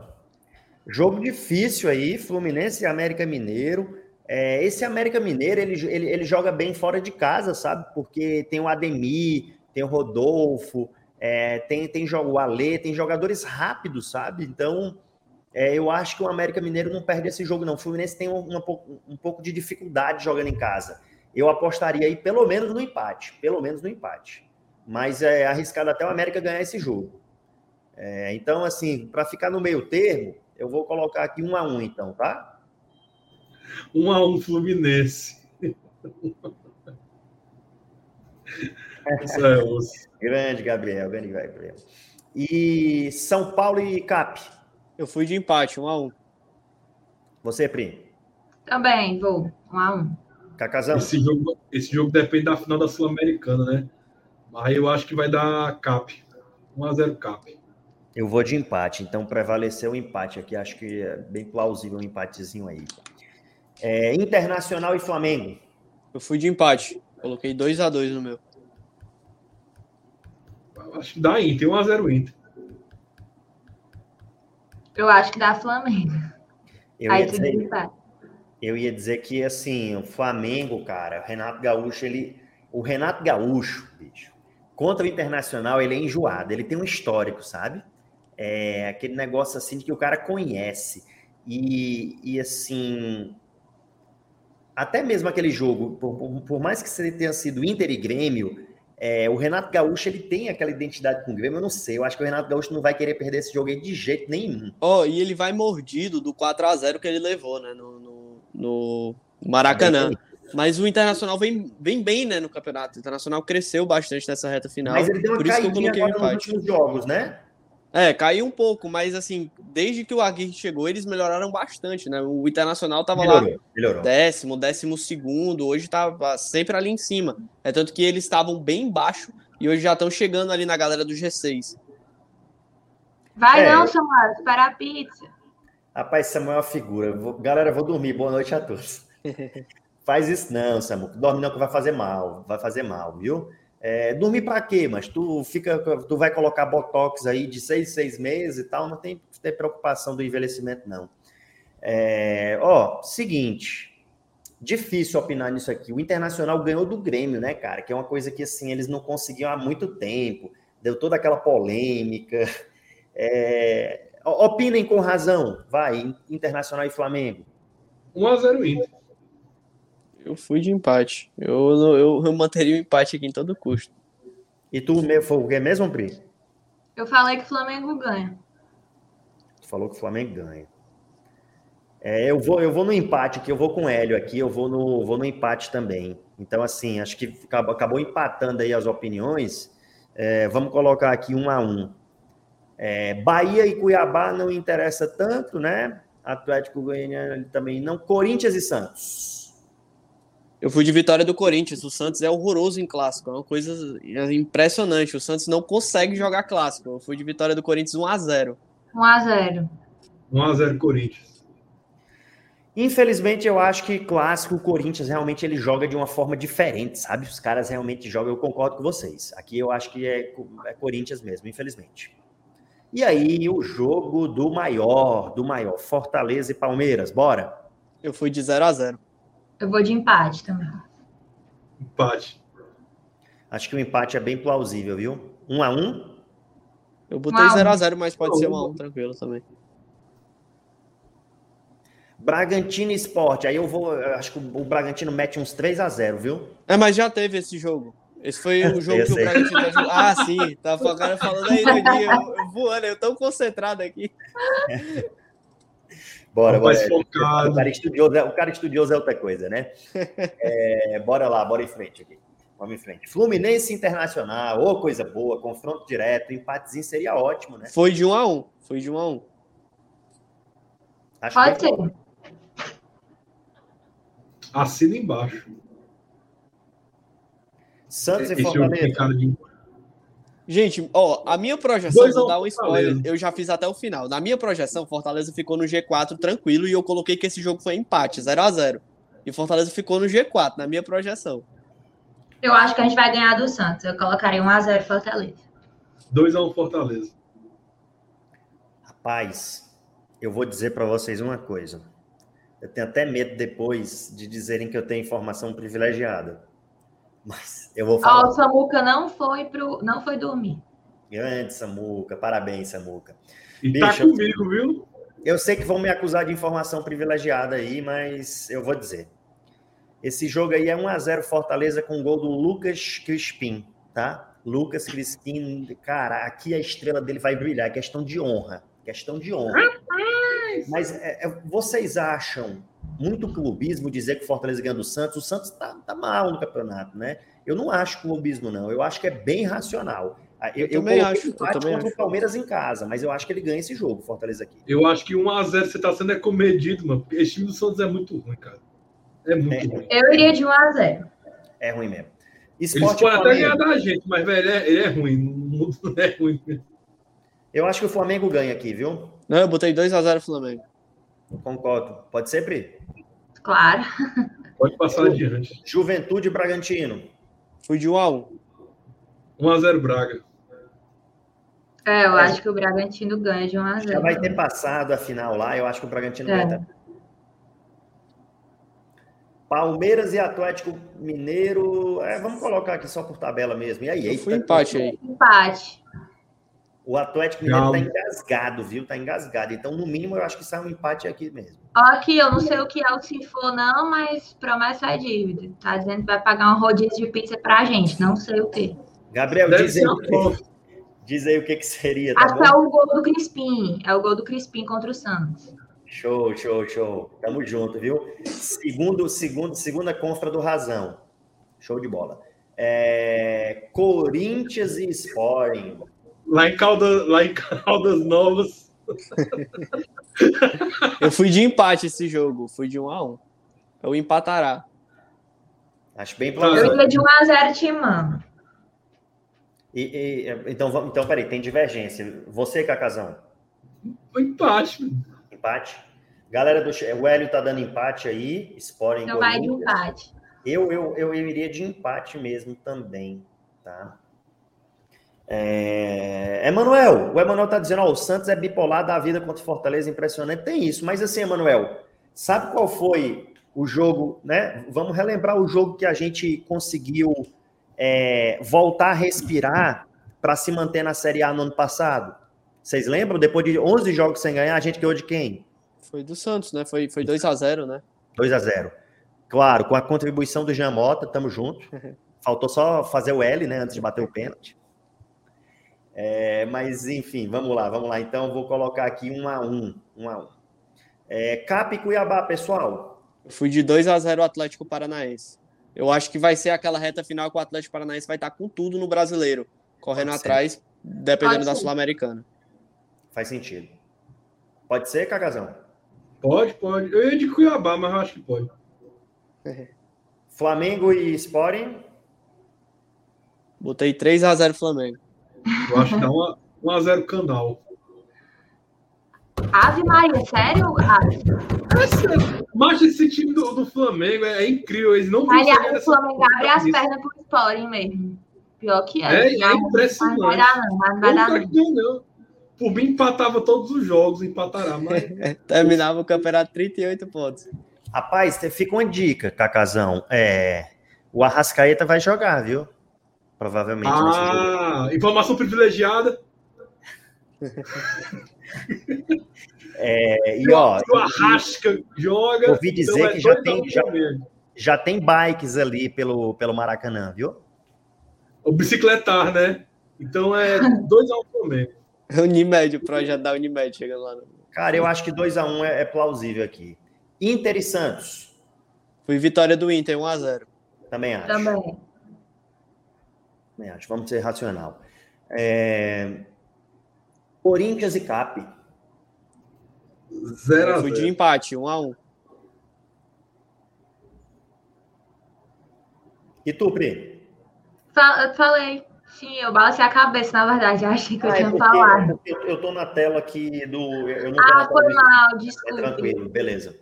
jogo difícil aí, Fluminense e América Mineiro. É, esse América Mineiro, ele, ele, ele joga bem fora de casa, sabe? Porque tem o Ademir, tem o Rodolfo, é, tem, tem jo- o Alê, tem jogadores rápidos, sabe? Então, é, eu acho que o América Mineiro não perde esse jogo, não. O Fluminense tem um, uma pouco- um pouco de dificuldade jogando em casa. Eu apostaria aí pelo menos no empate, pelo menos no empate. Mas é arriscado até o América ganhar esse jogo. É, então, assim, para ficar no meio termo, eu vou colocar aqui um a um, então, tá? 1x1 Fluminense. [laughs] Isso é osso. Grande, Gabriel, grande Gabriel. E São Paulo e Cap. Eu fui de empate, 1 a 1 Você, Pri. Também, vou. 1x1. Cacazão. Esse jogo, esse jogo depende da final da Sul-Americana, né? Mas eu acho que vai dar Cap. 1x0 Cap. Eu vou de empate, então prevaleceu o empate aqui. Acho que é bem plausível um empatezinho aí. É, Internacional e Flamengo. Eu fui de empate. Coloquei 2 a 2 no meu. Eu Acho que dá Inter. 1x0 Inter. Eu acho que dá Flamengo. Eu Aí ia, dizer, desempata. eu ia dizer que, assim, o Flamengo, cara, o Renato Gaúcho, ele. O Renato Gaúcho, bicho, contra o Internacional, ele é enjoado. Ele tem um histórico, sabe? É aquele negócio assim de que o cara conhece. E, e assim. Até mesmo aquele jogo, por, por- por mais que você tenha sido Inter e Grêmio, é, o Renato Gaúcho ele tem aquela identidade com o Grêmio. Eu não sei, eu acho que o Renato Gaúcho não vai querer perder esse jogo aí de jeito nenhum. Ó, e ele vai mordido do 4 a 0 que ele levou, né, no, no, no Maracanã. Mas o Internacional vem, vem bem, né, no campeonato. O Internacional cresceu bastante nessa reta final. Mas ele deu uma por isso que eu coloquei agora nos últimos jogos, né? É, caiu um pouco, mas assim, desde que o Aguirre chegou, eles melhoraram bastante, né? O Internacional tava lá Melhorou, melhorou. décimo, décimo segundo, hoje tava sempre ali em cima. É tanto que eles estavam bem embaixo e hoje já estão chegando ali na galera do G6. Vai É, não, Samuel, espera a pizza. Rapaz, Samuel é uma figura. Vou- Galera, vou dormir. Boa noite a todos. [laughs] Faz isso não, Samuel. Dorme não que vai fazer mal. Vai fazer mal, viu? É, dormir pra quê? Mas tu fica, tu vai colocar botox aí de seis, seis meses e tal. Não tem, tem preocupação do envelhecimento, não. É, ó, seguinte. Difícil opinar nisso aqui. O Internacional ganhou do Grêmio, né, cara? Que é uma coisa que, assim, eles não conseguiam há muito tempo. Deu toda aquela polêmica. É, opinem com razão. Vai, Internacional e Flamengo. 1x0 Inter. Eu fui de empate. Eu, eu, eu manteria o empate aqui em todo custo. E tu foi o que mesmo, Pri? Eu falei que o Flamengo ganha. Tu falou que o Flamengo ganha. É, eu, vou, eu vou no empate aqui, eu vou com o Hélio aqui, eu vou no, vou no empate também. Então, assim, acho que acabou, acabou empatando aí as opiniões. É, vamos colocar aqui um a um. É, Bahia e Cuiabá não interessa tanto, né? Atlético Goianiano também não. Corinthians e Santos. Eu fui de vitória do Corinthians. O Santos é horroroso em clássico. É uma coisa impressionante. O Santos não consegue jogar clássico. Eu fui de vitória do Corinthians 1 a 0 1x0. 1x0 Corinthians. Infelizmente, eu acho que clássico, o Corinthians realmente ele joga de uma forma diferente, sabe? Os caras realmente jogam, eu concordo com vocês. Aqui eu acho que é, é Corinthians mesmo, infelizmente. E aí, o jogo do maior, do maior, Fortaleza e Palmeiras, bora? Eu fui de 0 a 0 Eu vou de empate também. Empate. Acho que o empate é bem plausível, viu? Um a um? Eu botei Um a um. 0 a 0 mas pode ser 1 a 1 tranquilo também. Bragantino e Sport. Aí eu vou, eu acho que o Bragantino mete uns 3 a 0 viu? É, mas já teve esse jogo. Esse foi [laughs] o jogo Eu que o. Bragantino já jogou. Ah, sim. Tava o cara falando aí no dia, eu, eu voando, eu tão concentrado aqui. [laughs] Bora, bora. Focado. O cara, estudioso, é- o cara estudioso é outra coisa, né? [laughs] É, bora lá, bora em frente aqui. Vamos em frente. Fluminense Internacional, ô coisa boa, confronto direto, empatezinho seria ótimo, né? Foi de 1 a 1 Foi de 1 a 1 Acho Pode que ser. Assina embaixo. Santos e Esse tem Fortaleza. de Gente, ó, a minha projeção, Dois vou dar um spoiler, eu já fiz até o final. Na minha projeção, Fortaleza ficou no G4 tranquilo e eu coloquei que esse jogo foi empate, 0 a 0 E Fortaleza ficou no G4, na minha projeção. Eu acho que a gente vai ganhar do Santos. Eu colocaria 1x0 Fortaleza. 2x1 Fortaleza. Rapaz, eu vou dizer para vocês uma coisa. Eu tenho até medo depois de dizerem que eu tenho informação privilegiada. Mas eu vou Ó, falar. o Samuca não foi pro, não foi dormir. Grande Samuca, parabéns, Samuca. E tá Bicho, comigo, viu? Eu sei que vão me acusar de informação privilegiada aí, mas eu vou dizer. Esse jogo aí é 1x0 Fortaleza com gol do Lucas Crispim, tá? Lucas Crispim, cara, aqui a estrela dele vai brilhar, é questão de honra. Questão de honra. Mas é, é, vocês acham muito clubismo dizer que o Fortaleza ganha do Santos? O Santos tá, tá mal no campeonato, né? Eu não acho clubismo, não. Eu acho que é bem racional. Ah, Eu, eu também acho, eu também contra acho. o Palmeiras em casa, mas eu acho que ele ganha esse jogo, Fortaleza aqui. Eu acho que 1x0 você tá sendo é comedido, mano. porque Esse time do Santos é muito ruim, cara. É muito É. ruim. Eu iria de 1x0. É ruim mesmo. Eles Esporte podem até ganhar da gente, mas, velho, ele é, ele é ruim. Não não é ruim. Eu acho que o Flamengo ganha aqui, viu? Não, eu botei 2 a 0 Flamengo. Concordo. Pode ser, Pri? Claro. Pode passar adiante. Juventude e Bragantino. Fui de 1 a 1 1x0 Braga. É, eu acho que o Bragantino ganha de 1x0. Já vai ter passado a final lá, eu acho que o Bragantino É. vai ter. Palmeiras e Atlético Mineiro. É, vamos colocar aqui só por tabela mesmo. E aí? Eu eita, empate aí. Empate. O Atlético Mineiro Galo. tá engasgado, viu? Tá engasgado. Então, no mínimo, eu acho que sai um empate aqui mesmo. Aqui, eu não sei o que é o se for, não, mas promessa é dívida. Tá dizendo que vai pagar um rodízio de pizza pra gente. Não sei o quê. Gabriel, Deve diz aí, o que- diz aí o que, que seria, tá Acho que é o gol do Crispim. É o gol do Crispim contra o Santos. Show, show, show. Tamo junto, viu? Segundo, segundo, segunda confra do Razão. Show de bola. É, Corinthians e Sporting. Lá em Caldas, lá em Caldas Novas. Eu fui de empate esse jogo. Fui de 1 a 1 Eu empatará. Acho bem Eu plausível. iria de 1x0 Timão. E, e- então, vamos- então, peraí, tem divergência. Você, Cacazão, Foi empate. empate. Galera do o Hélio tá dando empate aí, Sporting Então vai de empate. Eu, eu, eu iria de empate mesmo também, tá? É... Emanuel, o Emanuel tá dizendo, ó, o Santos é bipolar da vida contra o Fortaleza, impressionante. Tem isso, mas assim, Emanuel, sabe qual foi o jogo, né? Vamos relembrar o jogo que a gente conseguiu é, voltar a respirar para se manter na Série A no ano passado? Vocês lembram? Depois de 11 jogos sem ganhar, a gente ganhou de quem? Foi do Santos, né? Foi, foi 2 a 0 né? 2 a 0 Claro, com a contribuição do Jean Mota, tamo junto. [laughs] Faltou só fazer o L, né, antes de bater o pênalti. É, mas, enfim, vamos lá, vamos lá. Então, vou colocar aqui um a um. um, a um. É, Cap e Cuiabá, pessoal. Eu fui de 2 a 0 Atlético Paranaense. Eu acho que vai ser aquela reta final que o Atlético Paranaense vai estar com tudo no brasileiro, correndo Pode ser. atrás, dependendo Pode da. Sul-Americana. Faz sentido. Pode ser, Cagazão? Pode, pode. Eu ia de Cuiabá, mas eu acho que pode. [laughs] Flamengo e Sporting. Botei 3 a 0 Flamengo. Eu acho que dá uma 1x0 canal. Ave Maria, sério? Ave? Mas esse time do, do Flamengo é, é incrível. Eles não Aliás, o Flamengo abre as pernas pro Sporting mesmo. Pior que é. É, é Não, impressionante. Não vai dar, não. Mas não vai Eu dar, não não. quero não. Por mim, empatava todos os jogos, empatará. Mas [laughs] Terminava o campeonato 38 pontos. Rapaz, te- fica uma dica, Cacazão. É, o Arrascaeta vai jogar, viu? Provavelmente. Ah, informação privilegiada. É, e ó, o Arrasca joga. ouvi dizer então é que já tem- um já- já tem bikes ali pelo, pelo Maracanã, viu? O bicicletar, né? Então é 2x1 Flamengo. [laughs] Unimed, o projeto da Unimed chegando lá. no- Cara, eu acho que 2x1 é, é plausível aqui. Inter e Santos, Foi vitória do Inter, 1x0. também acho. Também. Também acho. Vamos ser racional. É, Corinthians e Cap. 0x0. Fui de empate, 1x1. E tu, Pri? Fa- Eu falei. Sim, eu balancei a cabeça, na verdade. Eu achei que eu Ah, é tinha porque- falado. porque eu, eu tô na tela aqui do. Eu não Ah, foi mal, É desculpe. tranquilo, beleza.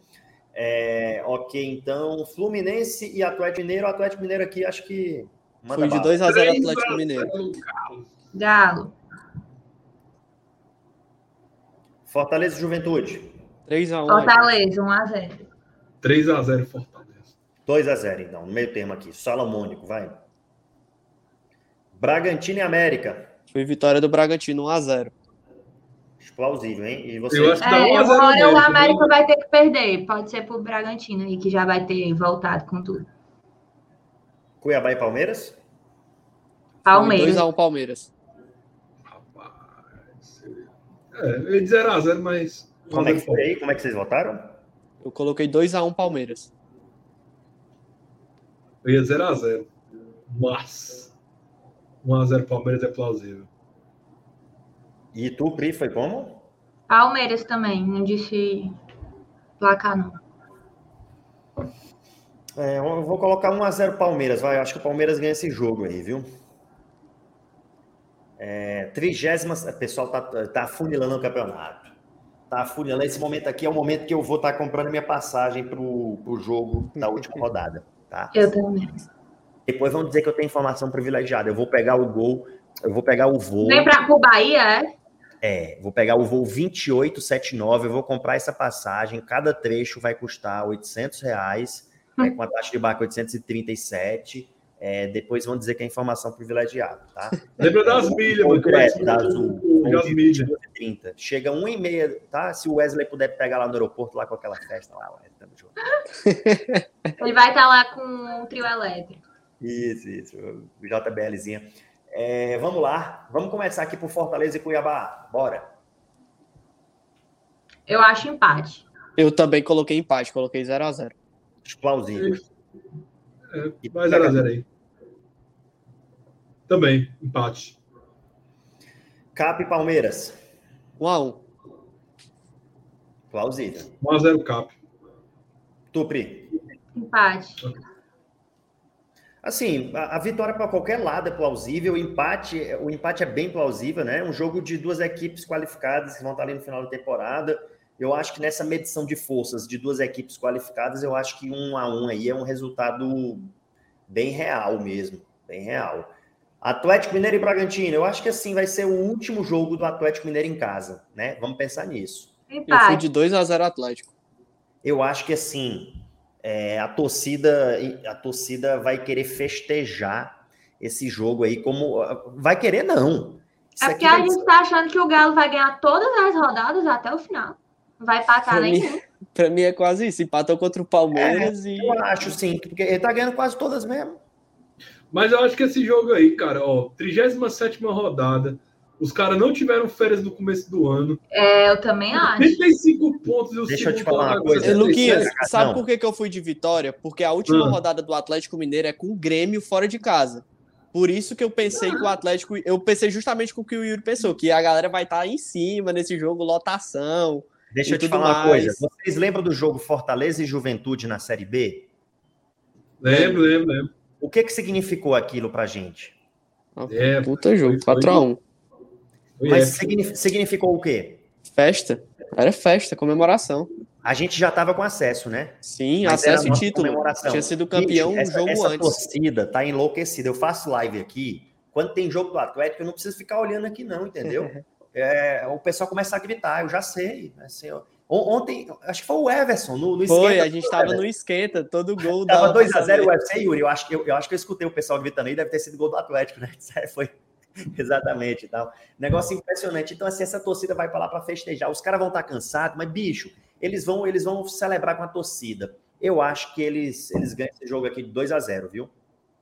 É, ok, então, Fluminense e Atlético Mineiro. O Atlético Mineiro aqui, acho que. Manda Fui de bala. 2x0 Três Atlético Mineiro. Galo. Fortaleza e Juventude. 3x1. Fortaleza, 1x0. 3x0 Fortaleza. 2x0, então, no meio termo aqui. Salomônico, vai. Bragantino e América. Foi vitória do Bragantino, 1x0. Plausível, hein? E você? Eu acho que dá É, 1 a 0 uma hora o América, América né? vai ter que perder. Pode ser pro Bragantino aí, que já vai ter voltado com tudo. Cuiabá e Palmeiras? Palmeiras. 2x1 Palmeiras. Rapaz. É, eu ia de 0x0, mas. Como é que 1 a 0 foi aí? Como é que vocês votaram? Eu coloquei 2x1 Palmeiras. Eu ia 0x0. Mas. 1x0 Palmeiras é plausível. E tu, Pri, foi como? Palmeiras também. Não disse placar, não. É, eu vou colocar 1x0 Palmeiras, vai. Acho que o Palmeiras ganha esse jogo aí, viu? É, trigésima. O pessoal tá, tá afunilando o campeonato. Tá afunilando. Esse momento aqui é o momento que eu vou estar comprando minha passagem pro, pro jogo da última rodada, tá? Eu também. Depois vão dizer que eu tenho informação privilegiada. Eu vou pegar o gol, eu vou pegar o voo. Vem pra, Bahia, é? É, vou pegar o voo 2879, eu vou comprar essa passagem, cada trecho vai custar 800 reais, é, com a taxa de barco 837, é, depois vão dizer que é informação privilegiada, tá? [laughs] Lembra das milhas, O mano. direto da Azul, Das milhas. 22h30. Chega 1h30, tá? Se o Wesley puder pegar lá no aeroporto, lá com aquela festa lá, Wesley, tamo junto. [laughs] Ele vai estar lá com o trio elétrico. Isso, isso, o JBLzinha. É, vamos lá, vamos começar aqui por Fortaleza e Cuiabá, bora. Eu acho empate. Eu também coloquei empate, coloquei 0x0. Plausível. É, vai pega- 0x0 aí. Também, empate. Cap e Palmeiras, 1x1. plausível. 1x0 Cap. Tupri. Empate. Assim, a, a vitória para qualquer lado é plausível, o empate, o empate é bem plausível, né? Um jogo de duas equipes qualificadas que vão estar ali no final da temporada. Eu acho que nessa medição de forças de duas equipes qualificadas, eu acho que um a um aí é um resultado bem real mesmo, bem real. Atlético Mineiro e Bragantino, eu acho que assim vai ser o último jogo do Atlético Mineiro em casa, né? Vamos pensar nisso. Eu fui de 2x0 Atlético. Eu acho que assim é, a torcida a torcida vai querer festejar esse jogo aí como vai querer não. Isso É aqui porque a gente tá achando que o Galo vai ganhar todas as rodadas até o final. Não vai empatar Pra nem. mim, pra mim é quase isso. Empatou contra o Palmeiras e. eu acho sim, porque ele tá ganhando quase todas mesmo. Mas eu acho que esse jogo aí, cara, ó, 37 rodada. Os caras não tiveram férias no começo do ano. É, eu também acho. 35 pontos e o Deixa eu te falar uma coisa. Ei, 67. Luquinhas, Não. sabe por que, que eu fui de vitória? Porque a última Ah. rodada do Atlético Mineiro é com o Grêmio fora de casa. Por isso que eu pensei que o Atlético. Eu pensei justamente com o que o Yuri pensou, que a galera vai estar em cima nesse jogo, lotação. Deixa E eu te falar uma mais. coisa. Vocês lembram do jogo Fortaleza e Juventude na Série B? Lembro, lembro, lembro. O que que significou aquilo pra gente? É, Puta jogo, foi- foi- 4x1. Foi Mas signif- significou o quê? Festa? Era festa, comemoração. A gente já estava com acesso, né? Sim, Mas acesso e título. comemoração. Tinha sido campeão Bicho, um essa, jogo essa antes. torcida tá enlouquecida. Eu faço live aqui. Quando tem jogo do Atlético, eu não preciso ficar olhando aqui, não, entendeu? [laughs] É, o pessoal começa a gritar, eu já sei. Assim, Ontem, acho que foi o Everson no, no Foi, a gente tava no esquenta, todo gol Tava da 2x0 o UFC, Yuri. Eu acho, que, eu, eu acho que eu escutei o pessoal gritando aí, deve ter sido gol do Atlético, né? [laughs] Foi exatamente e tal. Negócio impressionante. Então, assim, essa torcida vai para lá para festejar. Os caras vão estar cansados, mas, bicho, eles vão, eles vão celebrar com a torcida. Eu acho que eles, eles ganham esse jogo aqui de 2x0, viu?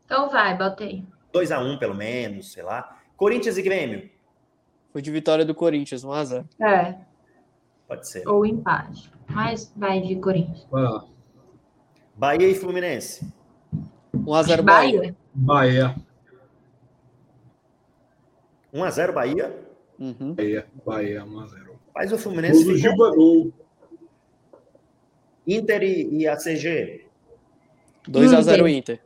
Então vai, botei. 2x1, pelo menos, sei lá. Corinthians e Grêmio. Foi de vitória do Corinthians, 1x0. É, Pode ser. ou empate. Mas vai de Corinthians. Vai lá. Bahia e Fluminense. 1x0 Bahia. Bahia. Bahia. 1x0 Bahia. Uhum. Bahia. Bahia, 1x0. Mas o Gol Fluminense do Gilba Gol. Inter e, e ACG. 2x0 Inter.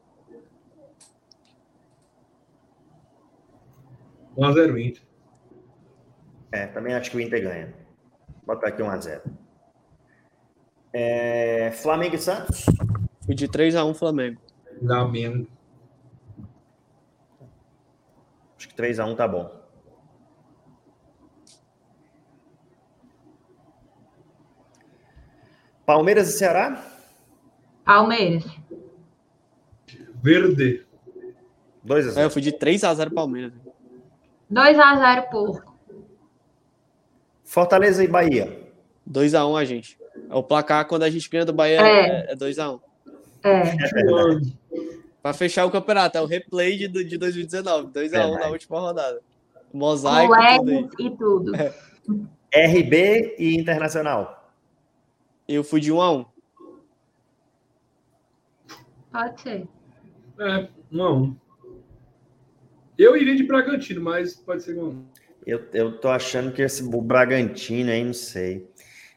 1x0 Inter. É, também acho que o Inter ganha. Vou botar aqui 1x0. É, Flamengo e Santos. Fui de 3x1 Flamengo. Flamengo. Acho que 3x1 tá bom. Palmeiras e Ceará? Palmeiras. Verde. 2x0. É, eu fui de 3x0 Palmeiras. 2x0 Porco. Fortaleza e Bahia. 2x1 a gente. O placar, quando a gente ganha do Bahia, É. é, é 2x1. É. Pra fechar o campeonato, é o replay de, de 2019. 2x1 na Verdade. última rodada. Com Mosaico, tudo aí. legs e tudo. RB e Internacional. Eu fui de 1x1. Pode ser. é, 1x1. Eu iria de Bragantino, mas pode ser 1x1. Eu, eu tô achando que esse o Bragantino aí, não sei.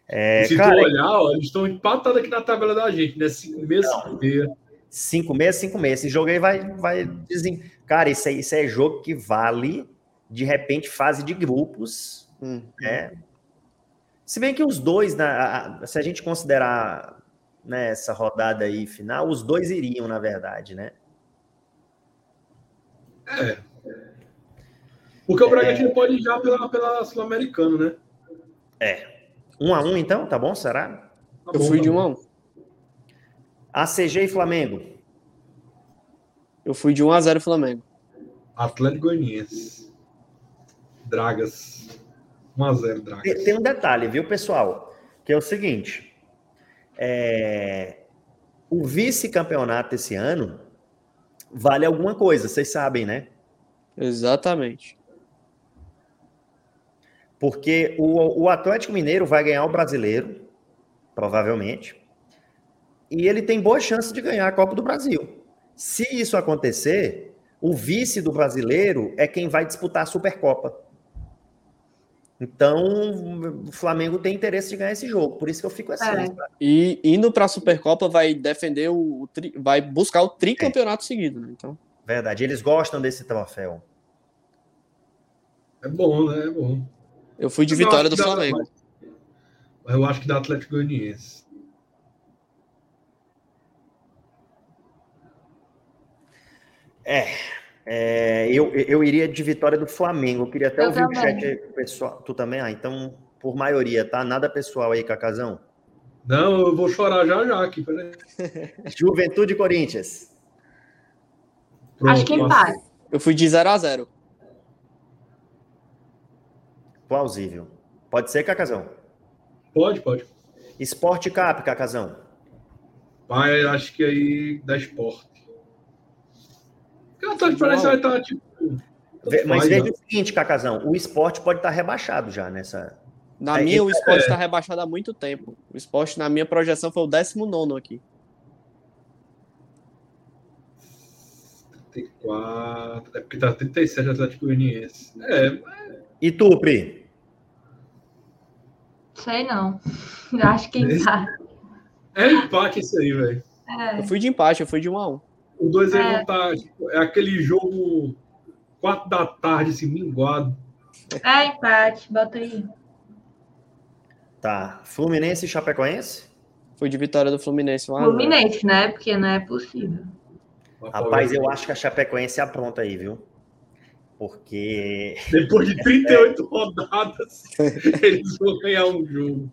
É, Se cara, tu olhar, ó, eles estão empatados aqui na tabela da gente, né? 5 meses, 5 meses. 5 meses, 5 meses. Esse jogo aí vai. vai desen... Cara, isso, aí, isso é jogo que vale, de repente, fase de grupos. Hum. né? Se bem que os dois, né, a- a- se a gente considerar né, essa rodada aí final, os dois iriam, na verdade, né? É. Porque o Bragantino pode ir já pela, pela Sul-Americano, né? Um a um, então, tá bom? Será? Tá Eu bom, fui tá de bom. 1x1. ACG e Flamengo. Eu fui de 1x0 Flamengo. Atlético Goianiense. Dragas. 1x0, Dragas. Tem, tem um detalhe, viu, pessoal? Que é o seguinte: é, o vice-campeonato esse ano vale alguma coisa, vocês sabem, né? Exatamente. Porque o, o Atlético Mineiro vai ganhar o brasileiro, provavelmente, e ele tem boa chance de ganhar a Copa do Brasil. Se isso acontecer, o vice do brasileiro é quem vai disputar a Supercopa. Então, o Flamengo tem interesse de ganhar esse jogo, por isso que eu fico assim. É. E indo pra Supercopa, vai defender o. o tri- vai buscar o tricampeonato seguido, né? Então. Verdade, eles gostam desse troféu. É bom, né? É bom. Eu fui de eu vitória do Flamengo. Eu acho que da Atlético Goianiense. É, eu, eu iria de vitória do Flamengo. Eu queria até Eu ouvir o também. chat aí, pessoal. Tu também? Ah, então, por maioria, tá? Nada pessoal aí, Cacazão. Não, eu vou chorar já já aqui. Peraí. [laughs] Juventude e Corinthians. Pronto, Acho que empate. Eu fui de 0x0. Plausível. Pode ser, Cacazão. Pode, pode. Esporte Cap, Cacazão. Mas acho que aí dá esporte. O Atlético Paranaense vai estar tipo. Ve- Mas faz, veja né? o seguinte, Cacazão. O esporte pode estar rebaixado já nessa. Na É, minha, o esporte é. está rebaixado há muito tempo. O esporte, na minha projeção, foi o 19 aqui. 34. É porque tá 37 Atlético Goianiense. É, E tu, Pri? Sei não. [laughs] Acho que empate. é empate isso aí, velho. É. Eu fui de empate, eu fui de 1x1. Os dois aí É. vão estar. tipo, é aquele jogo 4 da tarde, assim, minguado. É empate, bota aí. Tá. Fluminense e Chapecoense? Foi de vitória do Fluminense. 1 a 0. Fluminense, né? Porque não é possível. Rapaz, eu acho que a Chapecoense apronta aí, viu? Porque. [laughs] Depois de 38 rodadas, eles vão ganhar um jogo.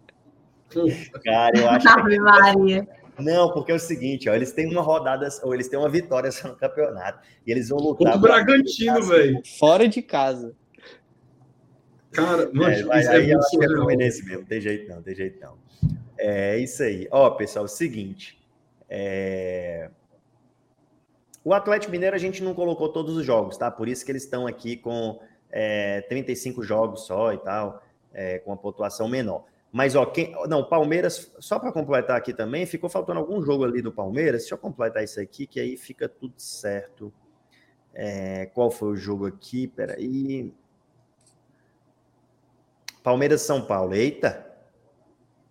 Cara, eu acho que. Ave Maria. Não, porque é o seguinte, ó, eles têm uma rodada, ou eles têm uma vitória só no campeonato. E eles vão lutar. Contra o Bragantino, velho. Fora de casa. Cara, mano, É, vai, isso aí é eu acho que é. Fluminense mesmo, tem jeito não, tem jeito não. É isso aí. Ó, pessoal, seguinte. é, O Atlético Mineiro a gente não colocou todos os jogos, tá? Por isso que eles estão aqui com é, 35 jogos só e tal, é, com a pontuação menor. Mas, ó, quem. Não, o Palmeiras, só para completar aqui também, ficou faltando algum jogo ali do Palmeiras. Deixa eu completar isso aqui, que aí fica tudo certo. É, qual foi o jogo aqui? Peraí. Palmeiras São Paulo. Eita!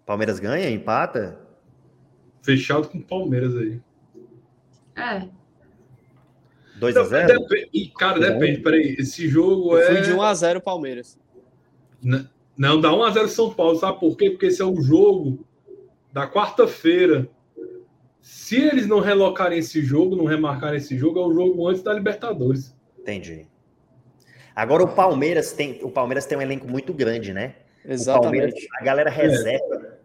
Palmeiras ganha, empata? Fechado com o Palmeiras aí. É. 2 a Não, 0 depe- e, cara, depende, peraí. Esse jogo é. de 1 a 0 Palmeiras. N- Não, dá 1x0 São Paulo, sabe por quê? Porque esse é o jogo da quarta-feira. Se eles não relocarem esse jogo, não remarcarem esse jogo, é o jogo antes da Libertadores. Entendi. Agora o Palmeiras tem, o Palmeiras tem um elenco muito grande, né? O Exatamente. a galera reserva.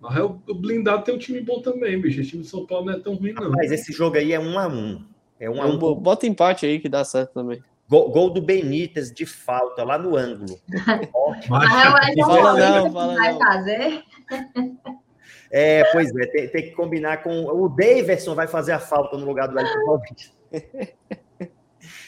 Mas é o o blindado tem um time bom também, bicho. Esse time de São Paulo não é tão ruim, não. Mas esse jogo aí é um a um. É um Então, um. bo- Bota empate aí que dá certo também. Gol, gol do Benítez de falta lá no ângulo. [laughs] Ótimo. Mas é Elton Fala não, fala vai não. fazer. É, pois é, tem, tem que combinar com. O Daverson vai fazer a falta no lugar do Elton Paulista.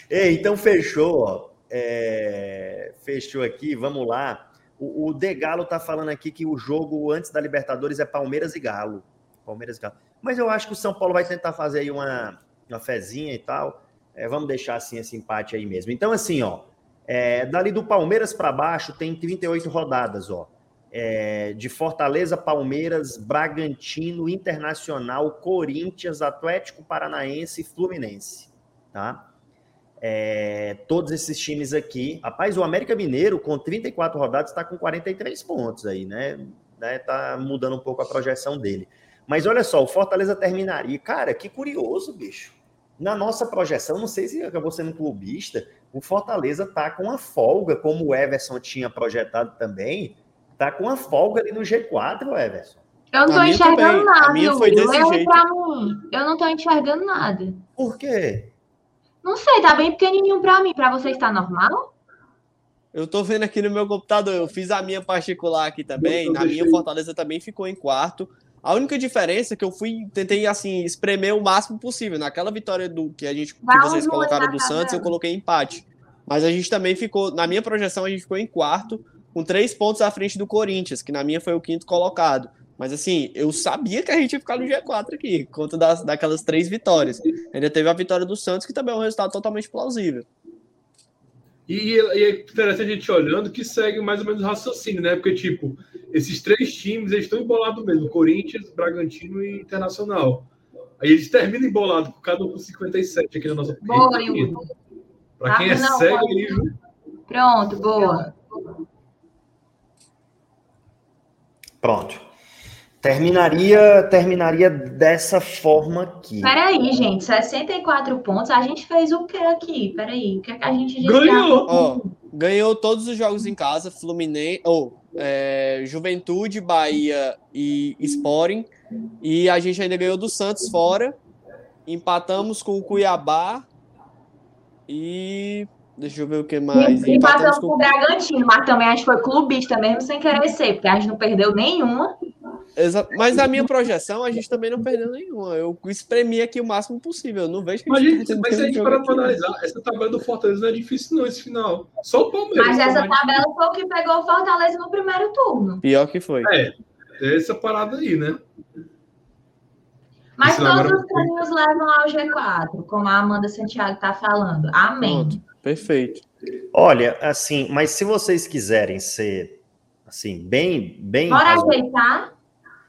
Ei, então fechou, ó. É, fechou aqui, vamos lá. O, o De Galo tá falando aqui que o jogo antes da Libertadores é Palmeiras e Galo. Palmeiras e Galo. Mas eu acho que o São Paulo vai tentar fazer aí uma, uma fezinha e tal. É, vamos deixar assim esse empate aí mesmo. Então, assim, ó. é, dali do Palmeiras para baixo tem 38 rodadas, ó. É, de Fortaleza, Palmeiras, Bragantino, Internacional, Corinthians, Atlético Paranaense e Fluminense, tá? É, todos esses times aqui. Rapaz, o América Mineiro, com 34 rodadas, está com 43 pontos aí, né? né? Tá mudando um pouco a projeção dele. Mas olha só, o Fortaleza terminaria. Cara, que curioso, bicho. Na nossa projeção, não sei se acabou sendo clubista, o Fortaleza tá com a folga, como o Everson tinha projetado também, tá com a folga ali no G4, Everson. Eu não minha enxergando também. A nada, minha foi desse jeito. Eu não tô enxergando nada. Por quê? Não sei, tá bem pequenininho pra mim. Pra você está normal? Eu tô vendo aqui no meu computador, eu fiz a minha particular aqui também. Na minha, Fortaleza também ficou em quarto. A única diferença é que eu fui, tentei assim, espremer o máximo possível. Naquela vitória do que a gente que vocês colocaram do Santos, eu coloquei empate. Mas a gente também ficou, na minha projeção, a gente ficou em quarto, com três pontos à frente do Corinthians, que na minha foi o quinto colocado. Mas assim, eu sabia que a gente ia ficar no G4 aqui, por conta das, daquelas três vitórias. Ainda teve a vitória do Santos, que também é um resultado totalmente plausível. E, e é interessante a gente olhando que segue mais ou menos o raciocínio, né? Porque, tipo, esses três times eles estão embolados mesmo: Corinthians, Bragantino e Internacional. Aí eles terminam embolados, cada um com 57 aqui na nossa. Para quem é Ah, não, cego, pode. aí, viu? Pronto, boa. Pronto. Terminaria, terminaria dessa forma aqui. Peraí, gente, 64 pontos. A gente fez o que aqui? Peraí, o que, é que a gente? Ganhou! Ó, ganhou todos os jogos em casa, Fluminense, ou é, Juventude, Bahia e Sporting. E a gente ainda ganhou do Santos fora. Empatamos com o Cuiabá. E. Deixa eu ver o que mais. E empatamos com com. o Bragantino, mas também a gente foi clubista mesmo sem querer ser, porque a gente não perdeu nenhuma. Mas na minha projeção, a gente também não perdeu nenhuma. Eu espremi aqui o máximo possível. Eu não vejo que a Mas, gente gente, perdeu mas se a gente parar pra aqui. analisar, essa tabela do Fortaleza não é difícil, não, esse final. Só o Palmeiras. Mas essa mais tabela foi o que pegou o Fortaleza no primeiro turno. Pior que foi. É, é essa parada aí, né? Mas todos agora- os caminhos levam ao G4, como a Amanda Santiago está falando. Amém. Pronto. Perfeito. Olha, assim, mas se vocês quiserem ser, assim, bem, bem, Bora razo- ajeitar?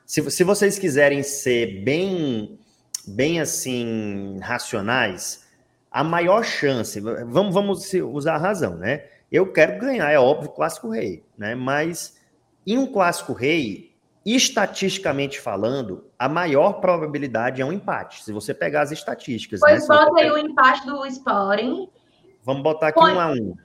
Se, se vocês quiserem ser bem, bem assim, racionais, a maior chance, vamos, vamos usar a razão, né? Eu quero ganhar, é óbvio, clássico rei, né? Mas Em um clássico rei, estatisticamente falando, a maior probabilidade é um empate. Se você pegar as estatísticas. né? Pois você bota aí o empate do Sporting. Vamos botar aqui Põe. um a um.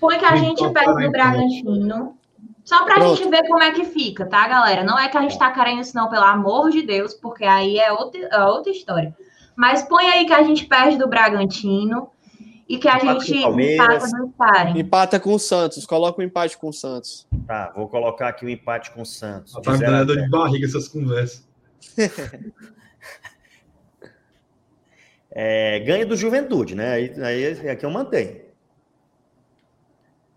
Põe que a gente toca perde lá, do Bragantino. Só pra Pronto. gente ver como é que fica, tá, galera? Não é que a gente tá querendo isso, não, pelo amor de Deus, porque aí é outra, é outra história. Mas põe aí que a gente perde do Bragantino e que a Empata com gente Palmeiras. empata. Empata com o Santos, coloca o empate com o Santos. Tá, vou colocar aqui o empate com o Santos. Tá me a dando de barriga essas conversas. [laughs] É, ganha do Juventude, né? Aí, aí aqui eu mantenho.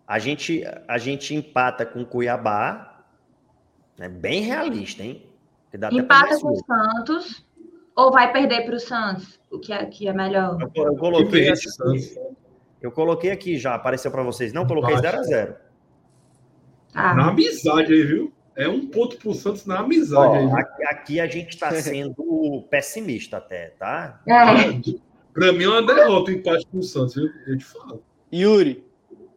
A gente, a gente empata com o Cuiabá. É bem realista, hein? Empata com o. Santos ou vai perder pro Santos? O que é, que é melhor? Eu, eu coloquei, Que aqui, eu coloquei aqui já, apareceu para vocês. Não, coloquei Baixo. 0x0. Tá. Na amizade aí, viu? É um ponto pro Santos na amizade aí. Ó, viu? aqui, aqui a gente tá sendo pessimista até, tá? É, Pra mim é uma derrota o empate com o Santos, viu? Eu te falo. Yuri,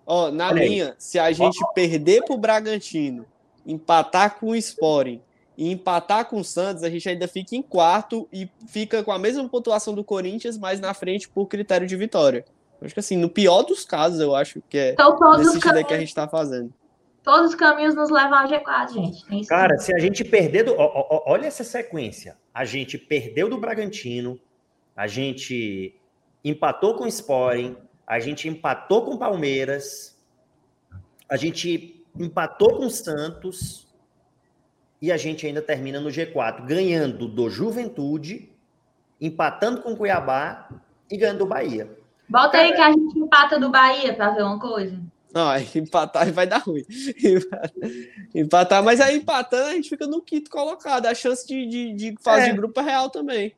ó, na Olha aí. minha, se a gente perder pro Bragantino, empatar com o Sporting e empatar com o Santos, a gente ainda fica em quarto e fica com a mesma pontuação do Corinthians, mas na frente por critério de vitória. Acho que assim, no pior dos casos, eu acho que é então todos os, aí caminhos, que a gente tá fazendo. todos os caminhos nos levam ao G4, gente. Cara, se a gente perder do. ó, ó, ó, olha essa sequência. A gente perdeu do Bragantino, a gente empatou com o Sporting, a gente empatou com o Palmeiras, a gente empatou com o Santos e a gente ainda termina no G4, ganhando do Juventude, empatando com o Cuiabá e ganhando do Bahia. Bota aí que a gente empata do Bahia pra ver uma coisa. Não, empatar vai dar ruim. [laughs] Empatar, mas aí empatando a gente fica no quinto colocado. A chance de, de, de fase É. de grupo é real também.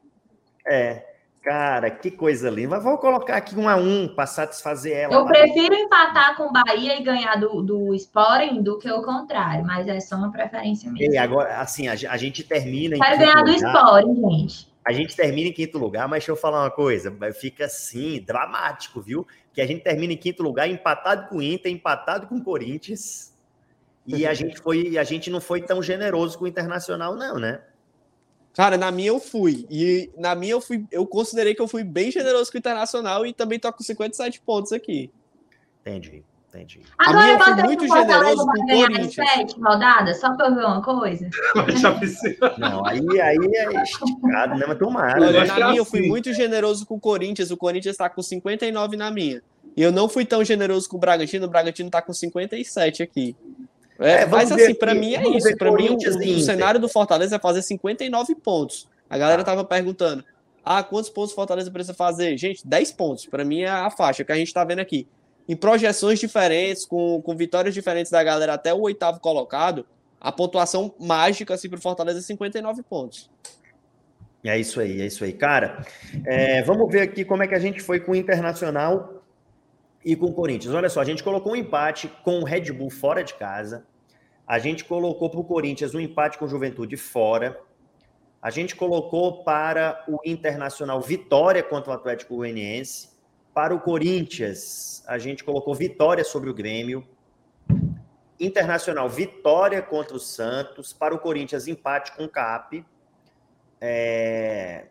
É, cara, que coisa linda. Mas vou colocar aqui um a um para satisfazer ela. Eu lá. prefiro empatar com o Bahia e ganhar do, do Sporting do que o contrário, mas é só uma preferência minha. E agora, assim, a, a gente termina Quero quinto ganhar do lugar. Sporting, gente. A gente termina em quinto lugar, mas deixa eu falar uma coisa, fica assim, dramático, viu? Que a gente termina em quinto lugar, empatado com o Inter, empatado com o Corinthians. E a [laughs] gente foi, a gente não foi tão generoso com o Internacional, não, né? Cara, na minha eu fui. E na minha eu fui, eu considerei que eu fui bem generoso com o Internacional e também tô com 57 pontos aqui. Entendi, entendi. A Agora minha eu fui muito generoso com o Corinthians. sete rodadas, só pra eu ver uma coisa. [laughs] Não, aí, aí é esticado, né? Mas tomara. Olha, né? na minha eu fui muito generoso com o Corinthians. O Corinthians tá com 59 na minha. E eu não fui tão generoso com o Bragantino. O Bragantino tá com 57 aqui. É, É, mas assim, aqui, mim é isso. Pra mim, o, o cenário do Fortaleza é fazer 59 pontos. A galera tava perguntando: ah, quantos pontos o Fortaleza precisa fazer? Gente, 10 pontos. Pra mim é a faixa que a gente tá vendo aqui. Em projeções diferentes, com, com vitórias diferentes da galera até o oitavo colocado, a pontuação mágica assim, pro Fortaleza é 59 pontos. É isso aí, é isso aí. Cara, é, vamos ver aqui como é que a gente foi com o Internacional e com o Corinthians. Olha só, a gente colocou um empate com o Red Bull fora de casa. A gente colocou para o Corinthians um empate com o Juventude fora. A gente colocou para o Internacional vitória contra o Atlético Goianiense. Para o Corinthians, a gente colocou vitória sobre o Grêmio. Internacional vitória contra o Santos. Para o Corinthians, empate com o CAP. É,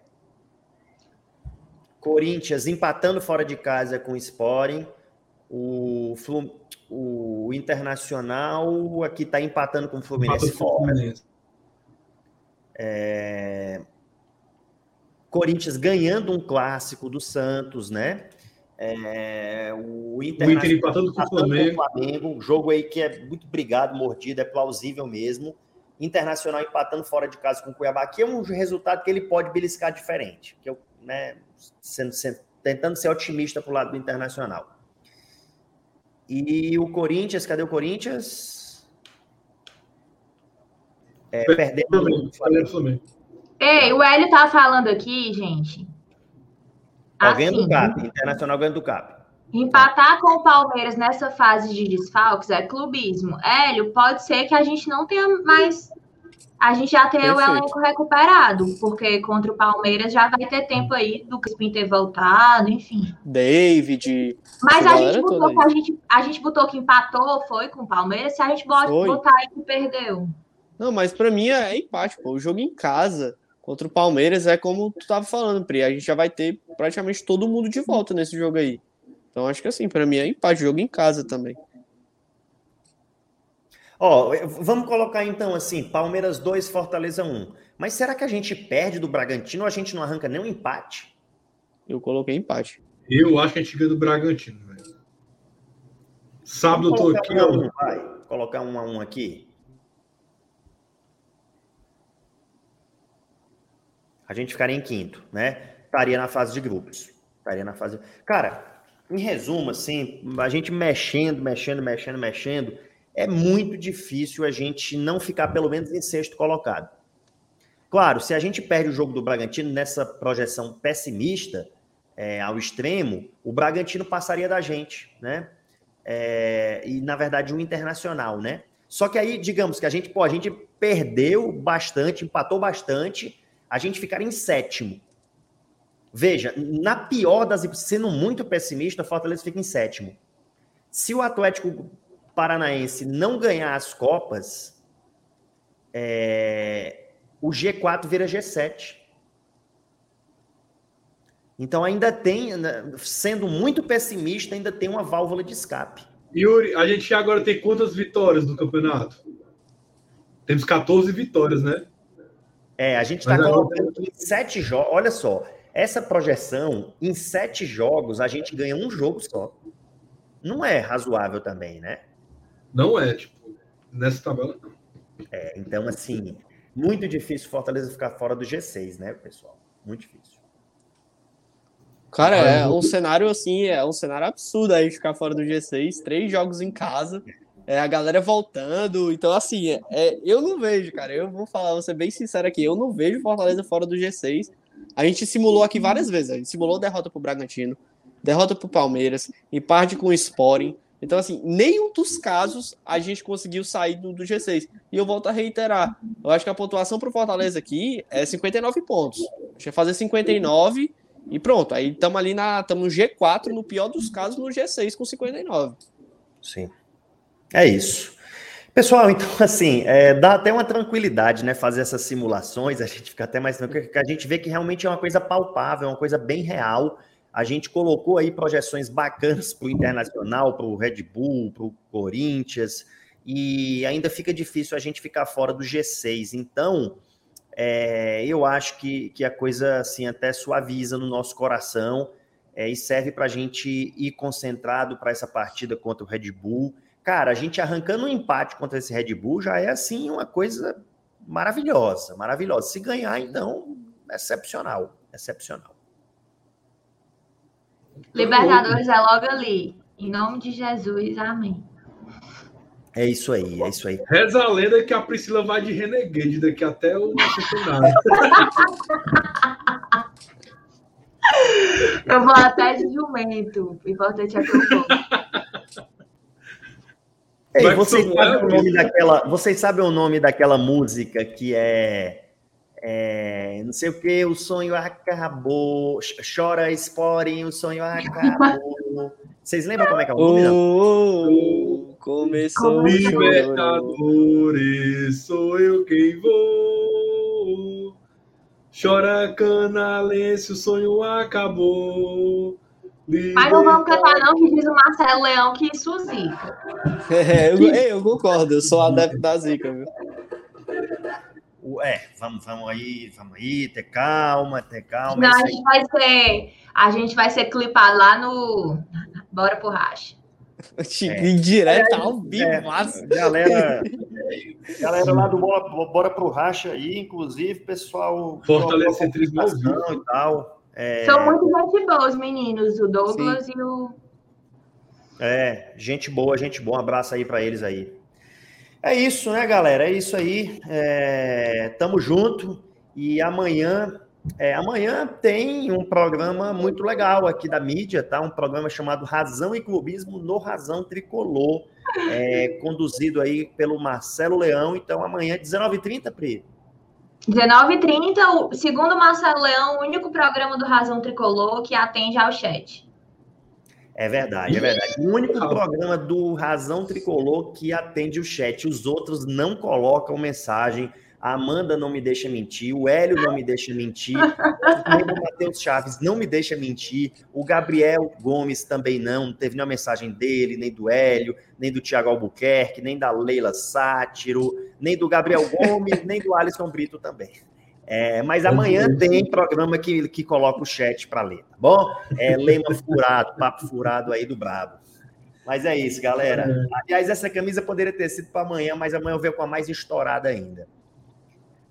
Corinthians empatando fora de casa com o Sporting. O, Flu- o Internacional aqui está empatando com o Fluminense o fora. É, Corinthians ganhando um clássico do Santos, né? É, o O Internacional Inter empatando com o o Flamengo. Flamengo, jogo aí que é muito brigado, mordido, é plausível mesmo. Internacional empatando fora de casa com o Cuiabá, que é um resultado que ele pode beliscar diferente. Que eu, né, sendo, sendo- tentando ser otimista pro lado do Internacional. E o Corinthians, cadê o Corinthians? É, perdendo Flamengo, o Flamengo. Flamengo. Ei, o Hélio tá falando aqui, gente. Ganhando Assim, o CAP, Internacional ganhando o CAP. empatar com o Palmeiras nessa fase de desfalques é clubismo. Hélio, pode ser que a gente não tenha mais A gente já tem o Perfeito. elenco recuperado, porque contra o Palmeiras já vai ter tempo aí do Crispim ter voltado, enfim. David. Mas a gente, botou que a, gente, a gente botou que empatou, foi com o Palmeiras, se a gente bota, Foi. botar aí que perdeu. Não, mas pra mim é empate, pô. O jogo em casa contra o Palmeiras é como tu tava falando, Pri. A gente já vai ter praticamente todo mundo de volta nesse jogo aí. Então acho que assim, pra mim é empate, jogo em casa também. Ó, vamos colocar então assim, Palmeiras 2, Fortaleza 1. Mas será que a gente perde do Bragantino ou a gente não arranca nem um empate? Eu coloquei empate. Eu acho que a gente ganha do Bragantino, velho. Sábado eu tô aqui, um ó. um, vai. Colocar um a um aqui. A gente ficaria em quinto, né? Estaria na fase de grupos. Estaria na fase. Cara, em resumo, assim, a gente mexendo, mexendo, mexendo, mexendo, é muito difícil a gente não ficar pelo menos em sexto colocado. Claro, se a gente perde o jogo do Bragantino nessa projeção pessimista é, ao extremo, o Bragantino passaria da gente, né? É, e na verdade o Internacional, né? Só que aí, digamos que a gente, pô, a gente perdeu bastante, empatou bastante, a gente ficaria em sétimo. Veja, na pior das sendo muito pessimista, o Fortaleza fica em sétimo. Se o Atlético Paranaense não ganhar as Copas, é, o G4 vira G7. Então ainda tem, né, sendo muito pessimista, ainda tem uma válvula de escape. Yuri, a gente agora tem quantas vitórias no campeonato? Temos 14 vitórias, né? É, a gente está agora- colocando que em sete jogos. Olha só, essa projeção, em sete jogos, a gente ganha um jogo só. Não é razoável também, né? Não é, tipo, nessa tabela não. É, então, assim, muito difícil o Fortaleza ficar fora do G6, né, pessoal? Muito difícil. Cara, é um cenário assim, é um cenário absurdo aí ficar fora do G6, três jogos em casa, é, a galera voltando. Então, assim, é, é, eu não vejo, cara. Eu vou falar, vou ser bem sincero aqui, eu não vejo Fortaleza fora do G6. A gente simulou aqui várias vezes. A gente simulou derrota pro Bragantino, derrota pro Palmeiras, empate com o Sporting. Então, assim, nenhum dos casos a gente conseguiu sair do, do G6. E eu volto a reiterar. Eu acho que a pontuação pro Fortaleza aqui é 59 pontos. A gente vai fazer 59 e pronto. Aí estamos ali na. Estamos no G4, no pior dos casos, no G6 com 59. Sim. É isso. Pessoal, então, [laughs] assim, é, dá até uma tranquilidade, né? Fazer essas simulações, a gente fica até mais tranquilo, porque a gente vê que realmente é uma coisa palpável, é uma coisa bem real. A gente colocou aí projeções bacanas para o Internacional, para o Red Bull, para o Corinthians, e ainda fica difícil a gente ficar fora do G6. Então, é, eu acho que, que a coisa assim até suaviza no nosso coração é, e serve para a gente ir concentrado para essa partida contra o Red Bull. Cara, a gente arrancando um empate contra esse Red Bull já é assim uma coisa maravilhosa, maravilhosa. Se ganhar, então, excepcional, excepcional. Libertadores é logo ali. Em nome de Jesus, amém. É isso aí, é isso aí. Reza a lenda que a Priscila vai de Renegade daqui até o centenário. [laughs] Eu vou até de jumento. O importante é que eu vou. Ei, Vai que vocês sabem é, o nome daquela, vocês sabem o nome daquela música que é, é, não sei o que, o sonho acabou, ch- chora Sporting, o sonho acabou. Vocês lembram como é que é o nome? Oh, oh, começou. Libertadores, sou eu quem vou. Chora canalense, o sonho acabou. Mas não vamos cantar, não, que diz o Marcelo Leão que isso zica. É, eu, eu concordo, eu sou adepto da zica, viu? O- É, vamos, vamos aí, vamos aí, ter calma, ter calma. Não, é a gente vai ser. A gente vai ser clipado lá no. Bora pro racha. Em direto ao vivo, É, mas... galera, galera lá do Bora, Bora pro Racha aí, inclusive, pessoal. Fortalecentrismo e tal. É, São muito gente boa, os meninos, o Douglas e o. É, gente boa, gente boa. Um abraço aí pra eles aí. É isso, né, galera? É isso aí. É, tamo junto. E amanhã É, amanhã tem um programa muito legal aqui da mídia, tá? Um programa chamado Razão e Clubismo no Razão Tricolor, é, [laughs] conduzido aí pelo Marcelo Leão. Então, amanhã, 19h30, Pri. 19h30, o- segundo o Marcelo Leão, o único programa do Razão Tricolor que atende ao chat. É verdade, é verdade. O único programa do Razão Tricolor que atende o chat. Os outros não colocam mensagem. A Amanda não me deixa mentir. O Hélio não me deixa mentir. O Matheus Chaves não me deixa mentir. O Gabriel Gomes também não. Não teve nenhuma mensagem dele, nem do Hélio, nem do Thiago Albuquerque, nem da Leila Sátiro, nem do Gabriel Gomes, nem do Alisson Brito também. É, mas amanhã tem programa que, que coloca o chat para ler, tá bom? É lema furado, papo furado aí do Brabo. Mas é isso, galera. Aliás, essa camisa poderia ter sido para amanhã, mas amanhã eu venho com a mais estourada ainda.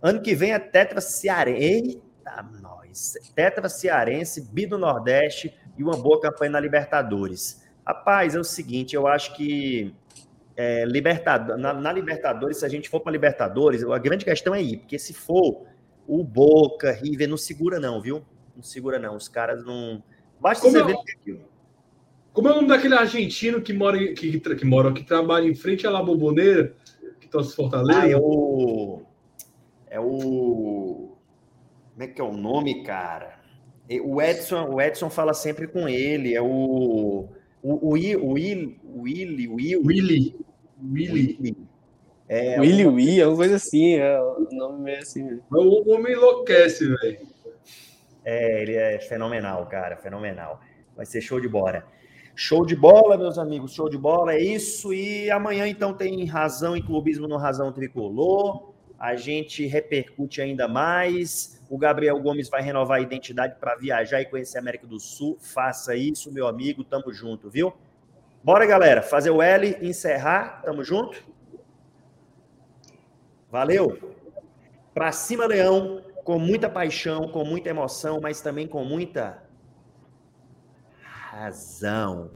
Ano que vem é Tetra Cearense. Eita, nós. Tetra Cearense, Bi do Nordeste e uma boa campanha na Libertadores. Rapaz, é o seguinte, eu acho que é, Libertador, na, na Libertadores, se a gente for para Libertadores, a grande questão é ir, porque se for o Boca, River, não segura não, viu? Não segura não, os caras não... Basta Como você é- ver que aquilo. Como é o nome daquele argentino que mora, que, que, que mora, que trabalha em frente à La Boboneira, que torce Fortaleza? Ah, é o... É o... Como é que é o nome, cara? É, O Edson, o Edson fala sempre com ele, é o... O, o, o Will, o Willy, o Will, Willy. Willy. É, Willy Wee, alguma coisa assim, é o nome meio assim. mesmo. O homem enlouquece, velho. É, ele é fenomenal, cara, fenomenal. Vai ser show de bola. Show de bola, meus amigos, show de bola, é isso. E amanhã, então, tem Razão e Clubismo no Razão Tricolor. A gente repercute ainda mais. O Gabriel Gomes vai renovar a identidade para viajar e conhecer a América do Sul. Faça isso, meu amigo. Tamo junto, viu? Bora, galera, fazer o L, encerrar. Tamo junto? Valeu! Pra cima, Leão, com muita paixão, com muita emoção, mas também com muita razão.